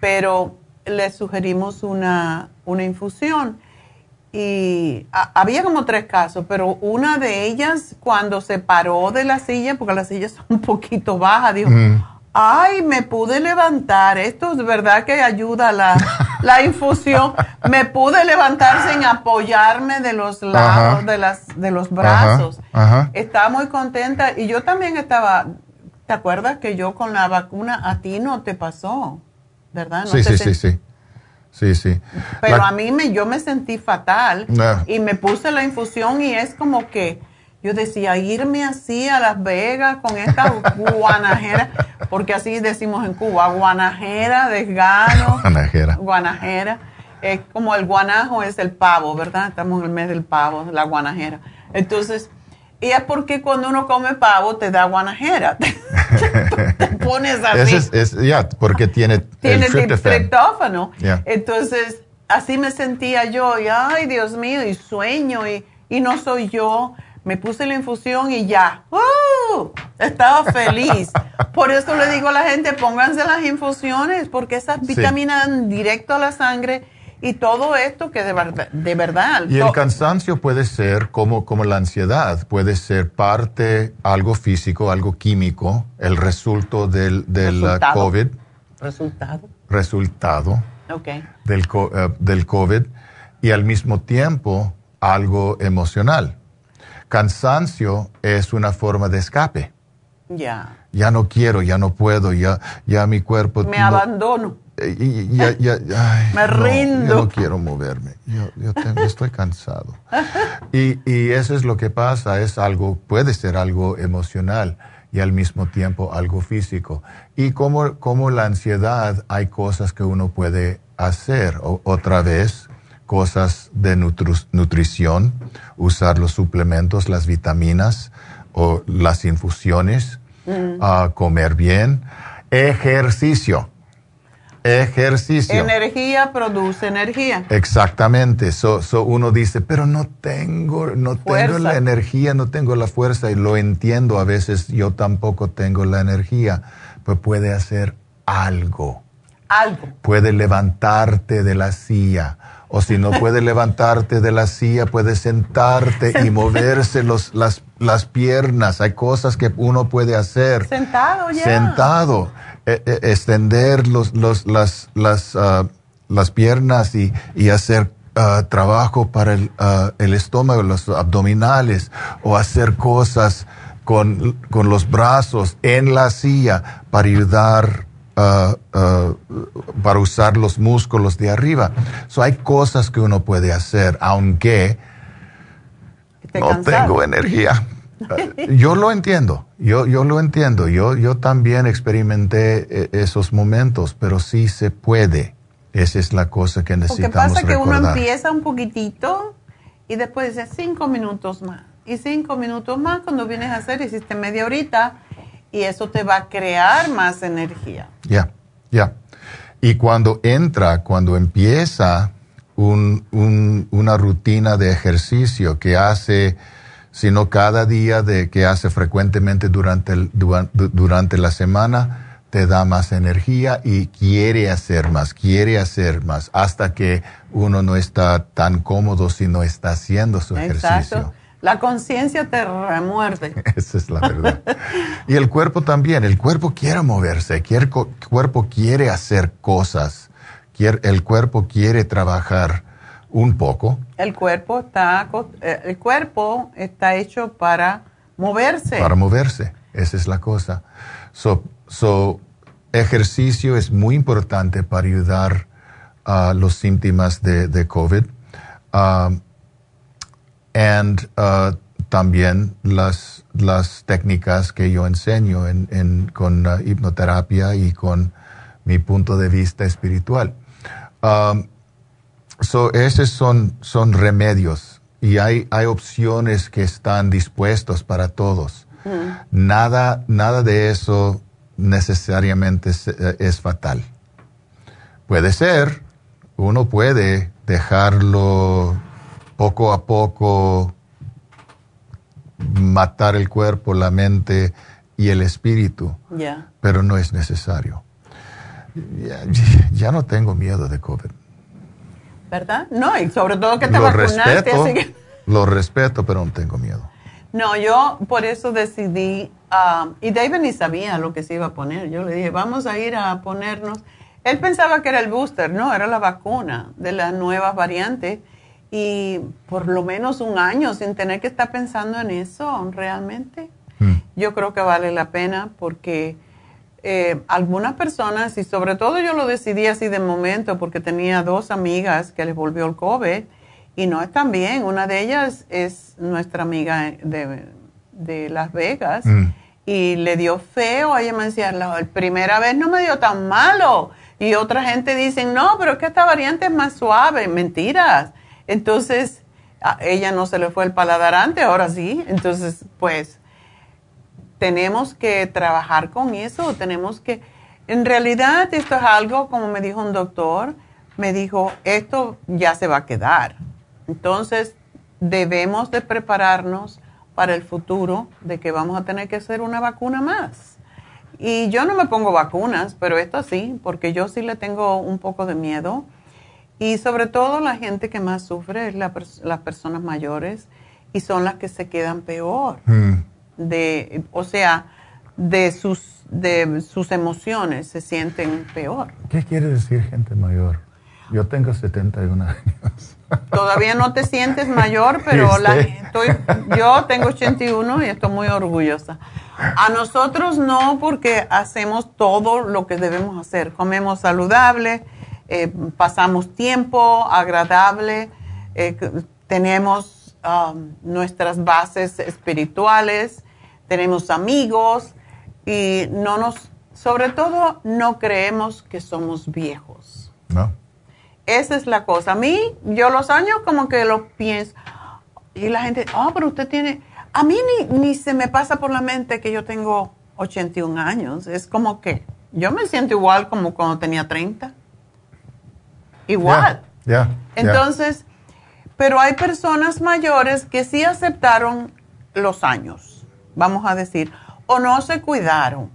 pero le sugerimos una, una infusión. Y a- había como tres casos, pero una de ellas, cuando se paró de la silla, porque la silla es un poquito baja, dijo, ay, me pude levantar. Esto es verdad que ayuda a la, la infusión, me pude levantar sin apoyarme de los lados de las de los brazos. Estaba muy contenta y yo también estaba, ¿te acuerdas que yo con la vacuna a ti no te pasó? ¿Verdad? sí, sí, sí, sí. Sí, sí. Pero a mí me, yo me sentí fatal y me puse la infusión y es como que yo decía, irme así a Las Vegas con esta guanajera, porque así decimos en Cuba, guanajera, desgano. (laughs) Guanajera. Guanajera. Es como el guanajo es el pavo, ¿verdad? Estamos en el mes del pavo, la guanajera. Entonces, y es porque cuando uno come pavo te da guanajera. (laughs) te pones así. Es, ya, porque tiene, tiene el triptófano. Entonces, así me sentía yo. Y, ay, Dios mío, y sueño, y, y no soy yo. Me puse la infusión y ya. ¡Uh! Estaba feliz. (laughs) Por eso le digo a la gente, pónganse las infusiones, porque esas vitaminas dan directo a la sangre y todo esto que de, verdad. De verdad y el cansancio puede ser como, como la ansiedad, puede ser parte, algo físico, algo químico, el resultado del, del COVID. Resultado. Resultado okay. del, uh, del COVID y al mismo tiempo algo emocional. Cansancio es una forma de escape. Ya. Ya no quiero, ya no puedo, ya, ya mi cuerpo. Me abandono. Me rindo. No, quiero moverme. Yo, estoy cansado. Y, y, eso es lo que pasa. Es algo, puede ser algo emocional y al mismo tiempo algo físico. Y como, como la ansiedad, hay cosas que uno puede hacer. otra vez, cosas de nutrición, usar los suplementos, las vitaminas o las infusiones, mm. comer bien, ejercicio. Ejercicio. Energía produce energía. Exactamente. So, uno dice, pero no tengo, no tengo la energía, no tengo la fuerza y lo entiendo. A veces yo tampoco tengo la energía, pues puede hacer algo. Algo. Puede levantarte de la silla o si no puede levantarte de la silla, puede sentarte y moverse los, las, las piernas. Hay cosas que uno puede hacer. Sentado ya. Sentado. E, e, extender los, los, las, las, ah, las piernas y, y hacer ah, trabajo para el, uh, el, estómago, los abdominales, o hacer cosas con, con los brazos en la silla para ayudar Uh, uh, para usar los músculos de arriba. So, hay cosas que uno puede hacer, aunque no tengo energía. (laughs) Yo lo entiendo, yo, yo lo entiendo. Yo, yo también experimenté eh, esos momentos, pero sí se puede. Esa es la cosa que necesitamos Lo que pasa es que uno empieza un poquitito y después dice cinco minutos más. Y cinco minutos más, cuando vienes a hacer, hiciste media horita y eso te va a crear más energía. Ya, ya. Y cuando entra, cuando empieza una rutina de ejercicio que hace, sino cada día de que hace frecuentemente durante, el, durante la semana, te da más energía y quiere hacer más, quiere hacer más, hasta que uno no está tan cómodo si no está haciendo su ejercicio. La conciencia te remuerde. (laughs) Esa es la verdad. y el cuerpo también. El cuerpo quiere moverse, el cuerpo quiere hacer cosas, el cuerpo quiere trabajar un poco. El cuerpo está, eh, el cuerpo está hecho para moverse. Para moverse, esa es la cosa. So, so ejercicio es muy importante para ayudar a los síntomas de, COVID. Um, y uh, también las, las técnicas que yo enseño en, con uh, hipnoterapia y con mi punto de vista espiritual. Um, so esos son, son remedios y hay, hay opciones que están dispuestos para todos. Mm. Nada, nada de eso necesariamente es, es fatal. Puede ser, uno puede dejarlo poco a poco matar el cuerpo, la mente y el espíritu, pero no es necesario. Ya, no tengo miedo de COVID. ¿Verdad? No, y sobre todo que te lo vacunaste. Respeto, Lo respeto, pero no tengo miedo. No, yo por eso decidí, ah, y David ni sabía lo que se iba a poner. Yo le dije, vamos a ir a ponernos Él pensaba que era el booster, no, era la vacuna de las nuevas variantes y por lo menos un año sin tener que estar pensando en eso realmente. Mm. Yo creo que vale la pena porque eh, algunas personas, y sobre todo yo lo decidí así de momento porque tenía dos amigas que les volvió el COVID y no están bien. Una de ellas es nuestra amiga de, Las Vegas mm. y le dio feo. Ella me decía, la primera vez no me dio tan malo. Y otra gente dice, no, pero es que esta variante es más suave. Mentiras. Entonces, a ella no se le fue el paladar antes, ahora sí. Entonces, pues, tenemos que trabajar con eso, tenemos que, en realidad esto es algo, como me dijo un doctor, me dijo, esto ya se va a quedar. Entonces, debemos de prepararnos para el futuro de que vamos a tener que hacer una vacuna más. Y yo no me pongo vacunas, pero esto sí, porque yo sí le tengo un poco de miedo y sobre todo la gente que más sufre es las personas mayores y son las que se quedan peor. Mm. De, o sea, de sus, de sus emociones se sienten peor. ¿Qué quiere decir gente mayor? Yo tengo 71 años. (laughs) Todavía no te sientes mayor, pero la, estoy, yo tengo 81 y estoy muy orgullosa. A nosotros no, porque hacemos todo lo que debemos hacer. Comemos saludable, eh, pasamos tiempo agradable, eh, tenemos um, nuestras bases espirituales, tenemos amigos y no nos, sobre todo, no creemos que somos viejos. No. Esa es la cosa. A mí, yo los años como que lo pienso y la gente, oh, pero usted tiene, a mí ni, ni se me pasa por la mente que yo tengo 81 años. Es como que yo me siento igual como cuando tenía 30 igual. Entonces, pero hay personas mayores que sí aceptaron los años, vamos a decir, o no se cuidaron.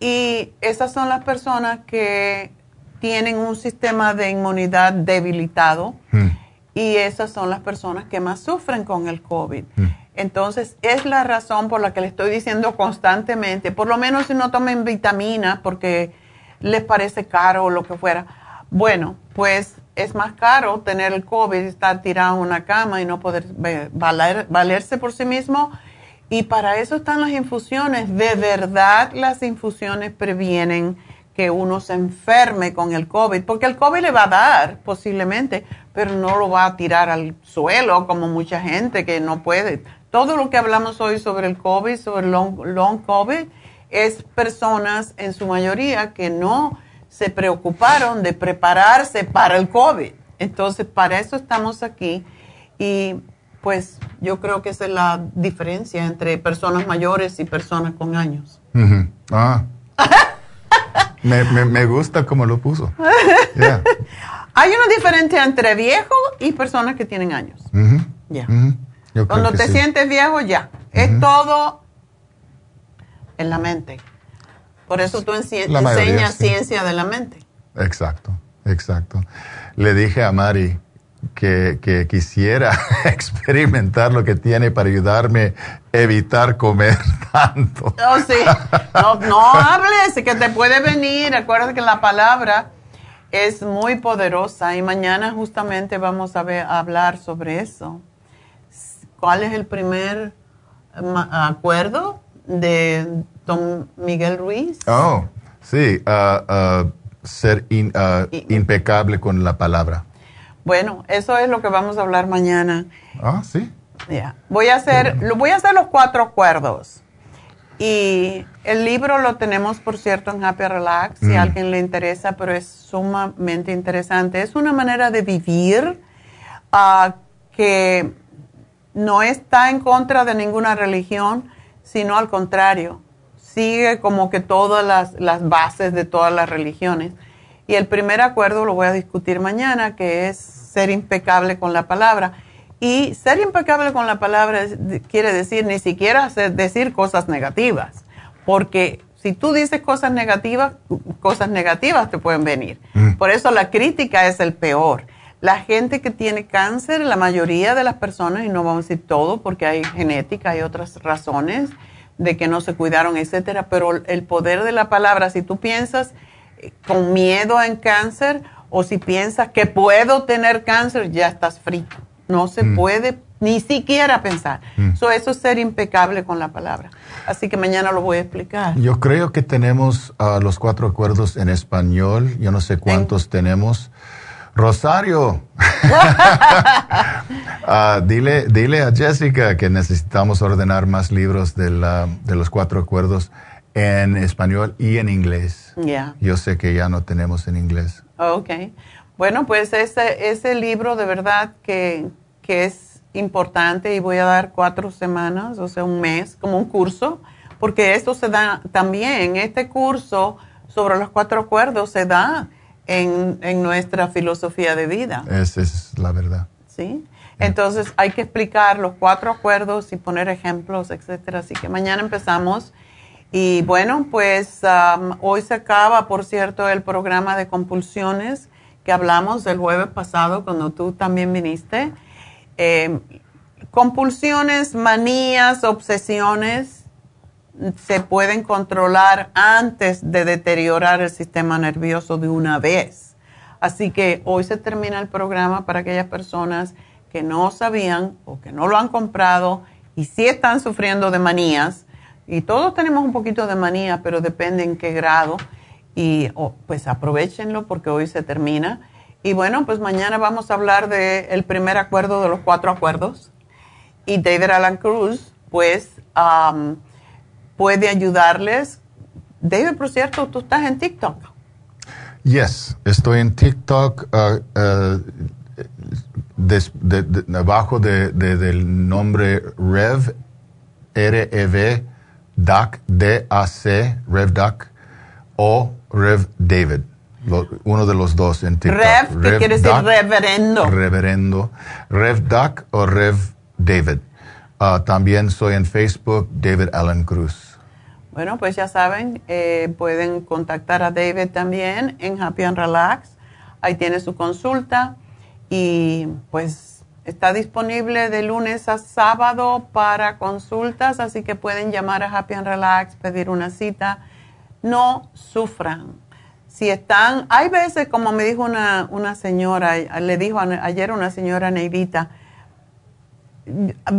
Y esas son las personas que tienen un sistema de inmunidad debilitado hmm. y esas son las personas que más sufren con el COVID. Hmm. Entonces, es la razón por la que le estoy diciendo constantemente, por lo menos si no tomen vitamina porque les parece caro o lo que fuera, bueno, pues es más caro tener el COVID, estar tirado en una cama y no poder valerse por sí mismo. Y para eso están las infusiones. De verdad, las infusiones previenen que uno se enferme con el COVID, porque el COVID le va a dar posiblemente, pero no lo va a tirar al suelo como mucha gente que no puede. Todo lo que hablamos hoy sobre el COVID, sobre el long, long COVID, es personas en su mayoría que no se preocuparon de prepararse para el COVID. Entonces, para eso estamos aquí y pues yo creo que esa es la diferencia entre personas mayores y personas con años. Ah. (laughs) me, gusta como lo puso. (laughs) Hay una diferencia entre viejo y personas que tienen años. Ya. Cuando te sientes viejo, ya. Es todo en la mente. Por eso tú enseñas ciencia de la mente. Exacto, exacto. Le dije a Mari que, quisiera (laughs) experimentar lo que tiene para ayudarme a evitar comer (laughs) tanto. Oh, sí. No, no hables, que te puede venir. Acuérdate que la palabra es muy poderosa y mañana justamente vamos a, ver, a hablar sobre eso. ¿Cuál es el primer acuerdo de don Miguel Ruiz. Oh, sí, uh, uh, ser uh, impecable con la palabra. Bueno, eso es lo que vamos a hablar mañana. Ah, sí. Voy a hacer, lo voy a hacer los cuatro acuerdos. Y el libro lo tenemos, por cierto, en Happy Relax, si a mm. alguien le interesa, pero es sumamente interesante. Es una manera de vivir que no está en contra de ninguna religión, sino al contrario sigue como que todas las, bases de todas las religiones. Y el primer acuerdo lo voy a discutir mañana, que es ser impecable con la palabra. Y ser impecable con la palabra quiere decir ni siquiera decir cosas negativas, porque si tú dices cosas negativas, cosas negativas te pueden venir. Mm. Por eso la crítica es el peor. La gente que tiene cáncer, la mayoría de las personas, y no vamos a decir todo porque hay genética, hay otras razones, de que no se cuidaron, etcétera, pero el poder de la palabra, si tú piensas eh, con miedo en cáncer o si piensas que puedo tener cáncer, ya estás frito. No se Mm. puede ni siquiera pensar. Mm. So, eso es ser impecable con la palabra. Así que mañana lo voy a explicar. Yo creo que tenemos ah, los cuatro acuerdos en español. Yo no sé cuántos tenemos. Rosario, (laughs) ah, dile, dile a Jessica que necesitamos ordenar más libros de, la- de los cuatro acuerdos en español y en inglés. Ya. Yo sé que ya no tenemos en inglés. Ok. Bueno, pues ese, ese libro de verdad que, que es importante y voy a dar cuatro semanas, o sea, un mes, como un curso, porque esto se da también, este curso sobre los cuatro acuerdos se da en, en nuestra filosofía de vida. Esa es la verdad. ¿sí? Entonces hay que explicar los cuatro acuerdos y poner ejemplos, etcétera. Así que mañana empezamos. Y bueno, pues um, hoy se acaba, por cierto, el programa de compulsiones que hablamos del jueves pasado cuando tú también viniste. Eh, compulsiones, manías, obsesiones se pueden controlar antes de deteriorar el sistema nervioso de una vez. Así que hoy se termina el programa para aquellas personas que no sabían o que no lo han comprado y sí están sufriendo de manías. Y todos tenemos un poquito de manía, pero depende en qué grado. Y pues aprovechenlo porque hoy se termina. Y bueno, pues mañana vamos a hablar del primer acuerdo de los cuatro acuerdos. Y David Alan Cruz, pues, um, puede ayudarles. David, por cierto, tú estás en TikTok. Yes, estoy en TikTok uh, uh, des- de- de- abajo de- de- del nombre Rev, R-E-V, DAC, D-A-C, Rev DAC, o Rev David, uno de los dos en TikTok. Rev, que quiere decir reverendo. Reverendo. Rev DAC o Rev David. Uh, también soy en Facebook, David Allen Cruz. Bueno, pues ya saben, eh, pueden contactar a David también en Happy and Relax. Ahí tiene su consulta y pues está disponible de lunes a sábado para consultas, así que pueden llamar a Happy and Relax, pedir una cita. No sufran. Si están, hay veces, como me dijo una, una señora, le dijo ayer una señora Neidita,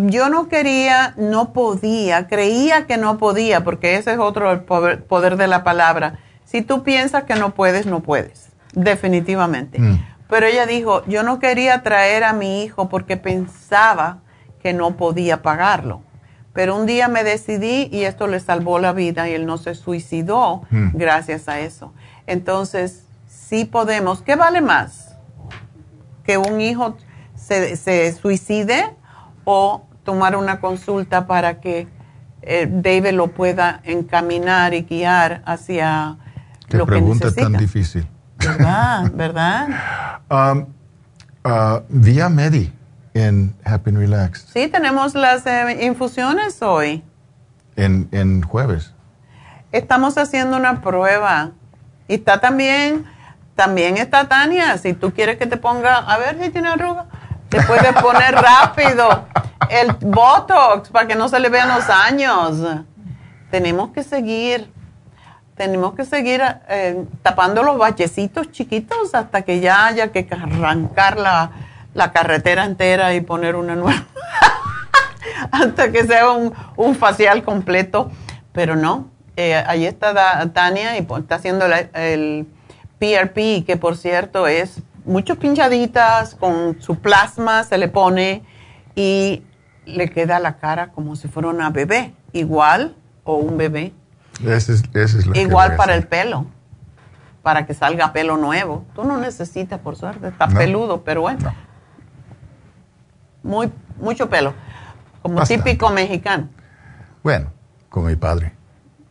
yo no quería, no podía, creía que no podía, porque ese es otro el poder, poder de la palabra. Si tú piensas que no puedes, no puedes, definitivamente. Pero ella dijo, yo no quería traer a mi hijo porque pensaba que no podía pagarlo. Pero un día me decidí y esto le salvó la vida y él no se suicidó Mm. gracias a eso. Entonces, sí podemos. ¿Qué vale más? ¿Que un hijo se, se suicide o tomar una consulta para que eh, David lo pueda encaminar y guiar hacia Qué lo que pregunta necesita? tan difícil. ¿Verdad? ¿Verdad? (laughs) Um, uh, vía Medi en Happy and Relax Sí, tenemos las eh, infusiones hoy. en, en jueves. Estamos haciendo una prueba. Y está también, también está Tania. Si tú quieres que te ponga, a ver si tiene arruga, te puedes poner (laughs) rápido el Botox para que no se le vean los años. Tenemos que seguir, tenemos que seguir eh, tapando los bachecitos chiquitos hasta que ya haya que arrancar la, la carretera entera y poner una nueva. (laughs) hasta que sea un, un facial completo. Pero no, eh, ahí está Tania y pues, está haciendo el PRP, que por cierto es muchas pinchaditas con su plasma, se le pone y le queda la cara como si fuera una bebé, igual o un bebé, Ese es, igual para el pelo, para que salga pelo nuevo. Tú no necesitas, por suerte, está No. peludo, pero bueno. Muy, mucho pelo, como Bastante. típico mexicano. Bueno, con mi padre.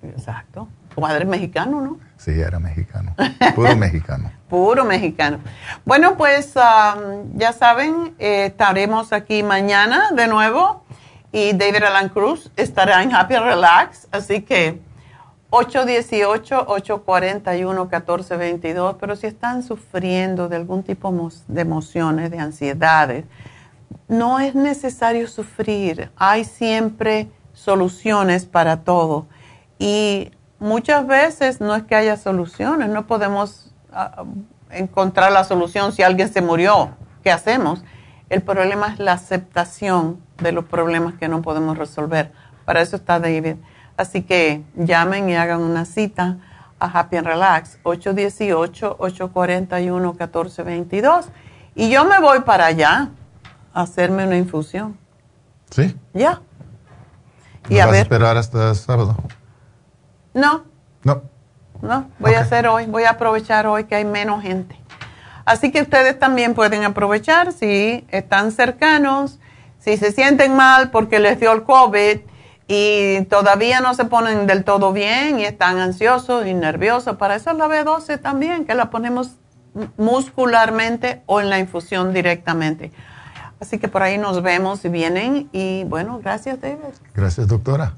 Exacto. Tu padre es mexicano, ¿no? Sí, era mexicano. Puro (laughs) mexicano. Puro mexicano. Bueno, pues um, ya saben, eh, estaremos aquí mañana de nuevo y David Alan Cruz estará en Happy Relax, así que 818-841-1422, pero si están sufriendo de algún tipo de emociones, de ansiedades, no es necesario sufrir, hay siempre soluciones para todo y muchas veces no es que haya soluciones, no podemos ah, encontrar la solución si alguien se murió, ¿qué hacemos? El problema es la aceptación de los problemas que no podemos resolver. Para eso está David. Así que llamen y hagan una cita a Happy and Relax, 818-841-1422. Y yo me voy para allá a hacerme una infusión. ¿Sí? Ya. ¿Y a vas a esperar hasta sábado? No. No. No, voy a hacer hoy, voy a aprovechar hoy que hay menos gente. Así que ustedes también pueden aprovechar si están cercanos, si se sienten mal porque les dio el COVID y todavía no se ponen del todo bien y están ansiosos y nerviosos. Para eso es la B12 también, que la ponemos muscularmente o en la infusión directamente. Así que por ahí nos vemos si vienen y bueno, gracias David. Gracias doctora.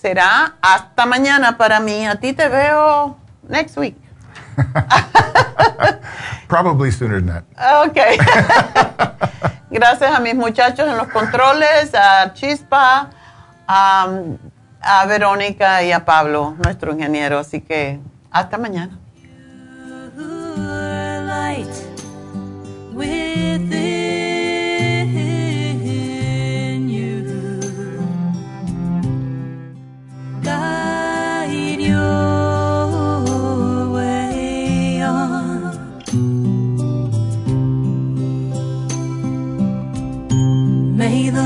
Será hasta mañana para mí. A ti te veo next week. (laughs) Probably sooner than that. Ok. (laughs) Gracias a mis muchachos en los controles, a Chispa, a, Verónica y a Pablo, nuestro ingeniero. Así que hasta mañana.